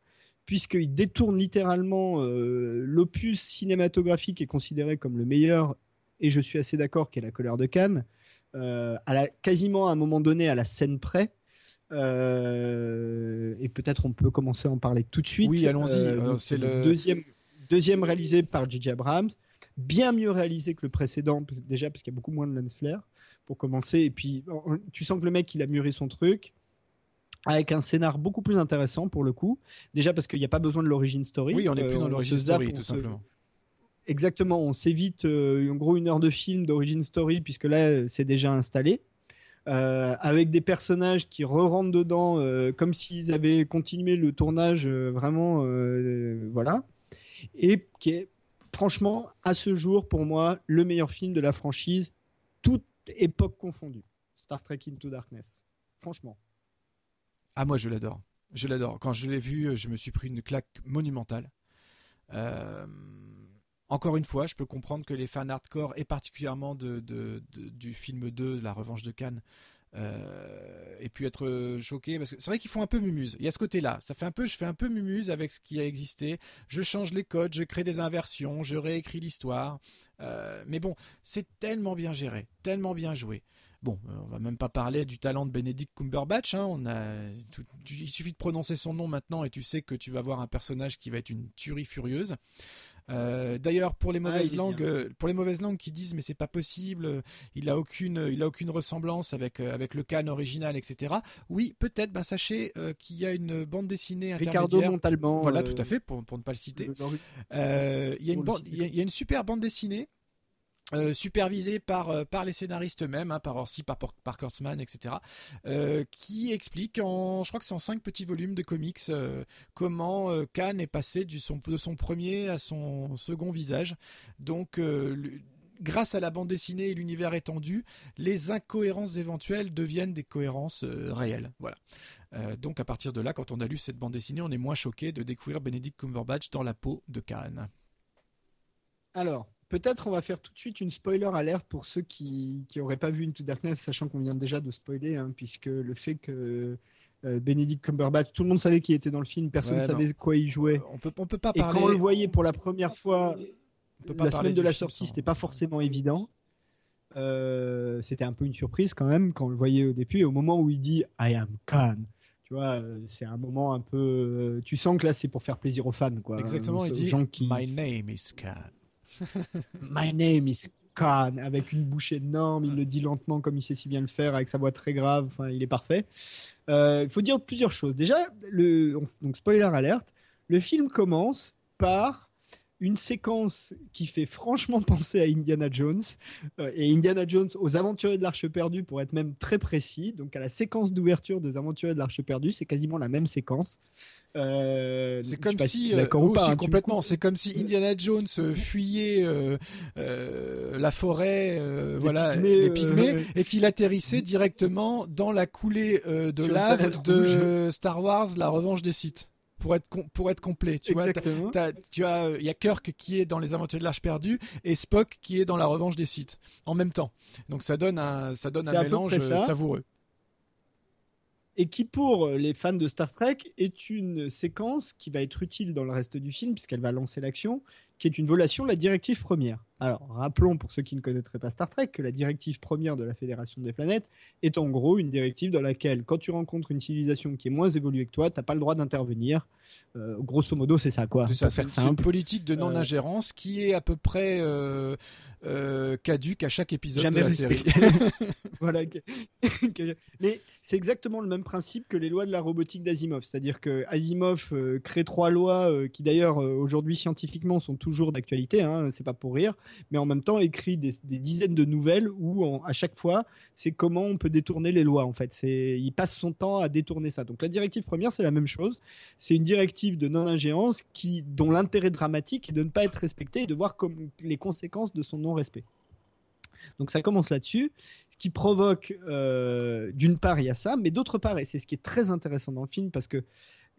puisqu'il détourne littéralement euh, l'opus cinématographique est considéré comme le meilleur, et je suis assez d'accord, qu'est La colère de Cannes, euh, à la, quasiment à un moment donné à la scène près. Euh, et peut-être on peut commencer à en parler tout de suite. Oui, allons-y. c'est le deuxième, deuxième réalisé par J.J. Abrams, bien mieux réalisé que le précédent, déjà parce qu'il y a beaucoup moins de lens flare pour commencer. Et puis tu sens que le mec il a mûri son truc avec un scénar beaucoup plus intéressant pour le coup. Déjà parce qu'il n'y a pas besoin de l'origine story. Oui, on n'est plus dans euh, l'origine story, tout simplement. Exactement, on s'évite euh, en gros une heure de film d'origine story puisque là c'est déjà installé. avec des personnages qui re-rentrent dedans comme s'ils avaient continué le tournage vraiment, voilà, et qui est franchement à ce jour pour moi le meilleur film de la franchise, toute époque confondue. Star Trek Into Darkness, franchement. Ah moi je l'adore, je l'adore. Quand je l'ai vu, je me suis pris une claque monumentale. Euh, encore une fois, je peux comprendre que les fans hardcore, et particulièrement du film 2, La Revanche de Cannes, euh, aient pu être choqués parce que c'est vrai qu'ils font un peu mumuse. Il y a ce côté-là. Ça fait un peu, je fais un peu mumuse avec ce qui a existé. Je change les codes, je crée des inversions, je réécris l'histoire. Euh, mais bon, c'est tellement bien géré, tellement bien joué. Bon, euh, on va même pas parler du talent de Benedict Cumberbatch. Hein. On a, il suffit de prononcer son nom maintenant et tu sais que tu vas voir un personnage qui va être une tuerie furieuse. Euh, d'ailleurs, pour les ah, mauvaises langues, euh, pour les mauvaises langues qui disent mais c'est pas possible, il a aucune, il a aucune ressemblance avec avec le Cannes original, etc. Oui, peut-être. Ben sachez qu'il y a une bande dessinée Ricardo Montalban. Voilà, tout à fait, pour, pour ne pas le citer. il y a une il y a une super bande dessinée euh, supervisé par, euh, par les scénaristes eux-mêmes, hein, par Orsi, par, par etc., euh, qui explique, en, je crois que c'est en cinq petits volumes de comics, comment Khan est passé de son premier à son second visage. Donc, grâce à la bande dessinée et l'univers étendu, les incohérences éventuelles deviennent des cohérences réelles. Voilà. donc, à partir de là, quand on a lu cette bande dessinée, on est moins choqué de découvrir Benedict Cumberbatch dans la peau de Khan. Alors, Peut-être on va faire tout de suite une spoiler alerte pour ceux qui n'auraient pas vu Into Darkness, sachant qu'on vient déjà de spoiler, hein, puisque le fait que euh, Benedict Cumberbatch, tout le monde savait qu'il était dans le film, personne ne savait quoi il jouait. On peut, on peut pas Et quand on le voyait pour la première fois, la semaine de la sortie, c'était pas forcément évident. Euh, c'était un peu une surprise quand même quand on le voyait au début. Et au moment où il dit I am Khan, tu vois, euh, c'est un moment un peu. Tu sens que là, c'est pour faire plaisir aux fans, quoi. Exactement. il dit gens qui... My name is Khan. My name is Khan, avec une bouche énorme, il le dit lentement comme il sait si bien le faire, avec sa voix très grave, enfin, il est parfait. Euh, il faut dire plusieurs choses. Déjà, le, donc spoiler alerte, le film commence par une séquence qui fait franchement penser à Indiana Jones euh, et Indiana Jones aux Aventuriers de l'Arche perdue pour être même très précis. Donc à la séquence d'ouverture des Aventuriers de l'Arche perdue, c'est quasiment la même séquence. Euh, c'est comme si, euh, hein, complètement. C'est comme si Indiana Jones fuyait la forêt, voilà, les pygmées, et qu'il atterrissait directement dans la coulée de lave de Star Wars, La Revanche des Sith pour être pour être complet. Tu vois, tu as il y a Kirk qui est dans les Aventures de l'Arche perdue et Spock qui est dans la Revanche des Sith en même temps. Donc ça donne un ça donne un mélange savoureux. Et qui pour les fans de Star Trek est une séquence qui va être utile dans le reste du film puisqu'elle va lancer l'action, qui est une violation de la directive première. Alors, rappelons pour ceux qui ne connaîtraient pas Star Trek que la directive première de la Fédération des planètes est en gros une directive dans laquelle, quand tu rencontres une civilisation qui est moins évoluée que toi, tu n'as pas le droit d'intervenir. Euh, grosso modo, c'est ça, quoi. C'est une politique de non-ingérence qui est à peu près euh, euh, caduque à chaque épisode de la série. voilà. Mais c'est exactement le même principe que les lois de la robotique d'Asimov. C'est-à-dire que Asimov crée trois lois qui, d'ailleurs, aujourd'hui scientifiquement sont toujours d'actualité, hein, c'est pas pour rire mais en même temps écrit des, dizaines de nouvelles où à chaque fois c'est comment on peut détourner les lois en fait. Il passe son temps à détourner ça. Donc la directive première c'est la même chose. C'est une directive de non-ingérence qui dont l'intérêt dramatique est de ne pas être respecté et de voir les conséquences de son non-respect. Donc ça commence là-dessus, ce qui provoque, euh, d'une part, il y a ça, mais d'autre part, et c'est ce qui est très intéressant dans le film, parce que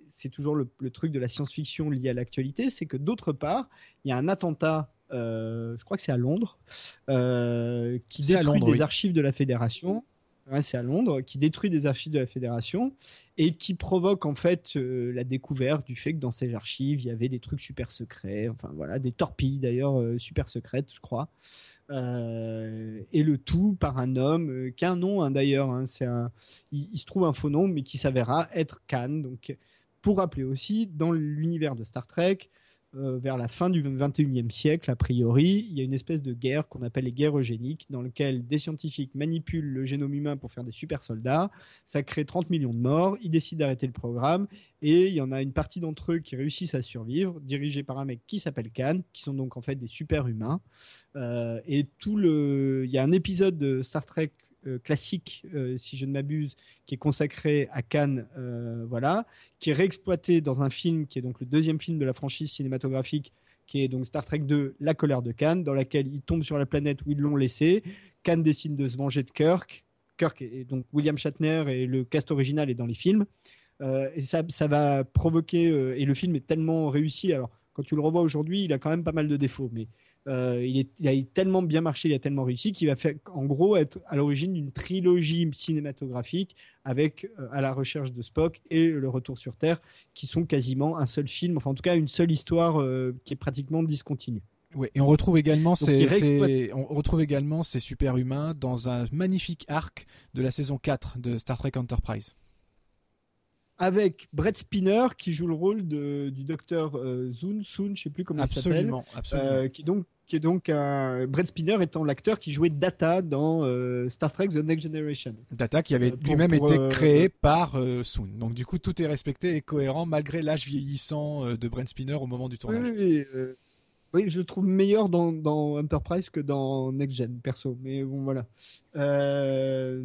c'est toujours le, truc de la science-fiction lié à l'actualité, c'est que d'autre part, il y a un attentat je crois que c'est à Londres, euh, qui détruit des archives de la Fédération. c'est à Londres, qui détruit des archives de la Fédération et qui provoque en fait euh, la découverte du fait que dans ces archives il y avait des trucs super secrets, enfin voilà, des torpilles d'ailleurs super secrètes, je crois. et le tout par un homme qui a un nom hein, d'ailleurs, hein, c'est un, il, il, se trouve un faux nom mais qui s'avérera être Khan. Donc pour rappeler aussi, dans l'univers de Star Trek, euh, vers la fin du 21e siècle, a priori, il y a une espèce de guerre qu'on appelle les guerres eugéniques, dans lequel des scientifiques manipulent le génome humain pour faire des super soldats. Ça crée 30 millions de morts. Ils décident d'arrêter le programme. Et il y en a une partie d'entre eux qui réussissent à survivre, dirigés par un mec qui s'appelle Khan, qui sont donc en fait des super humains. Euh, et tout le. Il y a un épisode de Star Trek classique, si je ne m'abuse, qui est consacré à Cannes, voilà, qui est réexploité dans un film qui est donc le deuxième film de la franchise cinématographique, qui est donc Star Trek 2, La colère de Cannes, dans laquelle ils tombent sur la planète où ils l'ont laissé. Cannes décide de se venger de Kirk. Kirk et donc William Shatner et le cast original est dans les films. et ça, ça, va provoquer et le film est tellement réussi. Alors quand tu le revois aujourd'hui, il a quand même pas mal de défauts, mais euh, il, est, il, a tellement bien marché, il a tellement réussi qu'il va faire, en gros, être à l'origine d'une trilogie cinématographique avec euh, à la recherche de Spock et le retour sur Terre, qui sont quasiment un seul film, enfin en tout cas une seule histoire euh, qui est pratiquement discontinue. Oui, et on retrouve également ces, on retrouve également ces super humains dans un magnifique arc de la saison 4 de Star Trek Enterprise avec Brett Spinner qui joue le rôle de, du docteur euh, Zoon, Soon, je sais plus comment il s'appelle, euh, qui donc qui est donc un... Brett Spinner étant l'acteur qui jouait Data dans euh, Star Trek The Next Generation. Data qui avait lui-même été créé par Soon. Donc du coup tout est respecté et cohérent malgré l'âge vieillissant de Brett Spinner au moment du tournage. Oui, oui, je le trouve meilleur dans, dans, Enterprise que dans Next Gen, perso. Mais bon, voilà. Euh,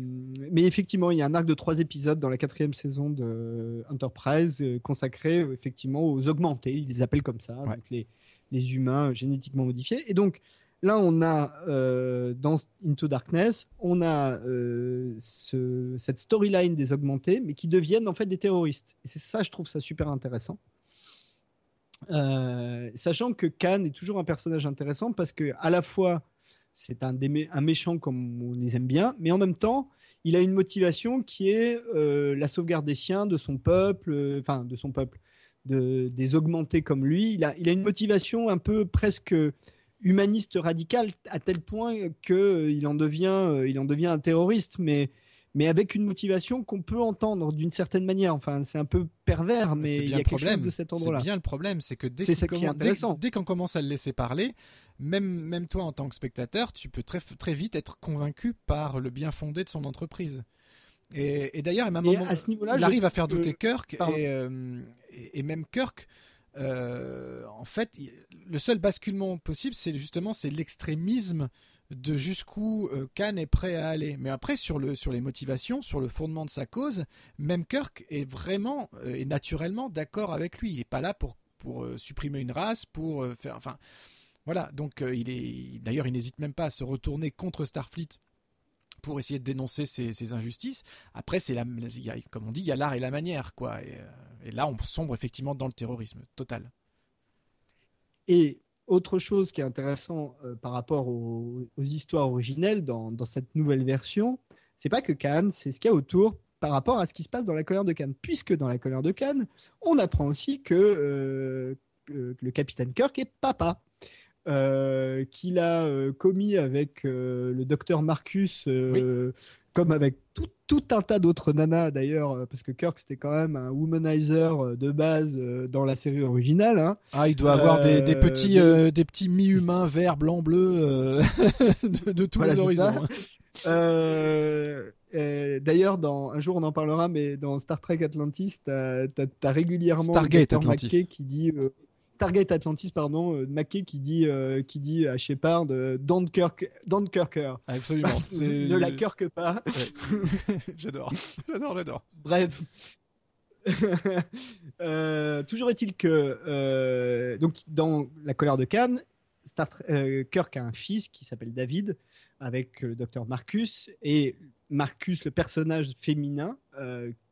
mais effectivement, il y a un arc de trois épisodes dans la quatrième saison de Enterprise euh, consacré effectivement aux augmentés. Ils les appellent comme ça, donc les, les, humains génétiquement modifiés. Et donc là, on a euh, dans Into Darkness, on a ce, cette storyline des augmentés, mais qui deviennent en fait des terroristes. Et c'est ça, je trouve ça super intéressant. Euh, sachant que Khan est toujours un personnage intéressant parce que à la fois c'est un, un, méchant comme on les aime bien, mais en même temps il a une motivation qui est euh, la sauvegarde des siens, de son peuple, euh, enfin de son peuple, de, des augmentés comme lui. Il a, il a une motivation un peu presque humaniste radicale à tel point qu'il en devient, il en devient un terroriste, mais mais avec une motivation qu'on peut entendre d'une certaine manière. Enfin, c'est un peu pervers, mais il y a quelque chose de cet ordre-là. C'est bien le problème, c'est que dès qu'on dès, commence à le laisser parler, même, même toi en tant que spectateur, tu peux très, très vite être convaincu par le bien fondé de son entreprise. Et, d'ailleurs, même à ce niveau-là, il arrive à faire douter Kirk, euh, et, et, même Kirk. Euh, en fait, le seul basculement possible, c'est justement c'est l'extrémisme de jusqu'où euh, Khan est prêt à aller. Mais après, sur, le, sur les motivations, sur le fondement de sa cause, même Kirk est vraiment euh, et naturellement d'accord avec lui. Il n'est pas là pour, pour euh, supprimer une race, pour faire. Enfin, voilà. Donc, il est. D'ailleurs, il n'hésite même pas à se retourner contre Starfleet pour essayer de dénoncer ces, injustices. Après, c'est la, comme on dit, il y a l'art et la manière, quoi. Et, et là, on sombre effectivement dans le terrorisme total. Et autre chose qui est intéressant euh, par rapport aux, histoires originelles dans, cette nouvelle version, c'est pas que Cannes, c'est ce qu'il y a autour par rapport à ce qui se passe dans la colère de Cannes. Puisque dans la colère de Cannes, on apprend aussi que, euh, le capitaine Kirk est papa. Euh, qu'il a commis avec le docteur Marcus comme avec tout, tout un tas d'autres nanas d'ailleurs, euh, parce que Kirk c'était quand même un womanizer euh, de base euh, dans la série originale. Hein. Ah, il doit avoir des, des, petits, des... petits mi-humains vert, blanc, bleu de, tous les horizons. Hein. D'ailleurs, dans un jour on en parlera, mais dans Star Trek Atlantis, tu as, régulièrement Stargate Atlantis. qui dit Stargate Atlantis, pardon, euh, Mackey qui dit, euh, qui dit à Shepard euh, Dunkirk, Dunkirker. Absolument. ne la kirk pas. j'adore, j'adore, j'adore. Bref. toujours est-il que donc dans la colère de Cannes, Star Kirk a un fils qui s'appelle David avec le docteur Marcus et Marcus, le personnage féminin,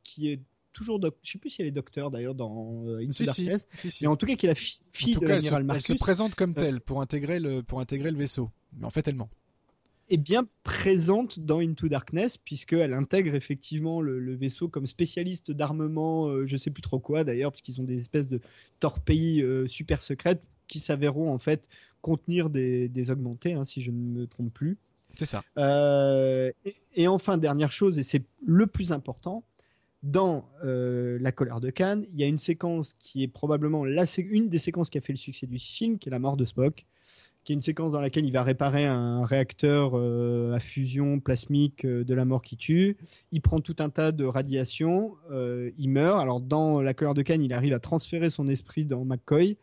qui est toujours, je sais plus si elle est docteur d'ailleurs dans euh, Into Darkness, mais en tout cas qui est la fille de l'amiral Marcus. Elle se présente comme euh, telle pour intégrer le pour intégrer le vaisseau, mais en fait elle ment. Est bien présente dans Into Darkness puisqu'elle intègre effectivement le, vaisseau comme spécialiste d'armement, je euh, je sais plus trop quoi d'ailleurs, parce qu'ils ont des espèces de torpilles super secrètes qui s'avéreront en fait contenir des, des augmentés, hein, si je ne me trompe plus. C'est ça. et, et, enfin, dernière chose, et c'est le plus important, dans euh, La colère de Cannes, il y a une séquence qui est probablement une des séquences qui a fait le succès du film, qui est la mort de Spock, qui est une séquence dans laquelle il va réparer un réacteur euh, à fusion plasmique euh, de la mort qui tue. Il prend tout un tas de radiations, il meurt. Alors dans La colère de Cannes, il arrive à transférer son esprit dans McCoy.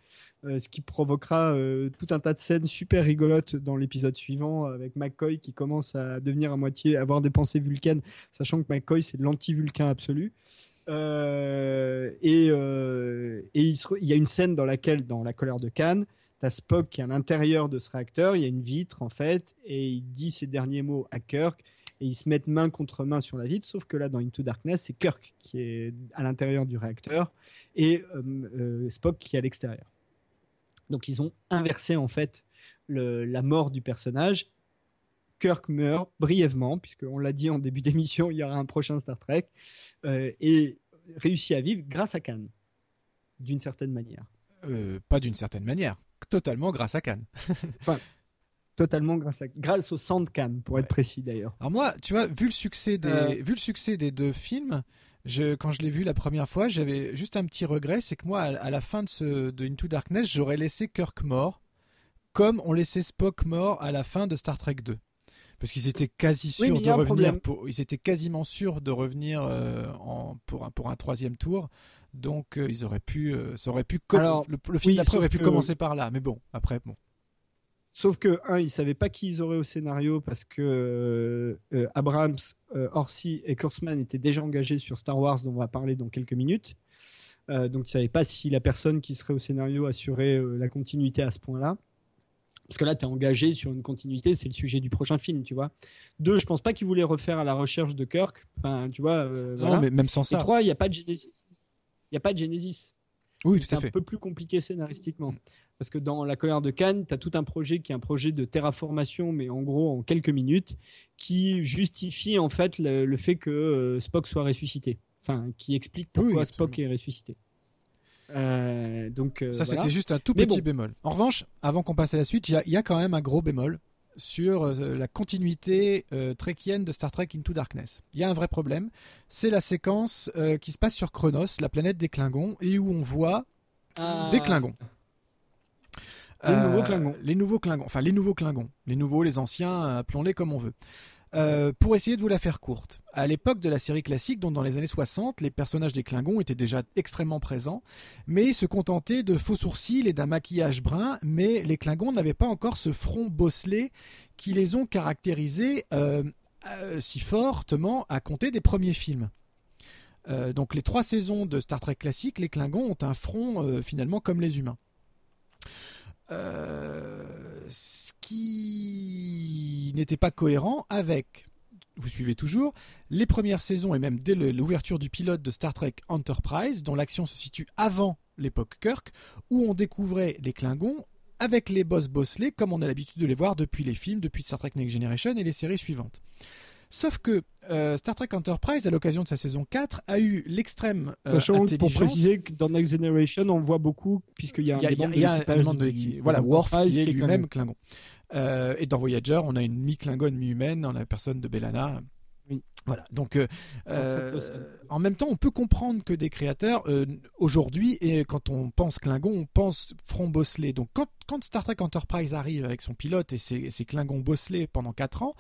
euh, ce qui provoquera euh, tout un tas de scènes super rigolotes dans l'épisode suivant avec McCoy qui commence à devenir à moitié, avoir des pensées vulcaines, sachant que McCoy c'est l'anti-vulcain absolu. Euh, et, il, y a une scène dans laquelle, dans La colère de Cannes, tu as Spock qui est à l'intérieur de ce réacteur, il y a une vitre en fait, et il dit ses derniers mots à Kirk, et ils se mettent main contre main sur la vitre, sauf que là dans Into Darkness, c'est Kirk qui est à l'intérieur du réacteur et Spock qui est à l'extérieur. Donc ils ont inversé en fait la mort du personnage. Kirk meurt brièvement, puisqu'on l'a dit en début d'émission, il y aura un prochain Star Trek, euh, et réussit à vivre grâce à Khan, d'une certaine manière. Euh, pas d'une certaine manière, totalement grâce à Khan. totalement grâce, à, grâce au de Khan, pour être précis d'ailleurs. Alors moi, tu vois, vu le succès des, euh. vu le succès des deux films, je, quand je l'ai vu la première fois, j'avais juste un petit regret, c'est que moi, à, la fin de, ce, de Into Darkness, j'aurais laissé Kirk mort, comme on laissait Spock mort à la fin de Star Trek 2. Parce qu'ils étaient quasi sûrs de revenir. Pour, ils étaient quasiment sûrs de revenir euh, en, pour, un, pour un troisième tour. Donc euh, ils auraient pu, euh, ça aurait pu, le, film d'après aurait pu commencer par là. Mais bon, après, bon. Sauf que, un, ils savaient pas qui ils auraient au scénario parce que euh, Abrams, euh, Orsi et Kurtzman étaient déjà engagés sur Star Wars, dont on va parler dans quelques minutes. donc, ils savaient pas si la personne qui serait au scénario assurait la continuité à ce point-là. Parce que là, tu es engagé sur une continuité, c'est le sujet du prochain film, tu vois. Deux, je pense pas qu'ils voulaient refaire à la recherche de Kirk. Enfin, tu vois. non, mais même sans ça. Et trois, il n'y a pas de Genesis. Il y a pas de Genesis. Oui, tout à fait. C'est un peu plus compliqué scénaristiquement. Parce que dans La colère de Cannes, tu as tout un projet qui est un projet de terraformation, mais en gros en quelques minutes, qui justifie en fait le, fait que euh, Spock soit ressuscité. Enfin, qui explique pourquoi Spock est ressuscité. Euh, donc, euh, ça, c'était juste un tout petit bémol. En revanche, avant qu'on passe à la suite, il y, a quand même un gros bémol sur la continuité trekienne de Star Trek Into Darkness. Il y a un vrai problème, c'est la séquence qui se passe sur Chronos, la planète des Klingons, et où on voit ah. des Klingons. Les nouveaux euh, Klingons. Les nouveaux Klingons. Enfin, les nouveaux Klingons. Les nouveaux, les anciens, appelons-les comme on veut. Euh, pour essayer de vous la faire courte, à l'époque de la série classique, donc dans les années 60, les personnages des Klingons étaient déjà extrêmement présents, mais se contentaient de faux sourcils et d'un maquillage brun, mais les Klingons n'avaient pas encore ce front bosselé qui les ont caractérisés euh, si fortement à compter des premiers films. donc les trois saisons de Star Trek classique, les Klingons ont un front finalement comme les humains. Euh, ce qui n'était pas cohérent avec, vous suivez toujours, les premières saisons et même dès l'ouverture du pilote de Star Trek Enterprise, dont l'action se situe avant l'époque Kirk, où on découvrait les Klingons avec les boss bosselés comme on a l'habitude de les voir depuis les films, depuis Star Trek Next Generation et les séries suivantes. Sauf que euh, Star Trek Enterprise, à l'occasion de sa saison 4, a eu l'extrême euh, intelligence. Pour préciser que dans Next Generation, on voit beaucoup, puisqu'il y a un, a, de l'équipe. Voilà, Worf qui est lui-même Klingon. Euh, et dans Voyager, on a une mi-Klingon, mi-humaine, dans la personne de Bellana. Voilà. Donc, euh, euh, en même temps, on peut comprendre que des créateurs euh, aujourd'hui, et quand on pense Klingon, on pense front bosselé. Donc, quand, Star Trek Enterprise arrive avec son pilote et ses, ses Klingons bosselés pendant 4 ans,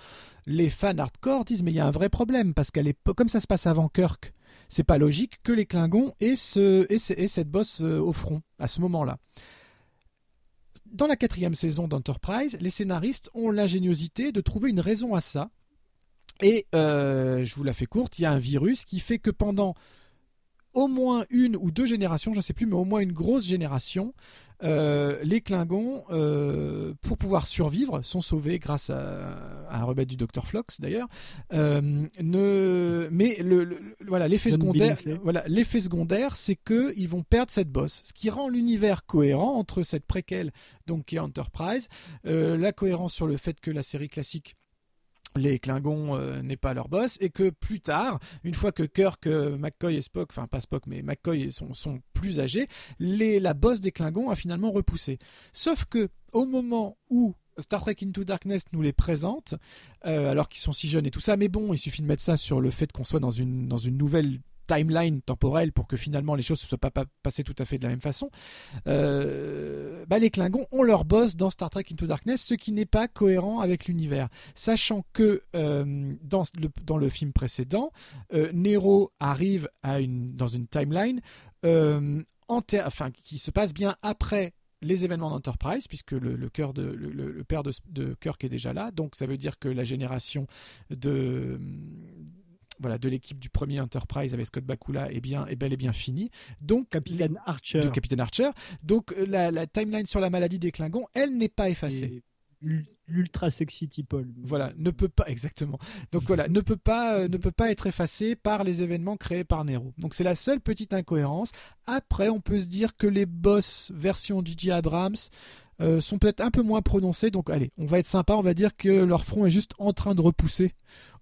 les fans hardcore disent mais il y a un vrai problème parce qu'elle est comme ça se passe avant Kirk, c'est pas logique que les Klingons aient, ce, aient, cette bosse au front à ce moment-là. Dans la quatrième saison d'Enterprise, les scénaristes ont l'ingéniosité de trouver une raison à ça et euh, je vous la fais courte, il y a un virus qui fait que pendant au moins une ou deux générations, je ne sais plus, mais au moins une grosse génération, euh, les Klingons, euh, pour pouvoir survivre, sont sauvés grâce à, un remède du Dr Flox d'ailleurs. ne, mais le, voilà, l'effet secondaire, voilà, l'effet secondaire, c'est que ils vont perdre cette bosse, ce qui rend l'univers cohérent entre cette préquelle, donc qui est Enterprise, la cohérence sur le fait que la série classique les Klingons euh, n'est pas leur boss et que plus tard, une fois que Kirk, euh, McCoy et Spock, enfin pas Spock mais McCoy sont, sont plus âgés, les, la boss des Klingons a finalement repoussé. Sauf que au moment où Star Trek Into Darkness nous les présente, euh, alors qu'ils sont si jeunes et tout ça, mais bon, il suffit de mettre ça sur le fait qu'on soit dans une, dans une nouvelle timeline temporelle pour que finalement les choses ne soient pas, passées tout à fait de la même façon, euh, bah, les Klingons ont leur boss dans Star Trek Into Darkness, ce qui n'est pas cohérent avec l'univers. Sachant que euh, dans, le, dans le film précédent, euh, Nero arrive dans une timeline qui se passe bien après les événements d'Enterprise, puisque le, cœur de, le, père de, de, Kirk est déjà là. Donc ça veut dire que la génération de voilà, de l'équipe du premier Enterprise avec Scott Bakula est bien est bel et bien finie. Donc Capitaine Archer. Capitaine Archer. Donc euh, la, timeline sur la maladie des Klingons, elle n'est pas effacée. L'ultra sexy Tipol. Voilà, ne peut pas exactement. Donc voilà, ne peut pas euh, ne peut pas être effacée par les événements créés par Nero. Donc c'est la seule petite incohérence. Après, on peut se dire que les boss version J.J. Abrams euh, sont peut-être un peu moins prononcés. Donc allez, on va être sympa, on va dire que leur front est juste en train de repousser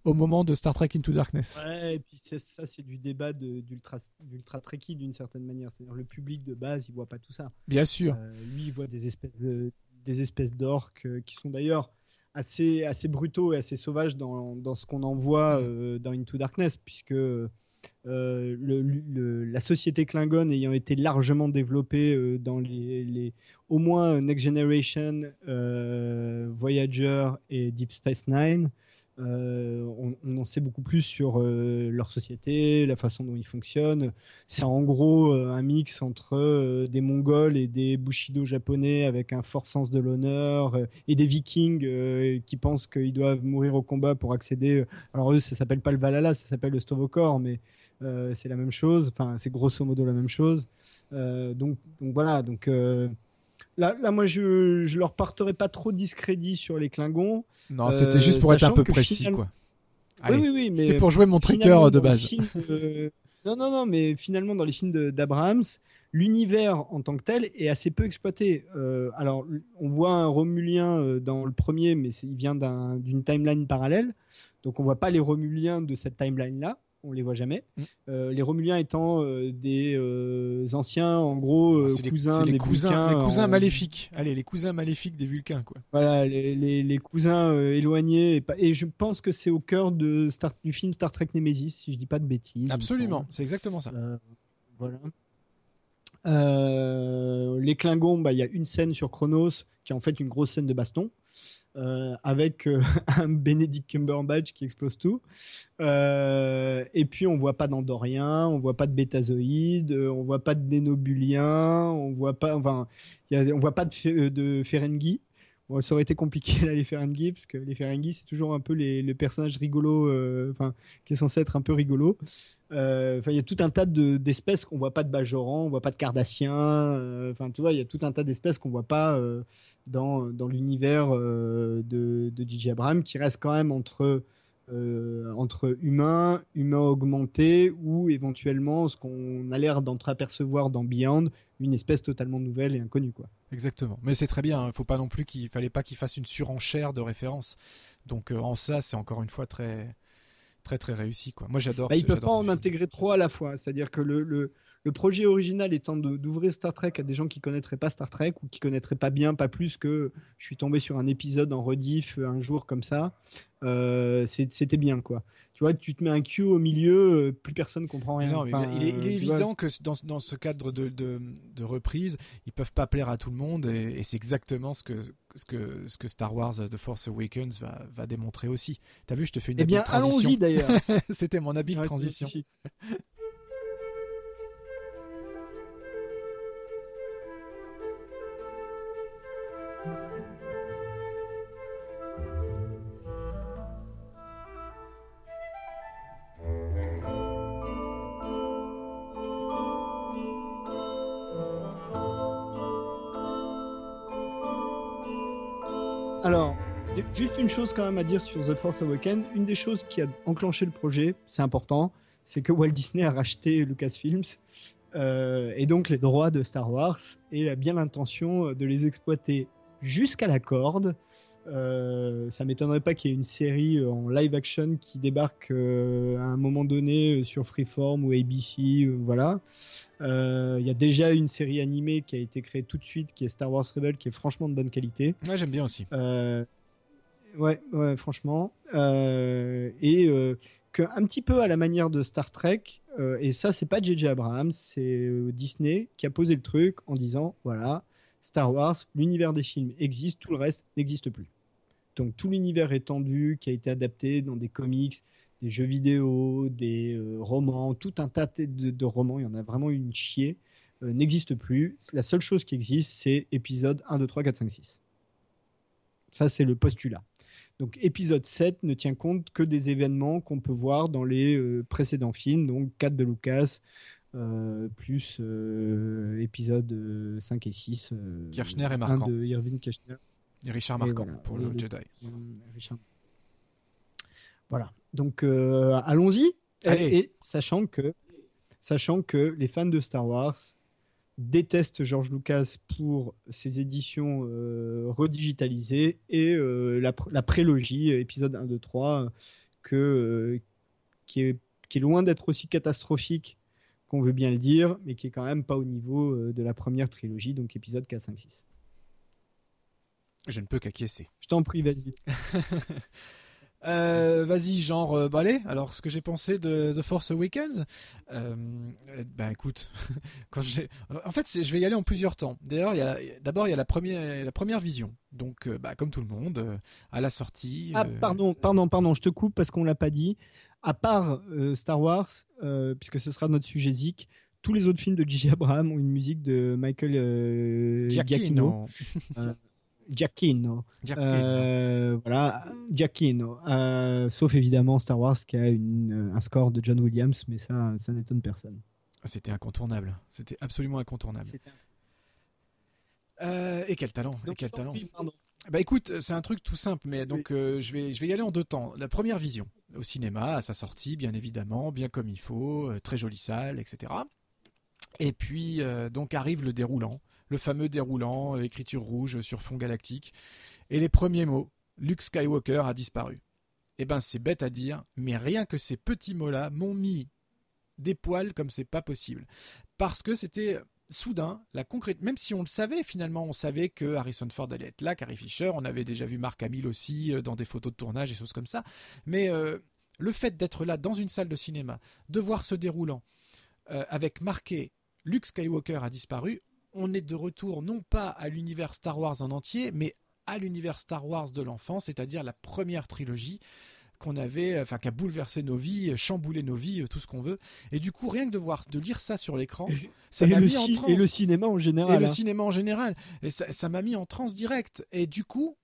au moment de Star Trek Into Darkness. Ouais, et puis ça, c'est du débat d'ultra trekkie d'une certaine manière. C'est-à-dire le public de base, il voit pas tout ça. Bien sûr. Euh, lui, il voit des espèces de, des espèces d'orques euh, qui sont d'ailleurs assez assez brutaux et assez sauvages dans, dans ce qu'on en voit mm. dans Into Darkness, puisque le, la société Klingon ayant été largement développée dans les, les, au moins Next Generation, Voyager et Deep Space Nine. Euh, on, en sait beaucoup plus sur euh, leur société, la façon dont ils fonctionnent. C'est en gros euh, un mix entre des Mongols et des Bushido japonais avec un fort sens de l'honneur et des Vikings qui pensent qu'ils doivent mourir au combat pour accéder. Alors eux, ça s'appelle pas le Valhalla, ça s'appelle le Stovokor, mais c'est la même chose. Enfin, c'est grosso modo la même chose. donc, donc voilà. Donc Là, là, moi, je, je leur porterai pas trop discrédit sur les Klingons. Non, c'était juste pour être un peu précis, quoi. oui, oui, oui, mais c'était pour jouer mon trigger de base. Non, non, non, mais finalement, dans les films d'Abrahams, l'univers en tant que tel est assez peu exploité. Euh, alors, on voit un Romulien euh, dans le premier, mais il vient d'une timeline parallèle. Donc, on voit pas les Romuliens de cette timeline-là on les voit jamais. Mm. Euh, les Romuliens étant euh, des euh, anciens, en gros, cousins des cousins, les cousins maléfiques. Allez, les cousins maléfiques des Vulcains, quoi. Voilà, les, cousins éloignés. Et, je pense que c'est au cœur de du film Star Trek Nemesis, si je dis pas de bêtises. Absolument, c'est exactement ça. voilà. les Klingons, bah, il y a une scène sur Chronos qui est en fait une grosse scène de baston. Euh, avec euh, un Benedict Cumberbatch qui explose tout. Euh, et puis on voit pas d'Andoriens, on voit pas de Bétazoïdes, on voit pas de Dénobuliens, on voit pas, enfin, on voit pas de, de Ferengi. ça aurait été compliqué là, les Ferengi, parce que les Ferengi, c'est toujours un peu les, le personnage rigolo, enfin, qui est censé être un peu rigolo. il y a tout un tas d'espèces qu'on voit pas de Bajoran, on voit pas de Cardassiens. Enfin, tu vois, il y a tout un tas d'espèces qu'on voit pas dans, l'univers euh, de, de DJ Abraham qui reste quand même entre, euh, entre humains, humains augmentés ou éventuellement ce qu'on a l'air d'entreapercevoir dans Beyond, une espèce totalement nouvelle et inconnue. Quoi. Exactement. Mais c'est très bien, il hein. faut pas non plus qu'il fallait pas qu'il fasse une surenchère de références. Donc euh, en ça, c'est encore une fois très très très réussi quoi. Moi j'adore. Bah, ils peuvent pas en intégrer trop à la fois, c'est-à-dire que le, le, le projet original étant d'ouvrir Star Trek à des gens qui connaîtraient pas Star Trek ou qui connaîtraient pas bien, pas plus que je suis tombé sur un épisode en rediff un jour comme ça. Euh, c'était bien quoi. Tu vois, tu te mets un Q au milieu, euh, plus personne comprend rien. Non, il est, évident que dans, dans, ce cadre de, de, de, reprise, ils peuvent pas plaire à tout le monde et, c'est exactement ce que, ce, que, ce que Star Wars The Force Awakens va, va démontrer aussi. T'as vu, je te fais une eh bien, allons-y d'ailleurs. C'était mon habile transition. Juste une chose quand même à dire sur The Force Awakens. Une des choses qui a enclenché le projet, c'est important, c'est que Walt Disney a racheté Lucasfilms euh, et donc les droits de Star Wars et a bien l'intention de les exploiter jusqu'à la corde. Euh, ça m'étonnerait pas qu'il y ait une série en live action qui débarque euh, à un moment donné sur Freeform ou ABC, voilà. Il y a déjà une série animée qui a été créée tout de suite, qui est Star Wars Rebel, qui est franchement de bonne qualité. Ouais, j'aime bien aussi. Ouais, franchement. Euh, et euh, un petit peu à la manière de Star Trek, euh, et ça, c'est pas J.J. Abrams, c'est Disney qui a posé le truc en disant voilà, Star Wars, l'univers des films existe, tout le reste n'existe plus. Donc tout l'univers étendu qui a été adapté dans des comics, des jeux vidéo, des romans, tout un tas de, de, romans, il y en a vraiment une chier. n'existe plus. La seule chose qui existe, c'est épisode 1, 2, 3, 4, 5, 6. Ça, c'est le postulat. Donc épisode 7 ne tient compte que des événements qu'on peut voir dans les précédents films, donc 4 de Lucas, plus épisode 5 et 6. Kirchner et Marquand. de Irving Kirchner. Et Richard Marquand pour le, Jedi. Voilà. Donc allons-y. Et, sachant que sachant que les fans de Star Wars détestent George Lucas pour ses éditions euh, redigitalisées et euh, la, la, prélogie, épisode 1, 2, 3, que, euh, qui, est, qui est loin d'être aussi catastrophique qu'on veut bien le dire, mais qui est quand même pas au niveau de la première trilogie, donc épisode 4, 5, 6. Je ne peux qu'acquiescer. Je t'en prie, vas-y. Euh, vas-y, genre, euh, bah allez, alors ce que j'ai pensé de The Force Awakens, euh, bah écoute, quand j'ai, en fait, je vais y aller en plusieurs temps. D'ailleurs, d'abord il y a la première, la première vision. Donc, bah, comme tout le monde, à la sortie. Ah, pardon, pardon, pardon, je te coupe parce qu'on l'a pas dit. À part Star Wars, puisque ce sera notre sujet Zik, tous les autres films de J.J. Abraham ont une musique de Michael Giacchino. Giacchino. Euh, voilà, Giacchino. Euh, sauf évidemment Star Wars qui a un score de John Williams, mais ça, ça n'étonne personne. C'était incontournable. C'était absolument incontournable. Euh, et quel talent, et quel talent. bah écoute, c'est un truc tout simple, mais donc je vais je vais y aller en deux temps. La première vision au cinéma à sa sortie, bien évidemment, bien comme il faut, très jolie salle, etc. Et puis donc arrive le déroulant le fameux déroulant, euh, écriture rouge sur fond galactique. Et les premiers mots, Luke Skywalker a disparu. Eh ben c'est bête à dire, mais rien que ces petits mots-là m'ont mis des poils comme c'est pas possible. Parce que c'était soudain, la concrète, même si on le savait finalement, on savait que Harrison Ford allait être là, Carrie Fisher, on avait déjà vu Mark Hamill aussi euh, dans des photos de tournage et choses comme ça, mais euh, le fait d'être là dans une salle de cinéma, de voir ce déroulant, avec marqué Luke Skywalker a disparu, on est de retour non pas à l'univers Star Wars en entier, mais à l'univers Star Wars de l'enfance, c'est-à-dire la première trilogie qu'on avait, enfin qui a bouleversé nos vies, chamboulé nos vies, tout ce qu'on veut. Et du coup, rien que de voir, de lire ça sur l'écran, ça m'a mis en transe. Et le cinéma en général. Et le hein. cinéma en général. Et ça m'a mis en transe direct. Et du coup,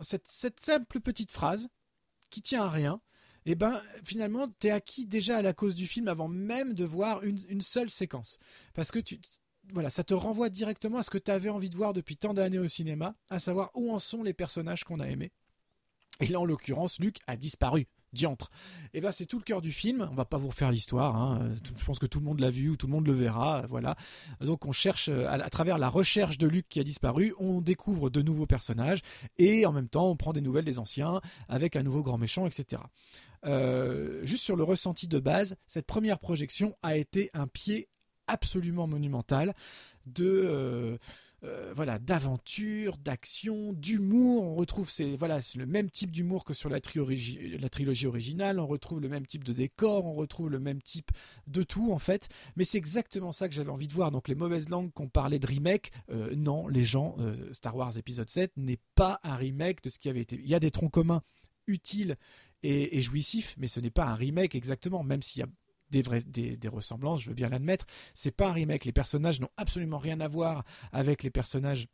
cette, simple petite phrase qui tient à rien, et eh ben finalement, t'es acquis déjà à la cause du film avant même de voir une, une seule séquence. Parce que tu voilà, ça te renvoie directement à ce que tu avais envie de voir depuis tant d'années au cinéma, à savoir où en sont les personnages qu'on a aimés. Et là, en l'occurrence, Luc a disparu. Diantre. Et ben c'est tout le cœur du film. On va pas vous refaire l'histoire. Hein. Je pense que tout le monde l'a vu ou tout le monde le verra. Voilà. Donc on cherche à, travers la recherche de Luc qui a disparu, on découvre de nouveaux personnages et en même temps on prend des nouvelles des anciens avec un nouveau grand méchant, etc. Euh, juste sur le ressenti de base, cette première projection a été un pied absolument monumental de euh, euh, voilà d'aventure, d'action, d'humour. On retrouve voilà le même type d'humour que sur la, la, trilogie originale. On retrouve le même type de décor, on retrouve le même type de tout en fait. Mais c'est exactement ça que j'avais envie de voir. Donc les mauvaises langues qu'on parlait de remake, euh, non, les gens, Star Wars épisode 7 n'est pas un remake de ce qui avait été. Il y a des troncs communs utiles et, et jouissifs, mais ce n'est pas un remake exactement, même s'il y a des, des, ressemblances, je veux bien l'admettre. C'est pas un remake. Les personnages n'ont absolument rien à voir avec les personnages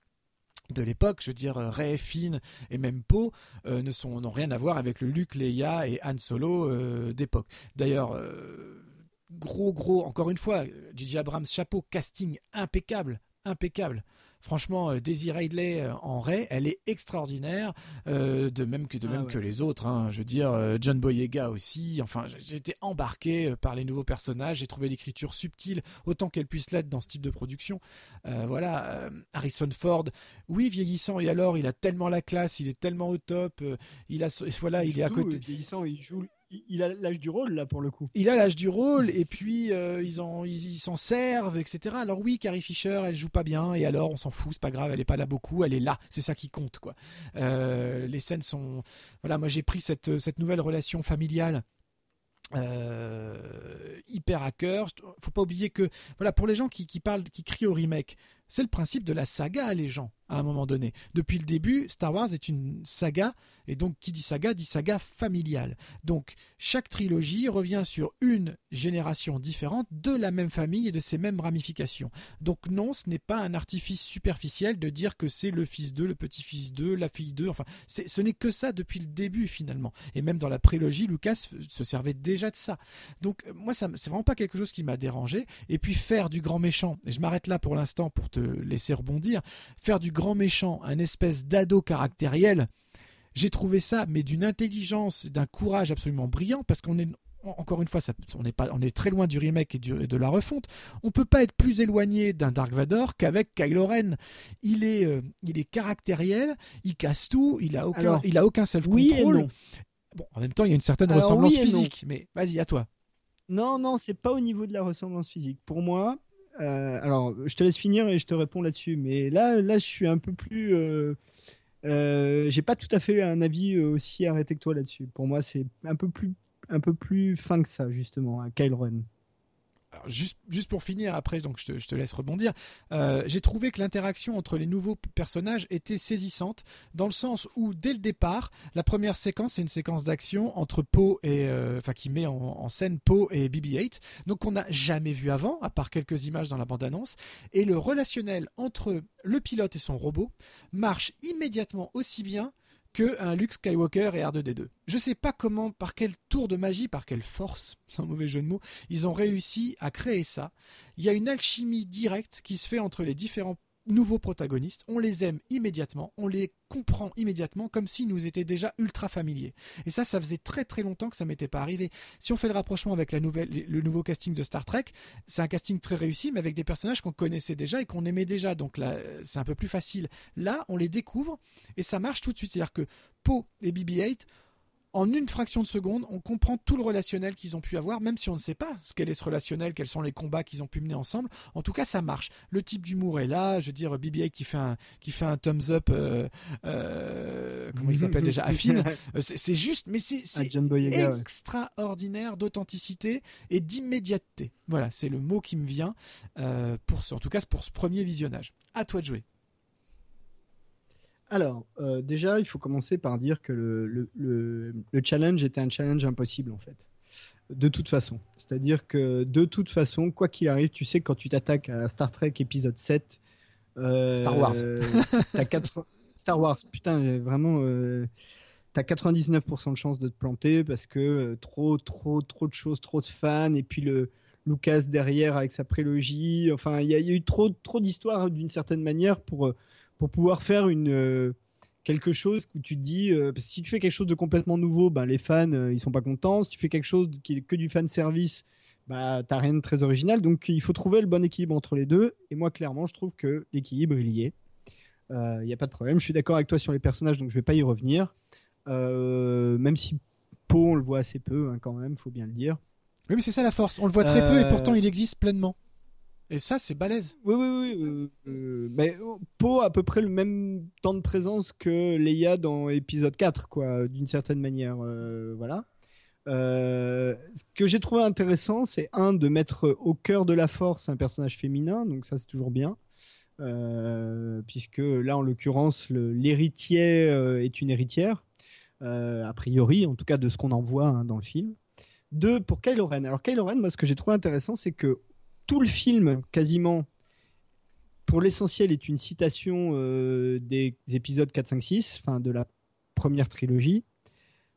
de l'époque, je veux dire Ray, Finn et même Poe euh, ne sont n'ont rien à voir avec le Luke, Leia et Han Solo euh, d'époque. D'ailleurs, euh, gros gros encore une fois, J.J. Abrams chapeau casting impeccable, impeccable. Franchement, euh, Daisy Ridley euh, en Ray, elle est extraordinaire, euh, de même que de ah même que les autres. Hein. Je veux dire, John Boyega aussi. Enfin, j'ai été embarqué par les nouveaux personnages. J'ai trouvé l'écriture subtile autant qu'elle puisse l'être dans ce type de production. voilà, Harrison Ford, oui, vieillissant et alors, il a tellement la classe, il est tellement au top. il a, voilà, il est à côté. Vieillissant, il joue il a l'âge du rôle là pour le coup. Il a l'âge du rôle et puis euh, ils en ils s'en servent etc. Alors oui Carrie Fisher elle joue pas bien et alors on s'en fout c'est pas grave elle est pas là beaucoup elle est là c'est ça qui compte quoi. Euh, les scènes sont voilà moi j'ai pris cette cette nouvelle relation familiale euh, hyper à cœur. Faut pas oublier que voilà pour les gens qui, qui parlent, qui crient au remake, C'est le principe de la saga, les gens à un moment donné. Depuis le début, Star Wars est une saga, et donc qui dit saga dit saga familiale. Donc chaque trilogie revient sur une génération différente de la même famille et de ses mêmes ramifications. Donc non, ce n'est pas un artifice superficiel de dire que c'est le fils d'eux, le petit-fils d'eux, la fille d'eux, enfin ce n'est que ça depuis le début finalement. Et même dans la prélogie, Lucas se servait déjà de ça. Donc moi, c'est vraiment pas quelque chose qui m'a dérangé. Et puis faire du grand méchant, et je m'arrête là pour l'instant pour te laisser rebondir, faire du grand méchant, un espèce d'ado caractériel, j'ai trouvé ça, mais d'une intelligence, d'un courage absolument brillant, parce qu'on est encore une fois, on, est pas, on est très loin du remake et, de la refonte. On peut pas être plus éloigné d'un Dark Vador qu'avec Kylo Ren. Il est, euh, il est caractériel, il casse tout, il a aucun, il a aucun self control. bon, en même temps, il y a une certaine ressemblance physique, mais vas-y, à toi. Non, non, c'est pas au niveau de la ressemblance physique. Pour moi, euh, alors, je te laisse finir et je te réponds là-dessus. Mais là, là, je suis un peu plus. Euh, euh, j'ai pas tout à fait un avis aussi arrêté que toi là-dessus. Pour moi, c'est un peu plus, un peu plus fin que ça, justement, à Kyle Run juste, pour finir, après, donc je te, laisse rebondir, euh, j'ai trouvé que l'interaction entre les nouveaux personnages était saisissante, dans le sens où, dès le départ, la première séquence, c'est une séquence d'action entre Poe et. Euh, enfin, qui met en, scène Poe et BB-8, donc on n'a jamais vu avant, à part quelques images dans la bande-annonce, et le relationnel entre le pilote et son robot marche immédiatement aussi bien que un Luke Skywalker et R2D2. Je sais pas comment, par quel tour de magie, par quelle force, sans mauvais jeu de mots, ils ont réussi à créer ça. Il y a une alchimie directe qui se fait entre les différents nouveaux protagonistes, on les aime immédiatement, on les comprend immédiatement comme s'ils nous étaient déjà ultra familiers. Et ça, ça faisait très très longtemps que ça m'était pas arrivé. Si on fait le rapprochement avec le nouveau casting de Star Trek, c'est un casting très réussi, mais avec des personnages qu'on connaissait déjà et qu'on aimait déjà. Donc là, c'est un peu plus facile. Là, on les découvre et ça marche tout de suite. C'est-à-dire que Poe et BB-8 en une fraction de seconde, on comprend tout le relationnel qu'ils ont pu avoir, même si on ne sait pas ce qu'est est ce relationnel, quels sont les combats qu'ils ont pu mener ensemble. En tout cas, ça marche. Le type d'humour est là. Je veux dire, BB-8 qui fait un qui fait un thumbs up. Euh, euh, comment il s'appelle déjà Affine. Euh, c'est juste, mais c'est extraordinaire d'authenticité et d'immédiateté. Voilà, c'est le mot qui me vient pour ce, en tout cas pour ce premier visionnage. À toi de jouer. Alors, euh, déjà, il faut commencer par dire que le, challenge était un challenge impossible, en fait. De toute façon. C'est-à-dire que, de toute façon, quoi qu'il arrive, tu sais, quand tu t'attaques à Star Trek épisode 7. Euh, Star Wars. Star Wars, putain, vraiment. Euh, t'as 99% de chances de te planter parce que trop, trop, trop de choses, trop de fans, et puis le. Lucas derrière avec sa prélogie. Enfin, il y, a eu trop, trop d'histoires d'une certaine manière pour pour pouvoir faire une euh, quelque chose où tu te dis euh, si tu fais quelque chose de complètement nouveau ben les fans euh, ils sont pas contents. Si tu fais quelque chose qui est que du fan service bah t'as rien de très original. Donc il faut trouver le bon équilibre entre les deux. Et moi clairement je trouve que l'équilibre il y est. Il n'y a pas de problème. Je suis d'accord avec toi sur les personnages donc je vais pas y revenir. Même si Poe on le voit assez peu hein, quand même faut bien le dire. Oui mais c'est ça la force. On le voit très peu et pourtant il existe pleinement et ça, c'est balèze. Oui, oui, oui. Euh, euh, mais Poe a à peu près le même temps de présence que Leia dans épisode 4, quoi, d'une certaine manière. Euh, voilà. ce que j'ai trouvé intéressant, c'est un, de mettre au cœur de la force un personnage féminin, donc ça, c'est toujours bien. puisque là, en l'occurrence, l'héritier est une héritière, a priori, en tout cas de ce qu'on en voit hein, dans le film. Deux, pour Kylo Ren. Alors, Kylo Ren, moi, ce que j'ai trouvé intéressant, c'est que tout le film, quasiment, pour l'essentiel, est une citation euh, des épisodes 4, 5, 6, enfin de la première trilogie,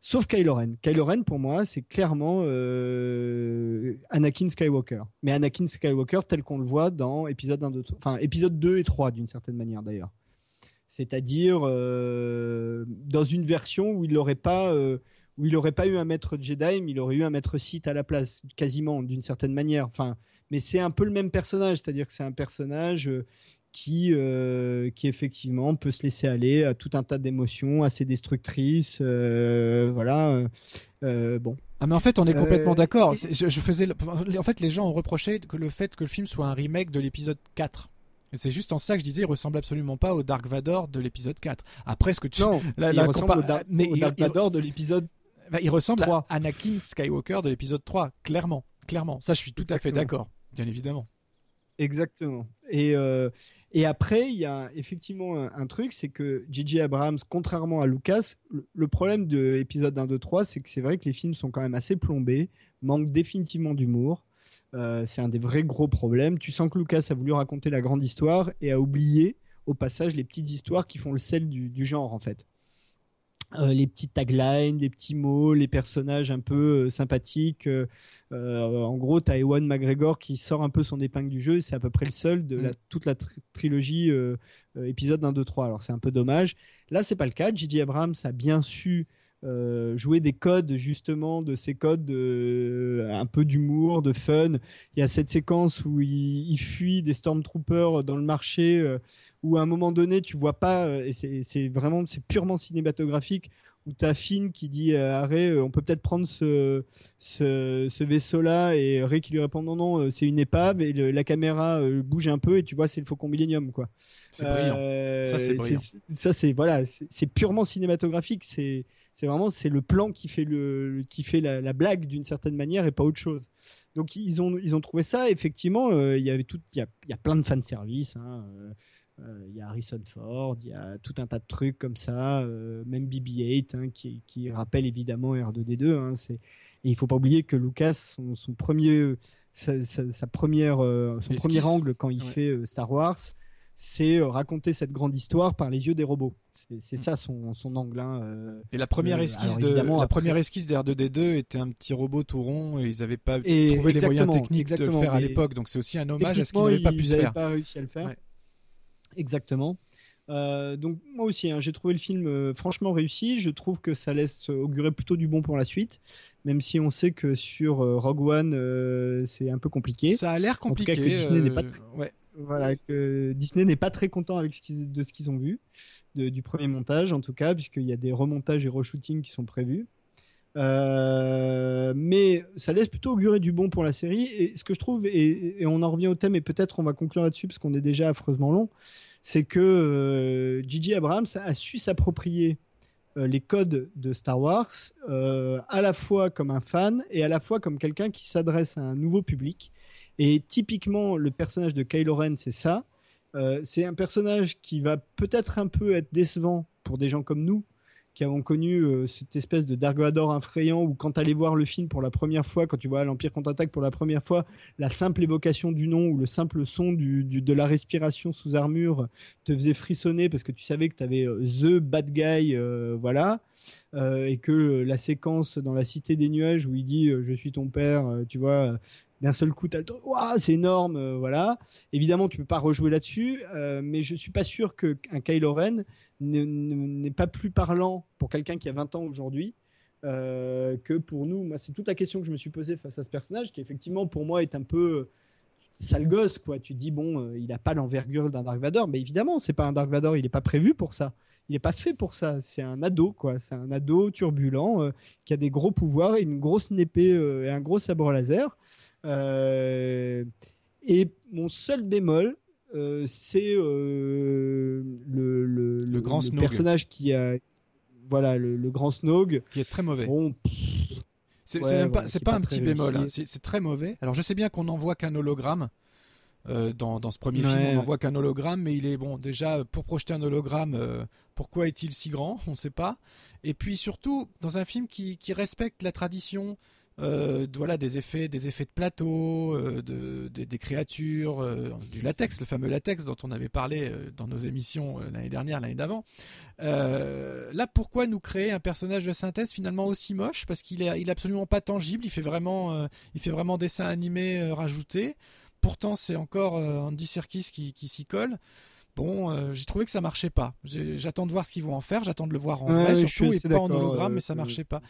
sauf Kylo Ren. Kylo Ren, pour moi, c'est clairement euh, Anakin Skywalker. Mais Anakin Skywalker tel qu'on le voit dans épisode 1, 2, enfin, épisode 2 et 3, d'une certaine manière d'ailleurs. C'est-à-dire euh, dans une version où il n'aurait pas où il pas eu un maître Jedi, mais il aurait eu un maître Sith à la place, quasiment, d'une certaine manière. Enfin, mais c'est un peu le même personnage, c'est-à-dire que c'est un personnage euh, qui, euh, qui effectivement peut se laisser aller à tout un tas d'émotions assez destructrices. Euh, voilà. bon. Ah mais en fait on est complètement d'accord. Je, faisais, en fait les gens ont reproché que le fait que le film soit un remake de l'épisode 4. Et c'est juste en ça que je disais, il ressemble absolument pas au Dark Vador de l'épisode 4. Après, ce que tu. Non, il ressemble au, mais Dark Vador de l'épisode il ressemble à Anakin Skywalker de l'épisode 3, clairement. Clairement. Ça, je suis tout à fait d'accord, bien évidemment. Exactement. Et, euh, Et après, il y a effectivement un, truc, c'est que J.J. Abrams, contrairement à Lucas, le, problème de l'épisode 1, 2, 3, c'est que c'est vrai que les films sont quand même assez plombés, manquent définitivement d'humour. Euh, c'est un des vrais gros problèmes. Tu sens que Lucas a voulu raconter la grande histoire et a oublié au passage les petites histoires qui font le sel du genre en fait. Euh, les petites taglines, les petits mots, les personnages un peu euh, sympathiques. Euh, en gros, tu as Ewan McGregor qui sort un peu son épingle du jeu. C'est à peu près le seul de la, mm. toute la trilogie épisode 1, 2, 3. Alors c'est un peu dommage. Là, c'est pas le cas. J.J. Abrams a bien su jouer des codes justement de ces codes un peu d'humour, de fun. Il y a cette séquence où il, il fuit des stormtroopers dans le marché où à un moment donné, tu vois pas, euh, et c'est vraiment, c'est purement cinématographique, où tu as Finn qui dit à Ray, euh, on peut peut-être prendre ce, ce, vaisseau-là, et Ray qui lui répond non, non, euh, c'est une épave, et la caméra bouge un peu, et tu vois, c'est le Faucon Millennium, quoi. C'est brillant. ça, c'est brillant. Ça, c'est voilà, c'est purement cinématographique. C'est c'est vraiment c'est le plan qui fait le qui fait la, blague d'une certaine manière et pas autre chose. Donc ils ont ils ont trouvé ça. Effectivement, il y avait tout, il y a, y a plein de fan service. Hein, euh, il y a Harrison Ford, il y a tout un tas de trucs comme ça, euh, même BB-8 hein, qui, rappelle évidemment R2D2. Hein, et il faut pas oublier que Lucas, son, premier, sa, première, euh, son premier angle quand il fait Star Wars, c'est raconter cette grande histoire par les yeux des robots. C'est ça son, son angle. Hein, et la première esquisse de la première esquisse d'R2D2 était un petit robot tout rond et ils n'avaient pas trouvé les moyens techniques de le faire à l'époque. Donc c'est aussi un hommage à ce qu'ils n'avaient pas pu faire. pas réussi à le faire. Exactement. Euh, donc moi aussi, hein, j'ai trouvé le film euh, franchement réussi. Je trouve que ça laisse augurer plutôt du bon pour la suite, même si on sait que sur euh, Rogue One, c'est un peu compliqué. Ça a l'air compliqué. En tout cas, que Disney n'est pas, voilà, que Disney n'est pas très content avec ce de ce qu'ils ont vu du premier montage, en tout cas, puisqu'il y a des remontages et reshootings qui sont prévus. Mais ça laisse plutôt augurer du bon pour la série. Et ce que je trouve, et, on en revient au thème, et peut-être on va conclure là-dessus parce qu'on est déjà affreusement long, c'est que Gigi euh, Abrams a su s'approprier euh, les codes de Star Wars euh, à la fois comme un fan et à la fois comme quelqu'un qui s'adresse à un nouveau public. Et typiquement, le personnage de Kylo Ren, c'est ça. c'est un personnage qui va peut-être un peu être décevant pour des gens comme nous, qui avons connu euh, cette espèce de Dark Vador infrayant où quand allais voir le film pour la première fois, quand tu vois l'Empire contre-attaque pour la première fois, la simple évocation du nom ou le simple son du, de la respiration sous armure te faisait frissonner parce que tu savais que tu avais euh, The Bad Guy, euh, voilà. et que la séquence dans la cité des nuages où il dit je suis ton père, tu vois, d'un seul coup, tu as le c'est énorme, voilà. Évidemment, tu peux pas rejouer là-dessus, mais je suis pas sûr qu'un Kylo Ren n'est pas plus parlant pour quelqu'un qui a 20 ans aujourd'hui euh, que pour nous. Moi, c'est toute la question que je me suis posée face à ce personnage, qui effectivement pour moi est un peu euh, sale gosse, quoi. Tu dis bon, euh, il n'a pas l'envergure d'un Dark Vador, mais évidemment, c'est pas un Dark Vador, il n'est pas prévu pour ça. Il n'est pas fait pour ça. C'est un ado, quoi. C'est un ado turbulent qui a des gros pouvoirs et une grosse épée et un gros sabre laser. Et mon seul bémol, euh, c'est euh, le, le, grand personnage qui a voilà le, grand Snog qui est très mauvais. c'est pas, un petit bémol, hein. c'est très mauvais. Alors je sais bien qu'on n'en voit qu'un hologramme. Euh, dans, dans, ce premier film, on n'en voit qu'un hologramme, mais il est bon. Déjà, pour projeter un hologramme, pourquoi est-il si grand? On ne sait pas. Et puis surtout, dans un film qui, qui respecte la tradition euh, voilà des effets des effets de plateau euh, de, des créatures euh, du latex le fameux latex dont on avait parlé dans nos émissions l'année dernière l'année d'avant. Là pourquoi nous créer un personnage de synthèse finalement aussi moche? Parce qu'il est il est absolument pas tangible il fait vraiment il fait vraiment dessin animé rajouté. Pourtant c'est encore Andy Serkis qui, qui s'y colle Bon, euh, j'ai trouvé que ça marchait pas. J'attends de voir ce qu'ils vont en faire, j'attends de le voir en vrai surtout et pas en hologramme, mais ça marchait pas.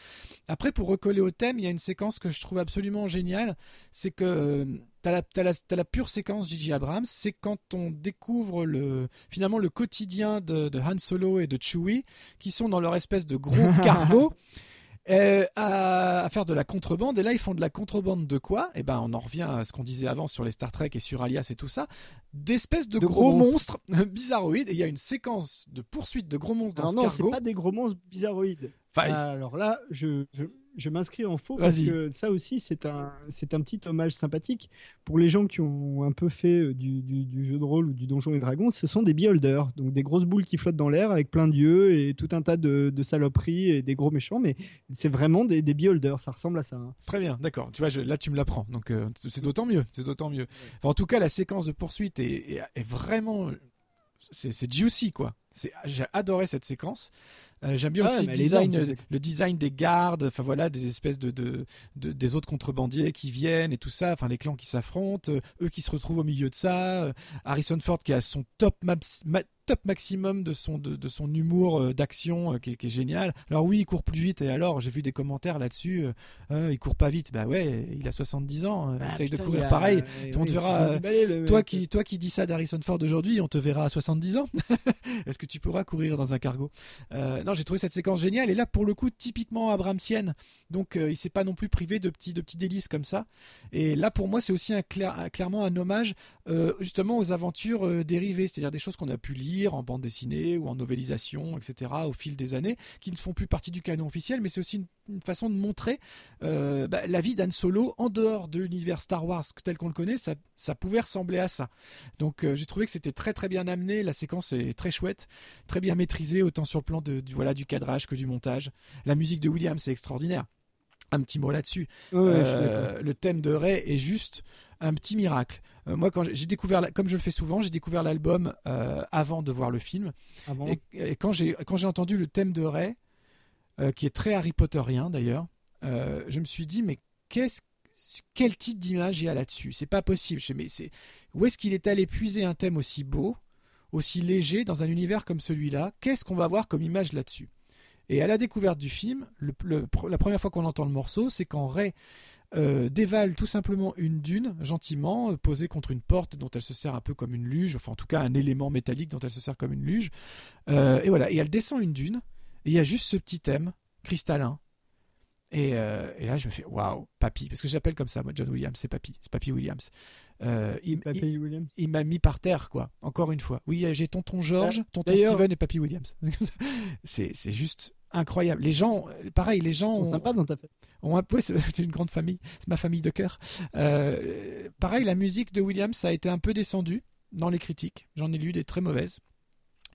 Après, pour recoller au thème, il y a une séquence que je trouve absolument géniale, c'est que euh, tu as, la pure séquence Gigi Abrams, c'est quand on découvre le, finalement le quotidien de, de Han Solo et de Chewie, qui sont dans leur espèce de gros cargo. Euh, à, faire de la contrebande. Et là, ils font de la contrebande de quoi? Eh ben, on en revient à ce qu'on disait avant sur les Star Trek et sur Alias et tout ça, d'espèces de, gros, monstres, bizarroïdes. Et il y a une séquence de poursuite de gros monstres dans ce non, cargo. Non, c'est pas des gros monstres bizarroïdes. Alors là, je, je m'inscris en faux parce que ça aussi, c'est un, c'est un petit hommage sympathique pour les gens qui ont un peu fait euh, du, du, jeu de rôle ou du Donjon et Dragons. Ce sont des beholders, donc des grosses boules qui flottent dans l'air avec plein d'yeux et tout un tas de, de, saloperies et des gros méchants, mais c'est vraiment des, des beholders. Ça ressemble à ça. Hein. Très bien, d'accord. Tu vois, là, tu me l'apprends, donc euh, c'est d'autant mieux. C'est d'autant mieux. en tout cas, la séquence de poursuite est, est, vraiment, c'est juicy quoi. J'ai adoré cette séquence. Euh, j'aime bien aussi le design, le design des gardes, enfin voilà, des espèces de, de, des autres contrebandiers qui viennent et tout ça, enfin les clans qui s'affrontent, euh, eux qui se retrouvent au milieu de ça, euh, Harrison Ford qui a son top top maximum de son, de, son humour d'action qui, est génial. Alors oui, il court plus vite, et alors j'ai vu des commentaires là-dessus, il court pas vite, bah ouais, il a 70 ans, bah, essaye de courir pareil. on te verra, toi, qui, toi qui dis ça d'Harrison Ford aujourd'hui, on te verra à 70 ans. Est-ce que tu pourras courir dans un cargo? Non, j'ai trouvé cette séquence géniale. Et là, pour le coup, typiquement Abramsienne. Donc, euh, il s'est pas non plus privé de petits, de petits délices comme ça. Et là, pour moi, c'est aussi un clairement un hommage euh, justement aux aventures euh, dérivées, c'est-à-dire des choses qu'on a pu lire en bande dessinée ou en novélisation, etc. au fil des années, qui ne font plus partie du canon officiel, mais c'est aussi une, façon de montrer bah, la vie d'Anne Solo en dehors de l'univers Star Wars tel qu'on le connaît. Ça, ça pouvait ressembler à ça. Donc, j'ai trouvé que c'était très très bien amené. La séquence est très chouette, très bien maîtrisée, autant sur le plan de, du voilà du cadrage que du montage. La musique de Williams c'est extraordinaire. Un petit mot là-dessus. Euh, le thème de Ray est juste un petit miracle. Euh, moi, quand j'ai découvert, comme je le fais souvent, j'ai découvert l'album euh, avant de voir le film. Ah et, quand j'ai quand j'ai entendu le thème de Ray, qui est très Harry Potterien d'ailleurs, je me suis dit mais qu'est-ce quel type d'image il y a là-dessus? C'est pas possible. Mais c'est où est-ce qu'il est allé puiser un thème aussi beau aussi léger dans un univers comme celui-là, qu'est-ce qu'on va voir comme image là-dessus? Et à la découverte du film, la première fois qu'on entend le morceau, c'est quand Ray euh, dévale tout simplement une dune gentiment euh, posée contre une porte dont elle se sert un peu comme une luge, enfin en tout cas un élément métallique dont elle se sert comme une luge. Euh, et voilà, et elle descend une dune, et il y a juste ce petit thème cristallin et, là, je me fais waouh, papy, parce que j'appelle comme ça, moi, John Williams, c'est papy, c'est papy Williams. Euh, il, m'a mis par terre, quoi. Encore une fois. Oui, j'ai tonton George, ah, tonton Steven et Papy Williams. c'est juste incroyable. Les gens, pareil, les gens. sont sympas dans ta famille. c'est une grande famille. C'est ma famille de cœur. Euh, pareil, la musique de Williams a été un peu descendue dans les critiques. J'en ai lu des très mauvaises.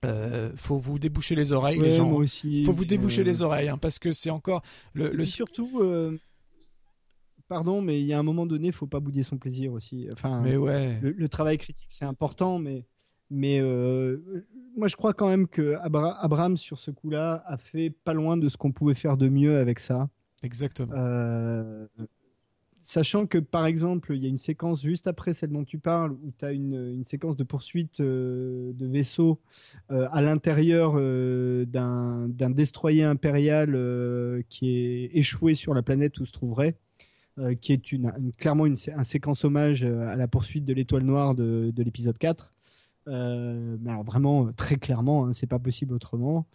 Euh, faut vous déboucher les oreilles, les gens. aussi, faut vous déboucher les oreilles, hein, parce que c'est encore le. le... surtout, pardon, mais il y a un moment donné, il faut pas bouder son plaisir aussi. Enfin, mais ouais. le, travail critique, c'est important, mais, mais euh, moi, je crois quand même que Abraham, sur ce coup-là, a fait pas loin de ce qu'on pouvait faire de mieux avec ça. Exactement. Euh, sachant que, par exemple, il y a une séquence juste après celle dont tu parles, où tu as une, séquence de poursuite euh, de vaisseau à l'intérieur d'un destroyer impérial qui est échoué sur la planète où se trouverait. Euh, qui est une, clairement une, un séquence hommage à la poursuite de l'étoile noire de, de l'épisode 4. Euh, mais alors vraiment très clairement, hein, c'est pas possible autrement.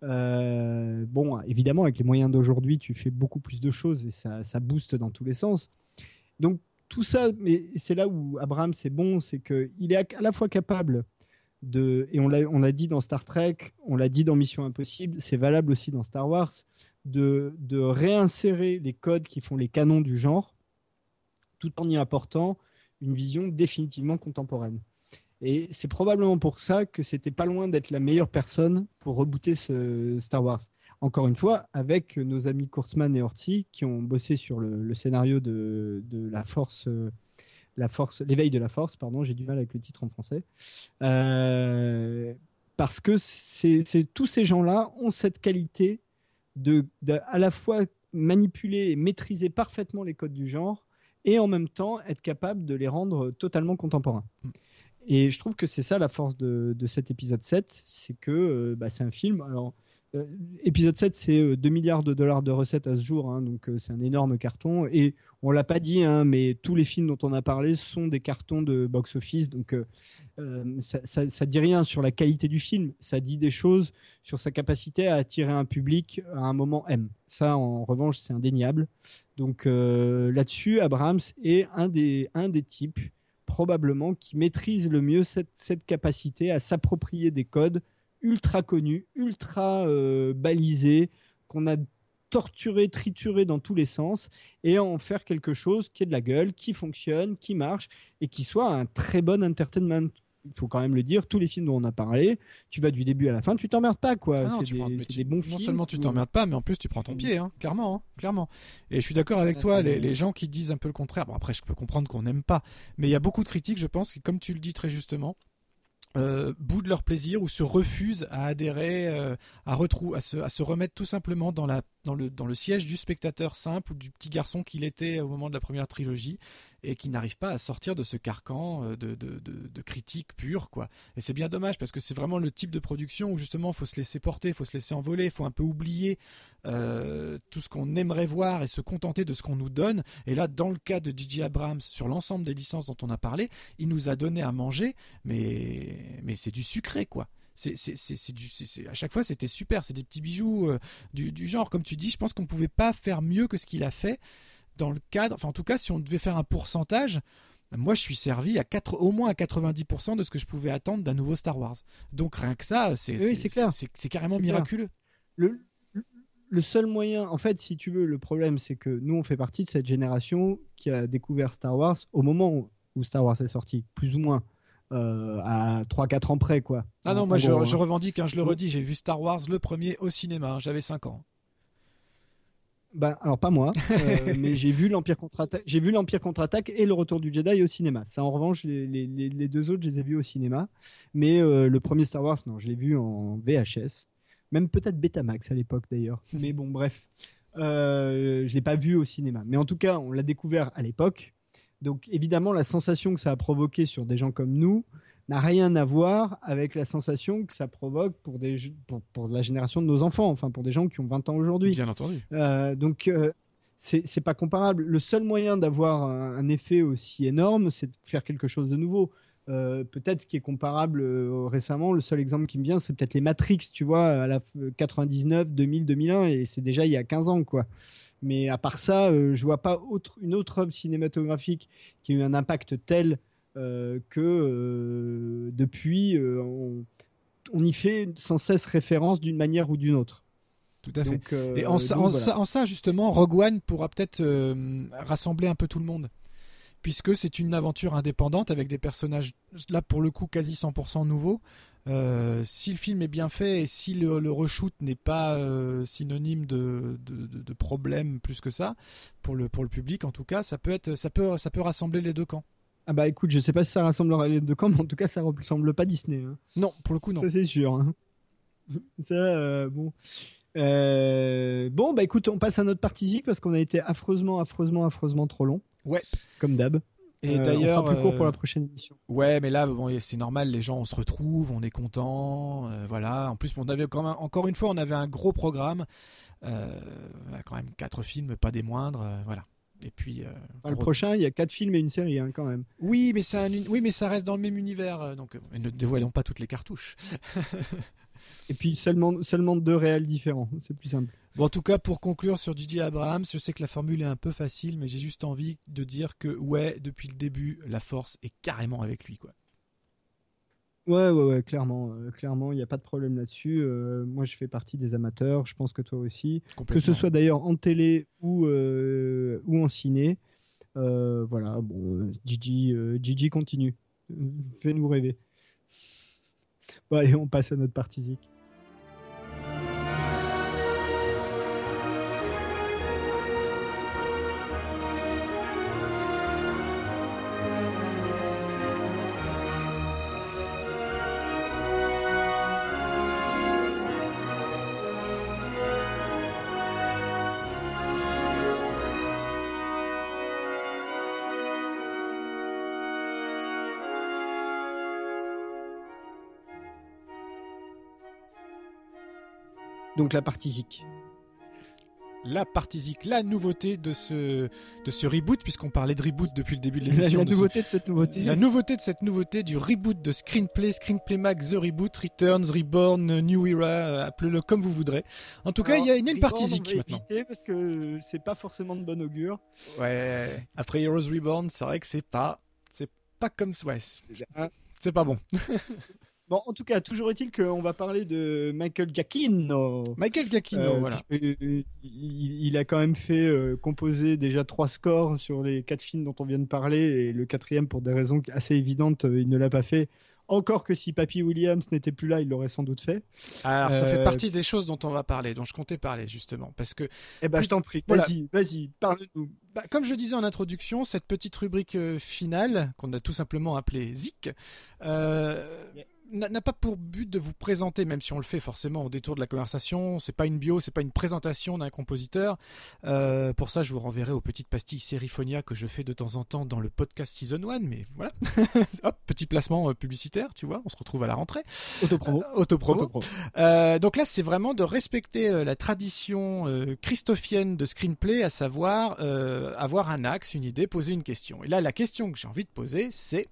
bon, évidemment, avec les moyens d'aujourd'hui, tu fais beaucoup plus de choses et ça, ça booste dans tous les sens. Donc tout ça, mais c'est là où Abraham c'est bon, c'est qu'il est à, la fois capable de, et on l'a, dit dans Star Trek, on l'a dit dans Mission Impossible, c'est valable aussi dans Star Wars, de, réinsérer les codes qui font les canons du genre, tout en y apportant une vision définitivement contemporaine. Et c'est probablement pour ça que c'était pas loin d'être la meilleure personne pour rebooter ce Star Wars. Encore une fois, avec nos amis Kurtzman et Orti qui ont bossé sur le, scénario de, de, la Force, l'éveil de la Force. Pardon, j'ai du mal avec le titre en français. Euh, parce que tous ces gens-là ont cette qualité de, à la fois manipuler et maîtriser parfaitement les codes du genre et en même temps être capable de les rendre totalement contemporains. Et je trouve que c'est ça la force de, de, cet épisode 7, c'est que euh, bah, c'est un film. Alors, euh, épisode 7, c'est 2 euh, milliards de dollars de recettes à ce jour, hein, donc euh, c'est un énorme carton. Et on l'a pas dit, hein, mais tous les films dont on a parlé sont des cartons de box-office, donc ça, ça, dit rien sur la qualité du film, ça dit des choses sur sa capacité à attirer un public à un moment M. Ça, en revanche, c'est indéniable. Donc là-dessus, Abrams est un des, un des types probablement qui maîtrise le mieux cette, cette capacité à s'approprier des codes ultra connu, ultra euh, balisé, qu'on a torturer, triturer dans tous les sens et en faire quelque chose qui ait de la gueule, qui fonctionne, qui marche et qui soit un très bon entertainment il faut quand même le dire, tous les films dont on a parlé, tu vas du début à la fin, tu t'emmerdes pas quoi. Ah c'est des, bons non seulement tu t'emmerdes pas, mais en plus tu prends ton pied, hein, clairement, hein, clairement. Et je suis d'accord avec toi, les, gens qui disent un peu le contraire. Bon après, je peux comprendre qu'on n'aime pas, mais il y a beaucoup de critiques, je pense, qui, comme tu le dis très justement, euh, boudent leur plaisir ou se refusent à adhérer, euh, à, à, se, à se remettre tout simplement dans la dans le, dans le siège du spectateur simple ou du petit garçon qu'il était au moment de la première trilogie et qui n'arrive pas à sortir de ce carcan euh, de, de, de, critique pure. Quoi. Et c'est bien dommage parce que c'est vraiment le type de production où justement faut se laisser porter, faut se laisser envoler, faut un peu oublier euh, tout ce qu'on aimerait voir et se contenter de ce qu'on nous donne. Et là, dans le cas de DJ Abrams, sur l'ensemble des licences dont on a parlé, il nous a donné à manger, mais, mais c'est du sucré quoi c'est c'est du à chaque fois c'était super c'est des petits bijoux euh, du, du, genre comme tu dis je pense qu'on pouvait pas faire mieux que ce qu'il a fait dans le cadre enfin en tout cas si on devait faire un pourcentage moi je suis servi à 4, au moins à 90% de ce que je pouvais attendre d'un nouveau Star Wars donc rien que ça c'est oui, c'est carrément miraculeux le, le seul moyen, en fait, si tu veux, le problème, c'est que nous, on fait partie de cette génération qui a découvert Star Wars au moment où Star Wars est sorti, plus ou moins. Euh, à 3-4 ans près, quoi. Ah non, moi je, hein. revendique, hein, je le redis, j'ai vu Star Wars le premier au cinéma, hein, j'avais 5 ans. Bah, alors pas moi, euh, mais j'ai vu l'Empire contre-attaque, j'ai vu l'Empire contre-attaque et le Retour du Jedi au cinéma. Ça, en revanche, les, deux autres, je les ai vus au cinéma. Mais euh, le premier Star Wars, non, je l'ai vu en VHS, même peut-être Betamax à l'époque d'ailleurs. mais bon, bref, je l'ai pas vu au cinéma. Mais en tout cas, on l'a découvert à l'époque. Donc évidemment, la sensation que ça a provoqué sur des gens comme nous n'a rien à voir avec la sensation que ça provoque pour, des, pour, la génération de nos enfants, enfin pour des gens qui ont 20 ans aujourd'hui. Bien entendu. Euh, donc euh, c'est pas comparable. Le seul moyen d'avoir un, effet aussi énorme, c'est de faire quelque chose de nouveau. Euh, peut-être ce qui est comparable euh, récemment, le seul exemple qui me vient, c'est peut-être les Matrix, tu vois, à la 99, 2000, 2001, et c'est déjà il y a 15 ans, quoi. Mais à part ça, euh, je vois pas autre, une autre œuvre cinématographique qui a eu un impact tel que euh, depuis, on, y fait sans cesse référence d'une manière ou d'une autre. Tout à fait. Et en, ça, justement, Rogue One pourra peut-être rassembler un peu tout le monde puisque c'est une aventure indépendante avec des personnages, là pour le coup, quasi 100% nouveaux. Euh, si le film est bien fait et si le, le reshoot n'est pas euh, synonyme de, de, problème plus que ça, pour le, pour le public en tout cas, ça peut, être, ça, peut, ça peut rassembler les deux camps. Ah bah écoute, je sais pas si ça rassemblera les deux camps, mais en tout cas ça ressemble pas Disney. Hein. Non, pour le coup non. Ça c'est sûr. Hein. ça, euh, bon. bon, bah écoute, on passe à notre partie parce qu'on a été affreusement, affreusement, affreusement trop long. Ouais. Comme d'hab. Et euh, d'ailleurs, on plus court pour la euh, prochaine émission. Ouais, mais là, bon, c'est normal, les gens, on se retrouve, on est content, euh, voilà. En plus, on avait quand même, encore une fois, on avait un gros programme, quand même quatre films, pas des moindres, voilà. Et puis. le prochain, il y a quatre films et une série, hein, quand même. Oui, mais ça, oui, mais ça reste dans le même univers, donc ne dévoilons pas toutes les cartouches. et puis seulement, seulement deux réels différents, c'est plus simple. Bon, en tout cas, pour conclure sur Gigi Abrams, je sais que la formule est un peu facile, mais j'ai juste envie de dire que, ouais, depuis le début, la force est carrément avec lui, quoi. Ouais, ouais, ouais, clairement, euh, clairement, il n'y a pas de problème là-dessus. Euh, moi, je fais partie des amateurs, je pense que toi aussi. Que ce soit d'ailleurs en télé ou, euh, ou en ciné. voilà, bon, Gigi, Gigi continue. Fais-nous rêver. Bon, allez, on passe à notre partie zik. Donc la partie zik. La partie zik, la nouveauté de ce, de ce reboot, puisqu'on parlait de reboot depuis le début de l'émission. La, nouveauté de, cette nouveauté. La nouveauté de cette nouveauté du reboot de Screenplay, Screenplay Mag, The Reboot, Returns, Reborn, New Era, euh, appelez-le comme vous voudrez. En tout cas, il y a une, partie zik on maintenant. éviter parce que c'est pas forcément de bon augure. Ouais, après Heroes Reborn, c'est vrai que c'est pas, c'est pas comme, ouais, c'est pas bon. Bon, en tout cas, toujours est-il qu'on va parler de Michael Giacchino. Michael Giacchino, voilà. Il, a quand même fait composer déjà trois scores sur les quatre films dont on vient de parler, et le quatrième, pour des raisons assez évidentes, il ne l'a pas fait. Encore que si Papy Williams n'était plus là, il l'aurait sans doute fait. Alors, ça fait euh, partie des choses dont on va parler, dont je comptais parler justement, parce que. Eh ben, je t'en prie. Vas-y, vas-y, parle-nous. Bah, comme je disais en introduction, cette petite rubrique euh, finale qu'on a tout simplement appelée Zik. Euh, n'a pas pour but de vous présenter, même si on le fait forcément au détour de la conversation. C'est pas une bio, c'est pas une présentation d'un compositeur. Euh, pour ça, je vous renverrai aux petites pastilles Seriphonia que je fais de temps en temps dans le podcast Season 1. Mais voilà, hop, petit placement euh, publicitaire, tu vois. On se retrouve à la rentrée. Autopromo. Euh, autopromo. Euh, donc là, c'est vraiment de respecter la tradition christophienne de screenplay, à savoir avoir un axe, une idée, poser une question. Et là, la question que j'ai envie de poser, c'est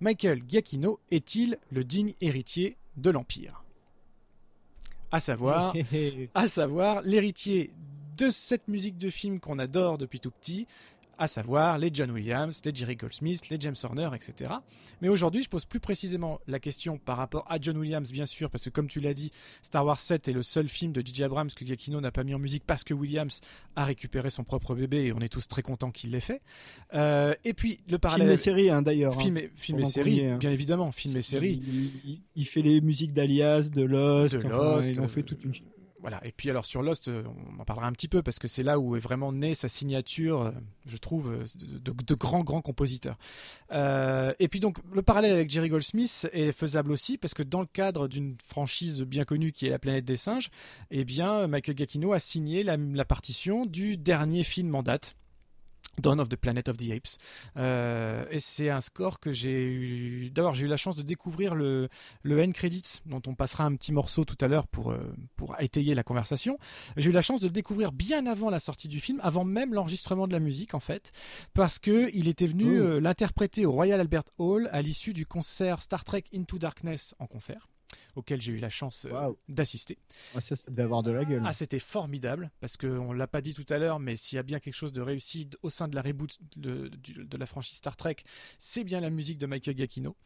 Michael Giacchino est-il le digne héritier de l'Empire? À savoir, à savoir l'héritier de cette musique de film qu'on adore depuis tout petit, à savoir les John Williams, les Jerry Goldsmith, les James Horner, etc. Mais aujourd'hui, je pose plus précisément la question par rapport à John Williams, bien sûr, parce que comme tu l'as dit, Star Wars 7 est le seul film de J.J. Abrams que Giacchino n'a pas mis en musique parce que Williams a récupéré son propre bébé et on est tous très contents qu'il l'ait fait. Euh, et puis le parallèle. Film et série, hein, d'ailleurs. Film et, film et série, hein. bien évidemment, film et série. Il, fait les musiques d'Alias, de Lost, de Lost il en fait toute une voilà. Et puis alors sur Lost, euh, on en parlera un petit peu parce que c'est là où est vraiment née sa signature, euh, je trouve, euh, de, grands grands compositeurs. et puis donc le parallèle avec Jerry Goldsmith est faisable aussi parce que dans le cadre d'une franchise bien connue qui est La Planète des Singes, eh bien Michael Giacchino a signé la, la partition du dernier film en date Dawn of the Planet of the Apes. Euh, et c'est un score que j'ai eu. D'abord, j'ai eu la chance de découvrir le, le end credits, dont on passera un petit morceau tout à l'heure pour, euh, pour étayer la conversation. J'ai eu la chance de le découvrir bien avant la sortie du film, avant même l'enregistrement de la musique, en fait, parce que il était venu oh. euh, l'interpréter au Royal Albert Hall à l'issue du concert Star Trek Into Darkness en concert auquel j'ai eu la chance euh, d'assister. Ah, ça, devait avoir de la gueule. Ah, c'était formidable, parce qu'on ne l'a pas dit tout à l'heure, mais s'il y a bien quelque chose de réussi au sein de la reboot de, de la franchise Star Trek, c'est bien la musique de Michael Giacchino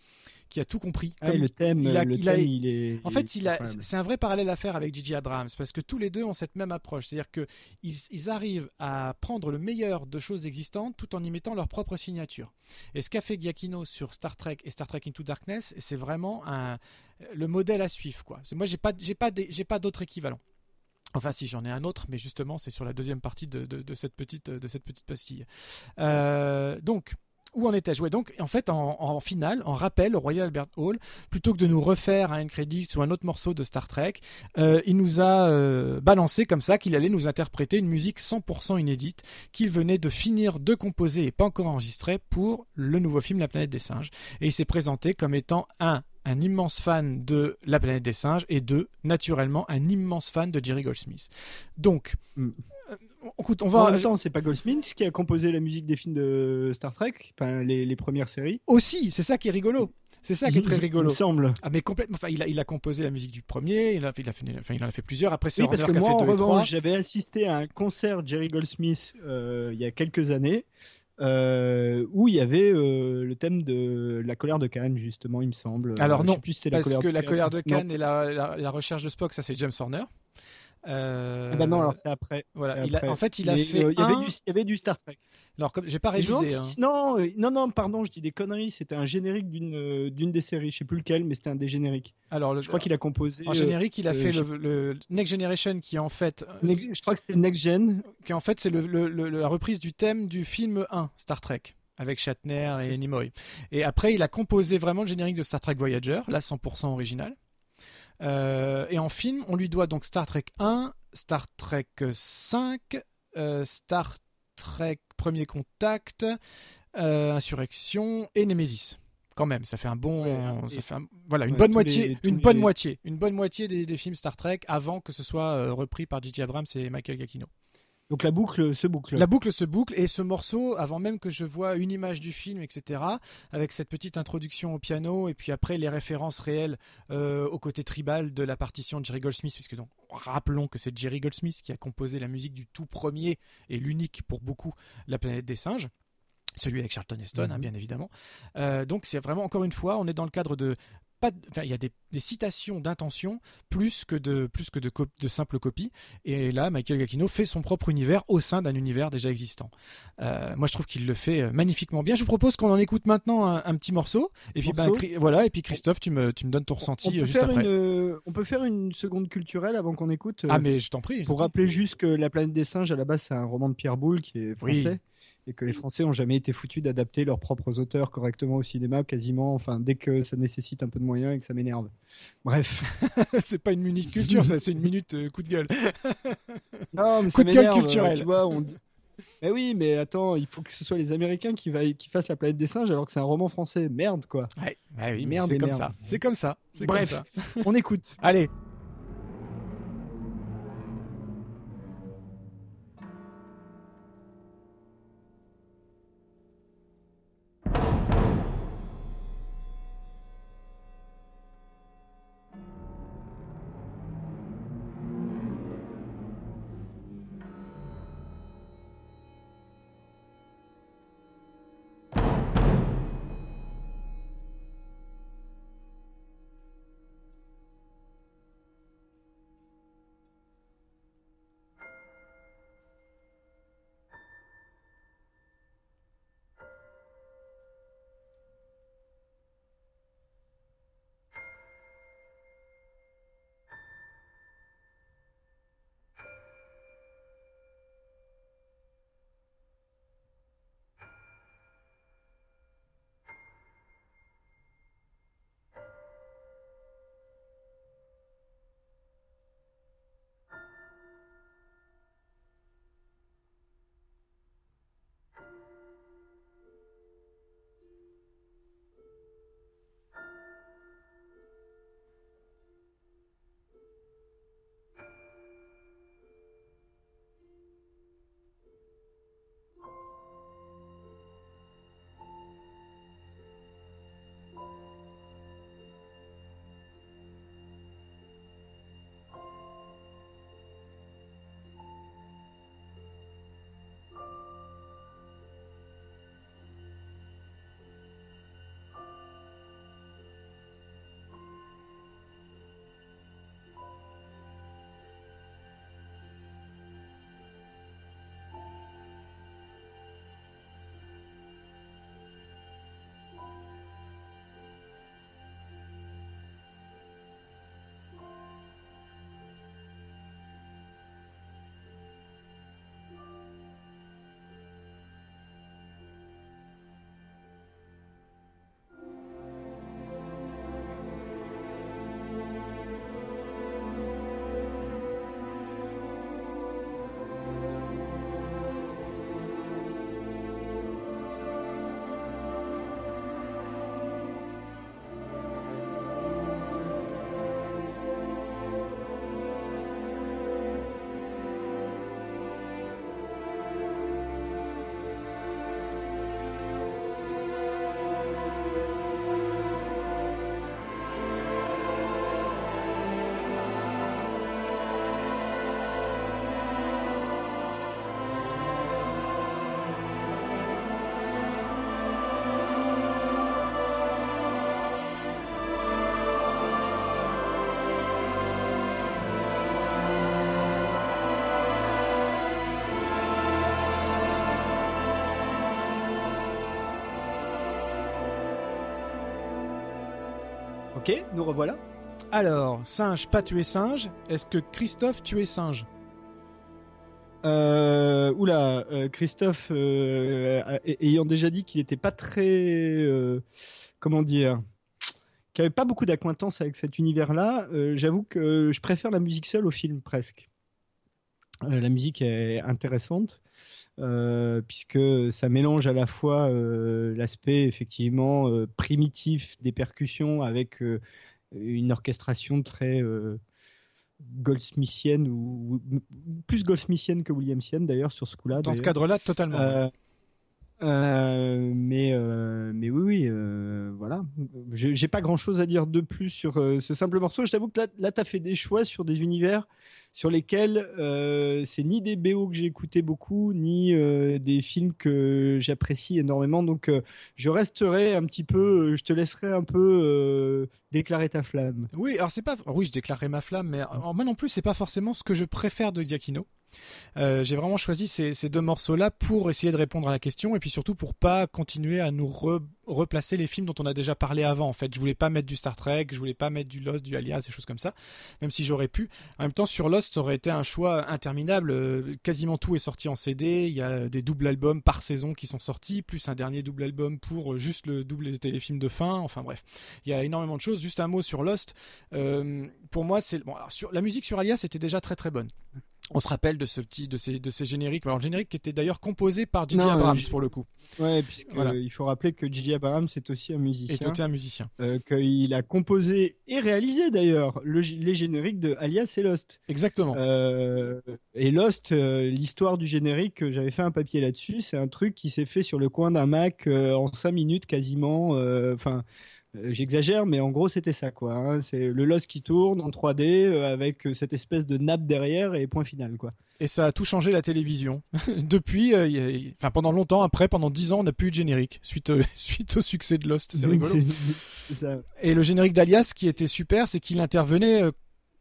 qui a tout compris. Ah, le thème, il, le thème, il est. En fait, il a, c'est un vrai parallèle à faire avec Gigi Abrams parce que tous les deux ont cette même approche, c'est-à-dire que ils, arrivent à prendre le meilleur de choses existantes tout en y mettant leur propre signature. Et ce qu'a fait Giacchino sur Star Trek et Star Trek Into Darkness, c'est vraiment un, le modèle à suivre, quoi. Moi, j'ai pas, j'ai pas, j'ai pas d'autre équivalent. Enfin, si j'en ai un autre, mais justement, c'est sur la deuxième partie de, de, cette petite, de cette petite pastille. Euh, donc, où en étais-je donc en fait en, finale, en rappel au Royal Albert Hall, plutôt que de nous refaire un credit ou un autre morceau de Star Trek, euh, il nous a euh, balancé comme ça qu'il allait nous interpréter une musique 100% inédite qu'il venait de finir de composer et pas encore enregistrée pour le nouveau film La planète des singes. Et il s'est présenté comme étant un un immense fan de La planète des singes et deux, naturellement, un immense fan de Jerry Goldsmith. Donc, mm. Écoute, on va. En même temps, c'est pas Goldsmith qui a composé la musique des films de Star Trek, enfin, les, premières séries. Aussi, c'est ça qui est rigolo. C'est ça qui est très rigolo. Il me semble. Ah, mais complètement. Enfin, il a, il a composé la musique du premier. Il a, il a fait, enfin, il en a fait plusieurs. Après, c'est oui, parce que moi, en revanche, j'avais assisté à un concert de Jerry Goldsmith euh, il y a quelques années. Euh, où il y avait euh, le thème de la colère de Cannes, justement, il me semble. Alors non, plus, parce la que la colère de Cannes et la, la, recherche de Spock, ça c'est James Horner. Euh... Ah bah non, alors c'est après. Voilà, il a, en fait, il a fait. Euh, il, y avait du, il y avait du Star Trek. Alors, comme j'ai pas révisé. Hein. Non, euh, non, non, pardon, je dis des conneries. C'était un générique d'une euh, d'une des séries. Je sais plus lequel, mais c'était un des génériques. Alors, je crois qu'il a composé. En générique, il a fait le, Next Generation, qui en fait. je crois que c'était Next Gen. Qui en fait, c'est la reprise du thème du film 1, Star Trek avec Shatner et Nimoy. Et après, il a composé vraiment le générique de Star Trek Voyager, là 100% original. Euh, et en film, on lui doit donc Star Trek 1, Star Trek 5, euh, Star Trek Premier Contact, euh, Insurrection et Nemesis. Quand même, ça fait un bon, ça fait voilà une bonne moitié, une bonne moitié, une bonne moitié des, des, films Star Trek avant que ce soit repris par J.J. Abrams et Michael Giacchino. Donc la boucle se boucle. La boucle se boucle et ce morceau, avant même que je vois une image du film, etc., avec cette petite introduction au piano et puis après les références réelles euh, au côté tribal de la partition de Jerry Goldsmith, puisque donc rappelons que c'est Jerry Goldsmith qui a composé la musique du tout premier et l'unique pour beaucoup, La planète des singes celui avec Charlton Heston, hein, mhm. bien évidemment. Euh, donc c'est vraiment encore une fois, on est dans le cadre de pas, il y a des, citations d'intention plus que de plus que de, de simples copies. Et là, Michael Giacchino fait son propre univers au sein d'un univers déjà existant. Euh, moi, je trouve qu'il le fait magnifiquement bien. Je vous propose qu'on en écoute maintenant un, petit morceau. Et puis, ben, voilà. Et puis, Christophe, tu me, tu me donnes ton ressenti juste après. on peut faire une seconde culturelle avant qu'on écoute. ah, mais je t'en prie. Pour rappeler juste que La planète des singes, à la base, c'est un roman de Pierre Boulle qui est français et que les Français ont jamais été foutus d'adapter leurs propres auteurs correctement au cinéma, quasiment, enfin, dès que ça nécessite un peu de moyens et que ça m'énerve. Bref. c'est pas une minute culture, ça, c'est une minute euh, coup de gueule. non, mais coup de gueule culturel. Tu vois, on... Mais oui, mais attends, il faut que ce soit les Américains qui, va... qui fassent La planète des singes alors que c'est un roman français. Merde, quoi. Ouais, oui, merde, c'est comme, ça. C'est comme ça. Bref, on écoute. Allez. Ok, nous revoilà. Alors, singe, pas tuer singe. Est-ce que Christophe tuer singe? Euh, oula, euh, Christophe, euh, ayant déjà dit qu'il n'était pas très, comment dire, qu'il n'avait pas beaucoup d'acquaintance avec cet univers-là, j'avoue que je préfère la musique seule au film presque. la musique est intéressante. Euh, puisque ça mélange à la fois euh, l'aspect effectivement euh, primitif des percussions avec une orchestration très goldsmithienne ou, plus goldsmithienne que williamsienne d'ailleurs sur ce coup-là. Dans ce cadre-là, totalement. mais mais oui oui voilà j'ai pas grand chose à dire de plus sur ce simple morceau je t'avoue que là là t'as fait des choix sur des univers sur lesquels c'est ni des BO que j'ai écouté beaucoup, ni des films que j'apprécie énormément. Donc je resterai un petit peu, je te laisserai un peu déclarer ta flamme. Oui, alors c'est pas, oui, je déclarerai ma flamme, mais moi non plus, c'est pas forcément ce que je préfère de Giacchino. Euh, j'ai vraiment choisi ces, deux morceaux-là pour essayer de répondre à la question et puis surtout pour pas continuer à nous replacer les films dont on a déjà parlé avant. En fait, je voulais pas mettre du Star Trek, je voulais pas mettre du Lost, du Alias, des choses comme ça, même si j'aurais pu. En même temps, sur Lost, ça aurait été un choix interminable. Euh, quasiment tout est sorti en CD. Il y a des doubles albums par saison qui sont sortis, plus un dernier double album pour juste le double des téléfilms de fin. Enfin bref, il y a énormément de choses. Juste un mot sur Lost. Euh, pour moi, c'est bon. sur la musique sur Alias était déjà très très bonne on se rappelle de ce petit de ces de ces génériques. Alors le générique qui était d'ailleurs composé par J.J. Abrams pour le coup. Ouais puisque il faut rappeler que J.J. Abrams c'est aussi un musicien. Et aussi un musicien. Euh, qu'il a composé et réalisé d'ailleurs les génériques de Alias et Lost. Exactement. Euh, et Lost euh, l'histoire du générique j'avais fait un papier là-dessus c'est un truc qui s'est fait sur le coin d'un Mac en 5 minutes quasiment enfin euh, j'exagère, mais en gros, c'était ça, quoi. Hein. C'est le Lost qui tourne en 3D euh, avec euh, cette espèce de nappe derrière et point final, quoi. Et ça a tout changé la télévision. Depuis, enfin pendant longtemps, après, pendant 10 ans, on n'a plus eu de générique suite, suite au succès de Lost. C'est rigolo. Et le générique d'Alias, qui était super, c'est qu'il intervenait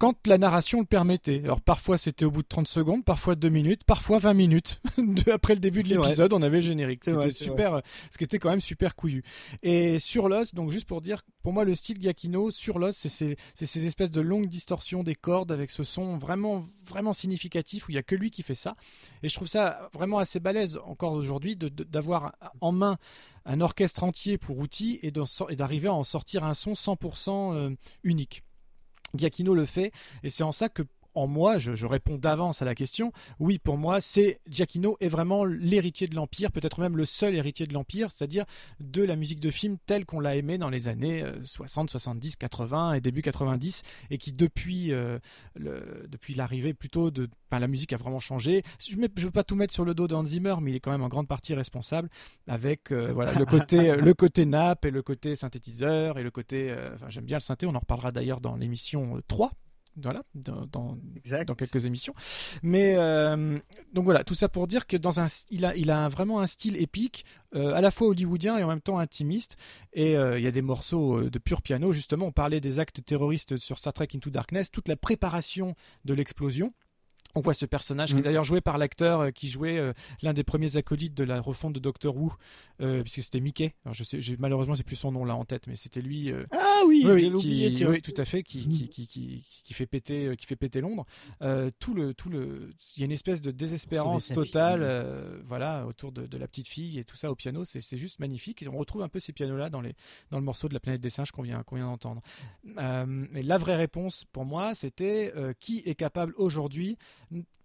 quand la narration le permettait. Alors parfois c'était au bout de 30 secondes, parfois 2 minutes, parfois 20 minutes. Après le début de l'épisode, on avait le générique. C'était super, ce qui était quand même super couillu. Et sur Lost, donc juste pour dire, pour moi le style Giacchino sur Lost, c'est ces, ces, espèces de longues distorsions des cordes avec ce son vraiment vraiment significatif où il y a que lui qui fait ça. Et je trouve ça vraiment assez balèze encore aujourd'hui d'avoir en main un orchestre entier pour outils et d'arriver à en sortir un son 100% euh, unique. Giacchino le fait, et c'est en ça que en moi, je, réponds d'avance à la question. Oui, pour moi, c'est Giacchino est vraiment l'héritier de l'Empire, peut-être même le seul héritier de l'Empire, c'est-à-dire de la musique de film telle qu'on l'a aimée dans les années 60, 70, 80 et début 90, et qui depuis euh, depuis l'arrivée plutôt de, la musique a vraiment changé. Je ne veux pas tout mettre sur le dos d'Hans Zimmer, mais il est quand même en grande partie responsable avec euh, voilà le côté le côté nappe et le côté synthétiseur et le côté. Euh, j'aime bien le synthé. On en reparlera d'ailleurs dans l'émission 3 voilà, dans, dans, quelques émissions. Mais euh, donc voilà, tout ça pour dire que dans un, il a, il a vraiment un style épique, euh, à la fois hollywoodien et en même temps intimiste. Et euh, il y a des morceaux de pur piano. Justement, on parlait des actes terroristes sur Star Trek Into Darkness, toute la préparation de l'explosion on voit ce personnage qui est mm. d'ailleurs joué par l'acteur euh, qui jouait euh, l'un des premiers acolytes de la refonte de Doctor Who, euh, puisque c'était Mickey. Alors je sais, malheureusement c'est plus son nom là en tête, mais c'était lui. ah oui, oui, oui, tout à fait, qui, qui, qui, qui, fait péter, qui fait péter Londres. tout le, tout le, il y a une espèce de désespérance totale, voilà, autour de, la petite fille et tout ça au piano. C'est juste magnifique. on retrouve un peu ces pianos là dans les, dans le morceau de la planète des singes qu'on vient, qu'on vient d'entendre. mais la vraie réponse pour moi, c'était qui est capable aujourd'hui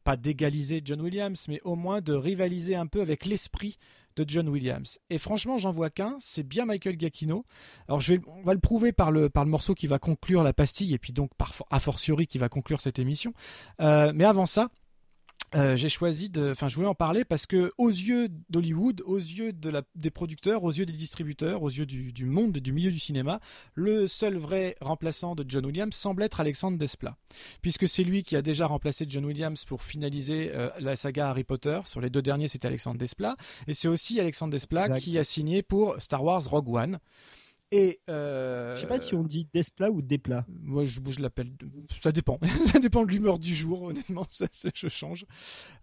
pas d'égaliser John Williams, mais au moins de rivaliser un peu avec l'esprit de John Williams. Et franchement, j'en vois qu'un, c'est bien Michael Giacchino. Alors, je vais, on va le prouver par le, morceau qui va conclure la pastille, et puis donc, par, a fortiori, qui va conclure cette émission. Euh, mais avant ça, euh, j'ai choisi de, enfin, je voulais en parler parce que aux yeux d'Hollywood, aux yeux de la, des producteurs, aux yeux des distributeurs, aux yeux du, du monde, du milieu du cinéma, le seul vrai remplaçant de John Williams semble être Alexandre Desplat, puisque c'est lui qui a déjà remplacé John Williams pour finaliser euh, la saga Harry Potter. Sur les deux derniers, c'était Alexandre Desplat, et c'est aussi Alexandre Desplat qui a signé pour Star Wars Rogue One. Et euh, je sais pas si on dit Desplat ou Desplat. Moi, je, je l'appelle. Ça dépend. ça dépend de l'humeur du jour. Honnêtement, ça, je change.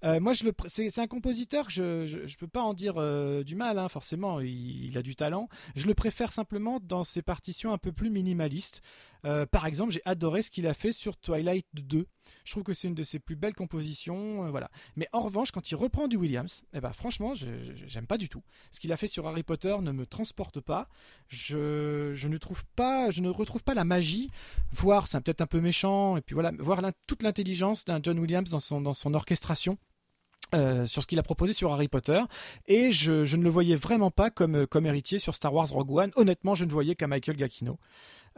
Euh, moi, je le. C'est un compositeur. Je, je, je peux pas en dire euh, du mal. Hein, forcément, il, il, a du talent. Je le préfère simplement dans ses partitions un peu plus minimalistes. Euh, par exemple, j'ai adoré ce qu'il a fait sur Twilight 2. Je trouve que c'est une de ses plus belles compositions, euh, voilà. Mais en revanche, quand il reprend du Williams, eh ben franchement, j'aime pas du tout. Ce qu'il a fait sur Harry Potter ne me transporte pas. Je, ne trouve pas, je ne retrouve pas la magie. Voir, c'est peut-être un peu méchant, et puis voilà, voir toute l'intelligence d'un John Williams dans son, dans son orchestration. Euh, sur ce qu'il a proposé sur Harry Potter et je, ne le voyais vraiment pas comme, comme héritier sur Star Wars Rogue One. Honnêtement, je ne voyais qu'à Michael Giacchino.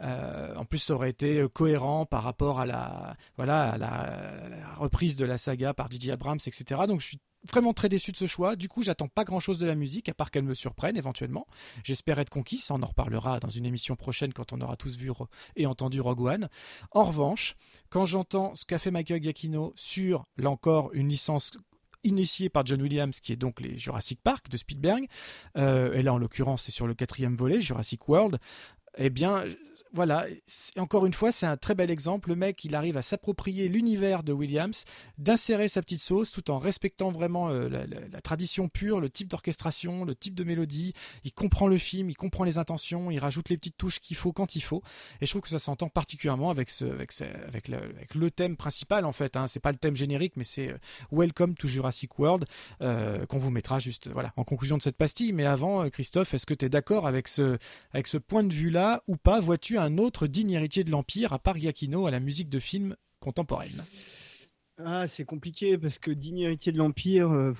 Euh, en plus, ça aurait été euh, cohérent par rapport à la, voilà, la, reprise de la saga par J.J. Abrams, etc. Donc, je suis vraiment très déçu de ce choix. Du coup, j'attends pas grand chose de la musique, à part qu'elle me surprenne éventuellement. J'espère être conquis, ça on en reparlera dans une émission prochaine quand on aura tous vu et entendu Rogue One. En revanche, quand j'entends ce qu'a fait Michael Giacchino sur, là encore, une licence initiée par John Williams, qui est donc les Jurassic Park de Spielberg, euh, et là en l'occurrence c'est sur le quatrième volet, Jurassic World, eh bien voilà, encore une fois, c'est un très bel exemple. Le mec, il arrive à s'approprier l'univers de Williams, d'insérer sa petite sauce tout en respectant vraiment euh, la, tradition pure, le type d'orchestration, le type de mélodie. Il comprend le film, il comprend les intentions, il rajoute les petites touches qu'il faut quand il faut. Et je trouve que ça s'entend particulièrement avec, le, thème principal en fait. Hein. C'est pas le thème générique, mais c'est euh, Welcome to Jurassic World euh, qu'on vous mettra juste voilà en conclusion de cette pastille. Mais avant, Christophe, est-ce que tu es d'accord avec ce, avec ce point de vue là ou pas Vois-tu un autre digne héritier de l'Empire, à part Giacchino, à la musique de film contemporaine ah, c'est compliqué parce que digne héritier de l'Empire, euh,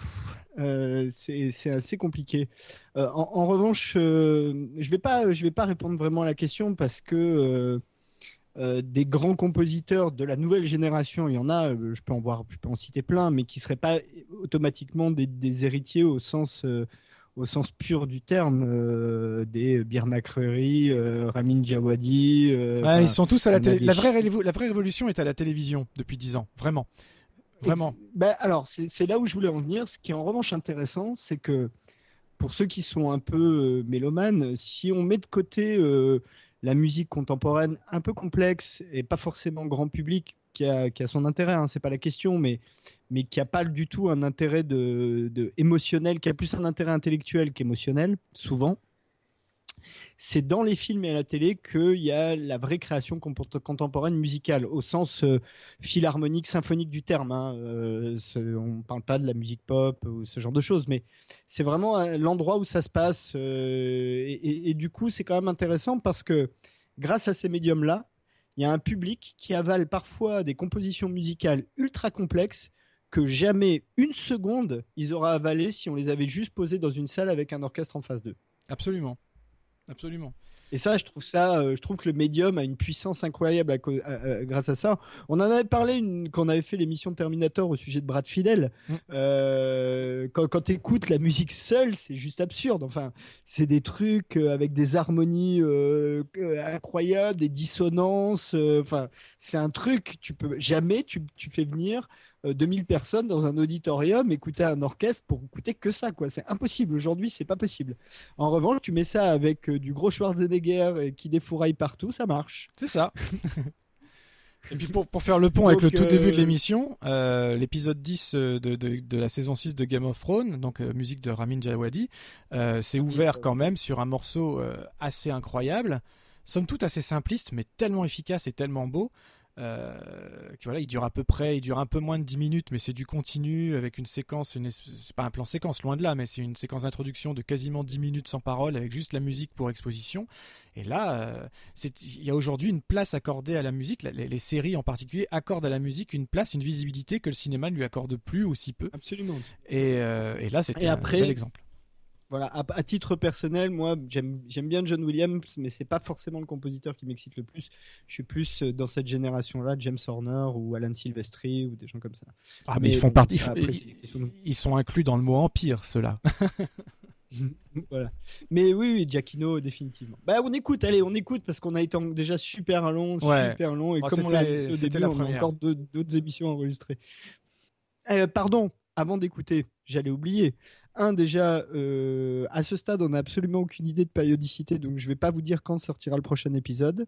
euh, c'est assez compliqué. Euh, en, revanche, je ne vais, pas, vais pas répondre vraiment à la question parce que des grands compositeurs de la nouvelle génération, il y en a, je peux en, voir, je peux en citer plein, mais qui ne seraient pas automatiquement des héritiers au sens au sens pur du terme, euh, des Bir Makreri, euh, Ramin Djawadi. Euh, ils sont tous à la télé. La vraie, la vraie révolution est à la télévision depuis dix ans, vraiment. Vraiment. Ben, alors, c'est là où je voulais en venir. Ce qui est en revanche intéressant, c'est que pour ceux qui sont un peu mélomanes, si on met de côté la musique contemporaine un peu complexe et pas forcément grand public, qui a, son intérêt, hein, c'est pas la question, mais, mais qui a pas du tout un intérêt de, émotionnel, qui a plus un intérêt intellectuel qu'émotionnel, souvent. C'est dans les films et à la télé qu'il y a la vraie création contemporaine musicale, au sens euh, philharmonique, symphonique du terme. Hein. Euh, on ne parle pas de la musique pop ou ce genre de choses, mais c'est vraiment euh, l'endroit où ça se passe. et, du coup, c'est quand même intéressant parce que grâce à ces médiums-là, il y a un public qui avale parfois des compositions musicales ultra complexes que jamais une seconde ils auraient avalé si on les avait juste posées dans une salle avec un orchestre en face d'eux. Absolument. Absolument. Et ça, je trouve ça, euh, je trouve que le médium a une puissance incroyable grâce à ça. On en avait parlé une, quand on avait fait l'émission Terminator au sujet de Brad Fidel. Mm. Euh, quand, quand tu écoutes la musique seule, c'est juste absurde. Enfin, c'est des trucs euh, avec des harmonies incroyables, des dissonances. Enfin, c'est un truc. Tu peux jamais tu, tu fais venir 2000 personnes dans un auditorium écouter un orchestre pour écouter que ça quoi c'est impossible aujourd'hui c'est pas possible en revanche tu mets ça avec du gros Schwarzenegger qui défouraille partout, ça marche. C'est ça. Et puis pour, pour, faire le pont avec le tout début de euh, l'émission, euh, l'épisode 10 euh, de, de, de, la saison 6 de Game of Thrones, donc musique de Ramin Djawadi, c'est ouvert quand même sur un morceau assez incroyable, somme toute assez simpliste, mais tellement efficace et tellement beau. Euh, voilà, il dure à peu près, il dure un peu moins de 10 minutes, mais c'est du continu avec une séquence, c'est pas un plan séquence, loin de là, mais c'est une séquence d'introduction de quasiment 10 minutes sans parole avec juste la musique pour exposition. Et là, euh, il y a aujourd'hui une place accordée à la musique, les, séries en particulier accordent à la musique une place, une visibilité que le cinéma ne lui accorde plus ou si peu. Absolument. Et, euh, et là, c'est un bel exemple. Voilà, à, titre personnel, moi, j'aime bien John Williams, mais c'est pas forcément le compositeur qui m'excite le plus. Je suis plus euh, dans cette génération-là, James Horner ou Alan Silvestri ou des gens comme ça. Ah, mais, ils font partie. ils, sont inclus dans le mot empire, ceux-là. voilà. Mais oui, oui, Giacchino, définitivement. Bah, on écoute, allez, on écoute parce qu'on a été déjà super long, super long. Et oh, comme on l'a dit au début, on a encore d'autres émissions enregistrées. Euh, pardon, avant d'écouter, j'allais oublier un, déjà, euh, à ce stade, on n'a absolument aucune idée de périodicité, donc je ne vais pas vous dire quand sortira le prochain épisode.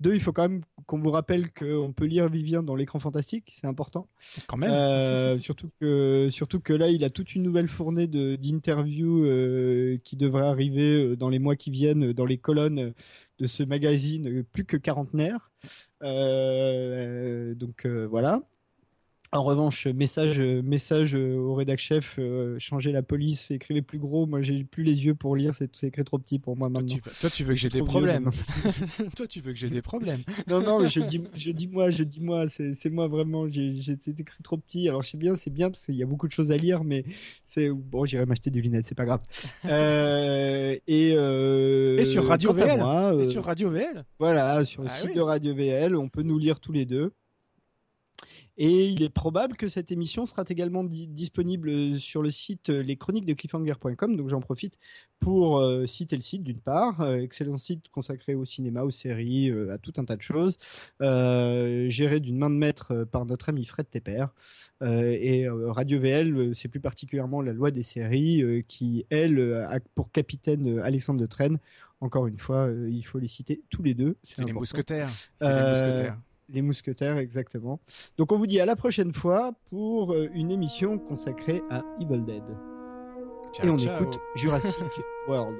Deux, il faut quand même qu'on vous rappelle qu'on peut lire Vivien dans l'écran fantastique, c'est important. Quand même. Euh, surtout, que, surtout que là, il a toute une nouvelle fournée d'interviews euh, qui devrait arriver dans les mois qui viennent dans les colonnes de ce magazine plus que quarantenaire. donc voilà. En revanche, message, message au rédac chef, euh, changez la police, écrivez plus gros. Moi, j'ai plus les yeux pour lire, c'est écrit trop petit pour moi maintenant. Toi, tu, veux que j'ai des problèmes. toi, tu veux que j'ai des problèmes. non, non, mais je dis, je dis moi, je dis moi, c'est moi vraiment. J'ai écrit trop petit. Alors, je sais bien, c'est bien parce qu'il y a beaucoup de choses à lire, mais c'est bon, j'irai m'acheter des lunettes, c'est pas grave. Euh, et, euh, et sur Radio VL. et sur Radio VL. Voilà, sur le ah site de Radio VL, on peut nous lire tous les deux. Et il est probable que cette émission sera également disponible sur le site euh, leschroniquesdecliffhanger.com. Donc j'en profite pour euh, citer le site d'une part, euh, excellent site consacré au cinéma, aux séries, à tout un tas de choses, géré d'une main de maître par notre ami Fred Tepper. et Radio VL, c'est plus particulièrement la loi des séries qui, elle, a pour capitaine Alexandre de Traîne. Encore une fois, il faut les citer tous les deux. C'est les mousquetaires. C'est les mousquetaires. Les mousquetaires, exactement. Donc on vous dit à la prochaine fois pour euh, une émission consacrée à Evil Dead. Et on écoute Jurassic World.